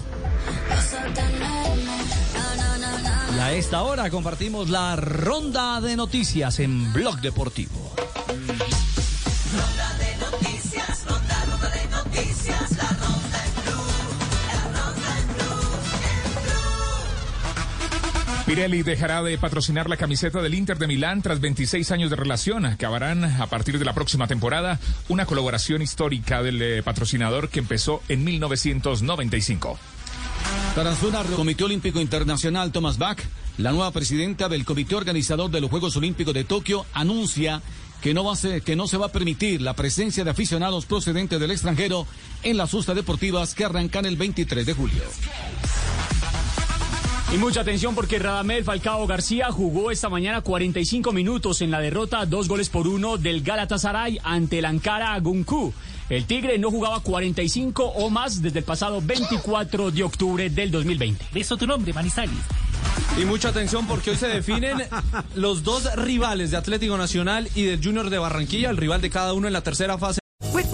Y a esta hora compartimos la ronda de noticias en Blog Deportivo. Pirelli dejará de patrocinar la camiseta del Inter de Milán tras 26 años de relación. Acabarán a partir de la próxima temporada una colaboración histórica del eh, patrocinador que empezó en 1995. Tras una Comité Olímpico Internacional Thomas Bach, la nueva presidenta del comité organizador de los Juegos Olímpicos de Tokio, anuncia que no, va a que no se va a permitir la presencia de aficionados procedentes del extranjero en las justas deportivas que arrancan el 23 de julio. Y mucha atención porque Radamel Falcao García jugó esta mañana 45 minutos en la derrota, dos goles por uno del Galatasaray ante el Ankara Gunku. El Tigre no jugaba 45 o más desde el pasado 24 de octubre del 2020. Listo tu nombre, Manizales. Y mucha atención porque hoy se definen los dos rivales de Atlético Nacional y del Junior de Barranquilla, el rival de cada uno en la tercera fase.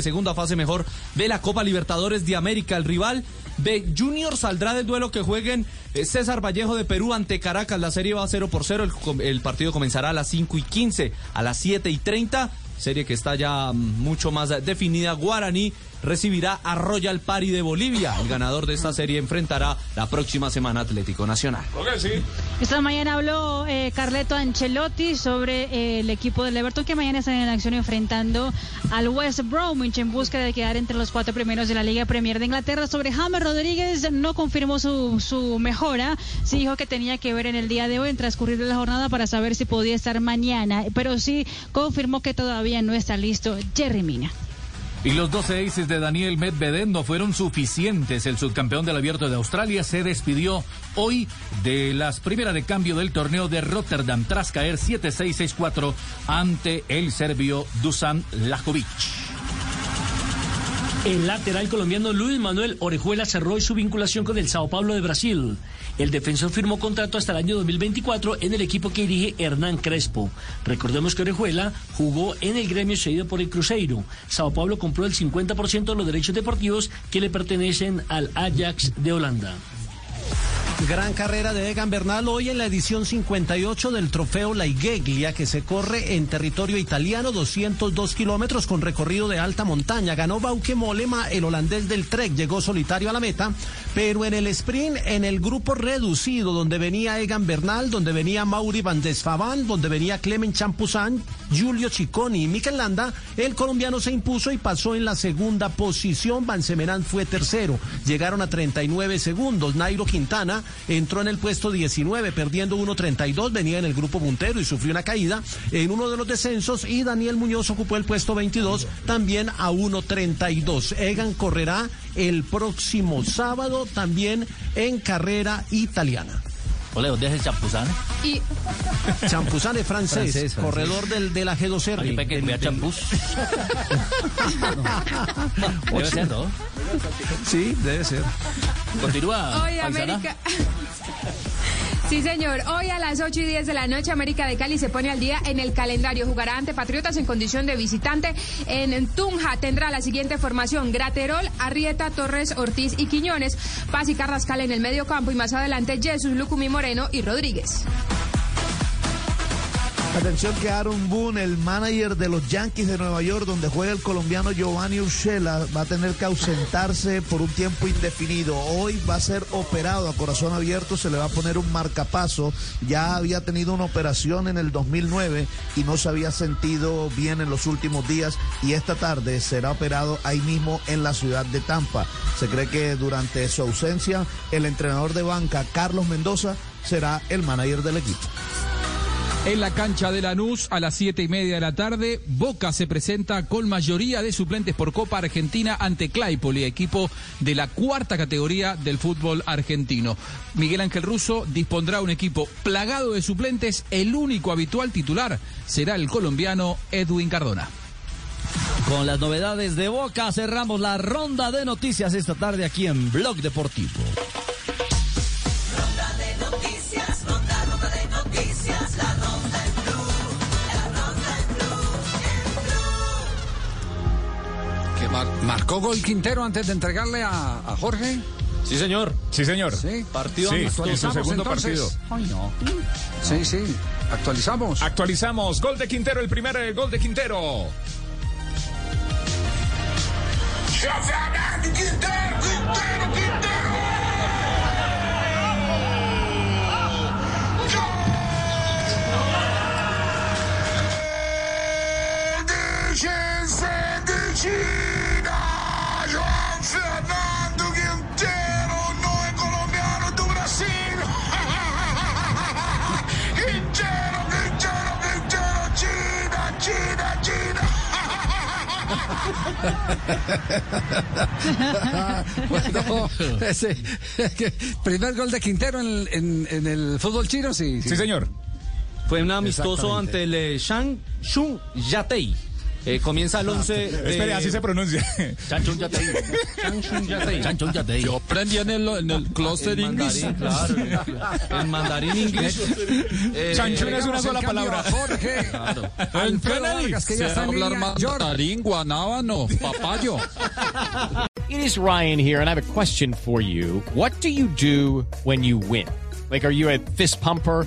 Segunda fase mejor de la Copa Libertadores de América. El rival de Junior saldrá del duelo que jueguen eh, César Vallejo de Perú ante Caracas. La serie va 0 por 0. El, partido comenzará a las 5 y 15, a las 7 y 30. Serie que está ya mm, mucho más definida. Guaraní recibirá a Royal Pari de Bolivia. El ganador de esta serie enfrentará la próxima semana Atlético Nacional. Esta mañana habló eh, Carleto Ancelotti sobre eh, el equipo del Everton que mañana está en acción enfrentando al West Bromwich en busca de quedar entre los cuatro primeros de la Liga Premier de Inglaterra. Sobre James Rodríguez no confirmó su, su mejora, sí dijo que tenía que ver en el día de hoy, en transcurrir de la jornada para saber si podía estar mañana, pero sí confirmó que todavía no está listo Jerry Mina. Y los 12 aces de Daniel Medvedev no fueron suficientes. El subcampeón del Abierto de Australia se despidió hoy de las primeras de cambio del torneo de Rotterdam tras caer 7-6-6-4 ante el serbio Dusan Lajovic. El lateral colombiano Luis Manuel Orejuela cerró su vinculación con el Sao Paulo de Brasil. El defensor firmó contrato hasta el año 2024 en el equipo que dirige Hernán Crespo. Recordemos que Orejuela jugó en el gremio cedido por el Cruzeiro. Sao Paulo compró el 50% de los derechos deportivos que le pertenecen al Ajax de Holanda. Gran carrera de Egan Bernal hoy en la edición 58 del trofeo La Igeglia que se corre en territorio italiano, 202 kilómetros con recorrido de alta montaña. Ganó Bauke Molema, el holandés del Trek, llegó solitario a la meta, pero en el sprint, en el grupo reducido, donde venía Egan Bernal, donde venía Mauri Van Desfavan, donde venía Clemen Champuzán, Giulio Cicconi y Mikel Landa, el colombiano se impuso y pasó en la segunda posición. Van Semerán fue tercero. Llegaron a 39 segundos. Nairo Quintana entró en el puesto 19, perdiendo 1.32, venía en el grupo puntero y sufrió una caída en uno de los descensos y Daniel Muñoz ocupó el puesto 22, también a 1.32. Egan correrá el próximo sábado también en carrera italiana. Ole, ¿dónde es el champuzán? Y Champuzán es francés, Francés, francés. corredor del, de la G2R. Oye, pe, que Del- del- champús. Debe ser, ¿no? Sí, debe ser. Continúa. hoy paisana. América. Sí, señor. Hoy a las 8 y 10 de la noche, América de Cali se pone al día en el calendario. Jugará ante Patriotas en condición de visitante. En Tunja tendrá la siguiente formación: Graterol, Arrieta, Torres, Ortiz y Quiñones. Paz y Carrascal en el medio campo. Y más adelante, Jesús, Lucumí Moreno y Rodríguez. Atención que Aaron Boone, el manager de los Yankees de Nueva York, donde juega el colombiano Giovanni Urshela, va a tener que ausentarse por un tiempo indefinido. Hoy va a ser operado a corazón abierto, se le va a poner un marcapaso. Ya había tenido una operación en el 2009 y no se había sentido bien en los últimos días y esta tarde será operado ahí mismo en la ciudad de Tampa. Se cree que durante su ausencia el entrenador de banca Carlos Mendoza será el manager del equipo. En la cancha de Lanús, a las siete y media de la tarde, Boca se presenta con mayoría de suplentes por Copa Argentina ante Claypole, equipo de la cuarta categoría del fútbol argentino. Miguel Ángel Russo dispondrá un equipo plagado de suplentes. El único habitual titular será el colombiano Edwin Cardona. Con las novedades de Boca cerramos la ronda de noticias esta tarde aquí en Blog Deportivo. Mar- marcó gol Quintero antes de entregarle a, a Jorge. Sí, señor. Sí, señor. Sí. Partido Sí, en su segundo entonces. partido. Ay, no. Sí, sí. Actualizamos. Actualizamos. Gol de Quintero, el primer gol de Quintero. João bueno, ese, primer gol de Quintero en, en- en el fútbol chino, sí. Sí, señor. Fue un amistoso ante el eh, Shang Shun Yatei. Eh, comienza el 11 de... Espere, así se pronuncia. Chanchun Yatei. Chanchun Yatei. Chanchun Yatei. Yo aprendí en el, en el closet En mandarín, claro. En mandarín inglés. Eh, Chanchun es una sola palabra. Jorge. Claro. Alfredo Vargas, que ya está en hablar línea. Jorge. mandarín, guanábano, papayo. It is Ryan here, and I have a question for you. What do you do when you win? Like, are you a fist pumper?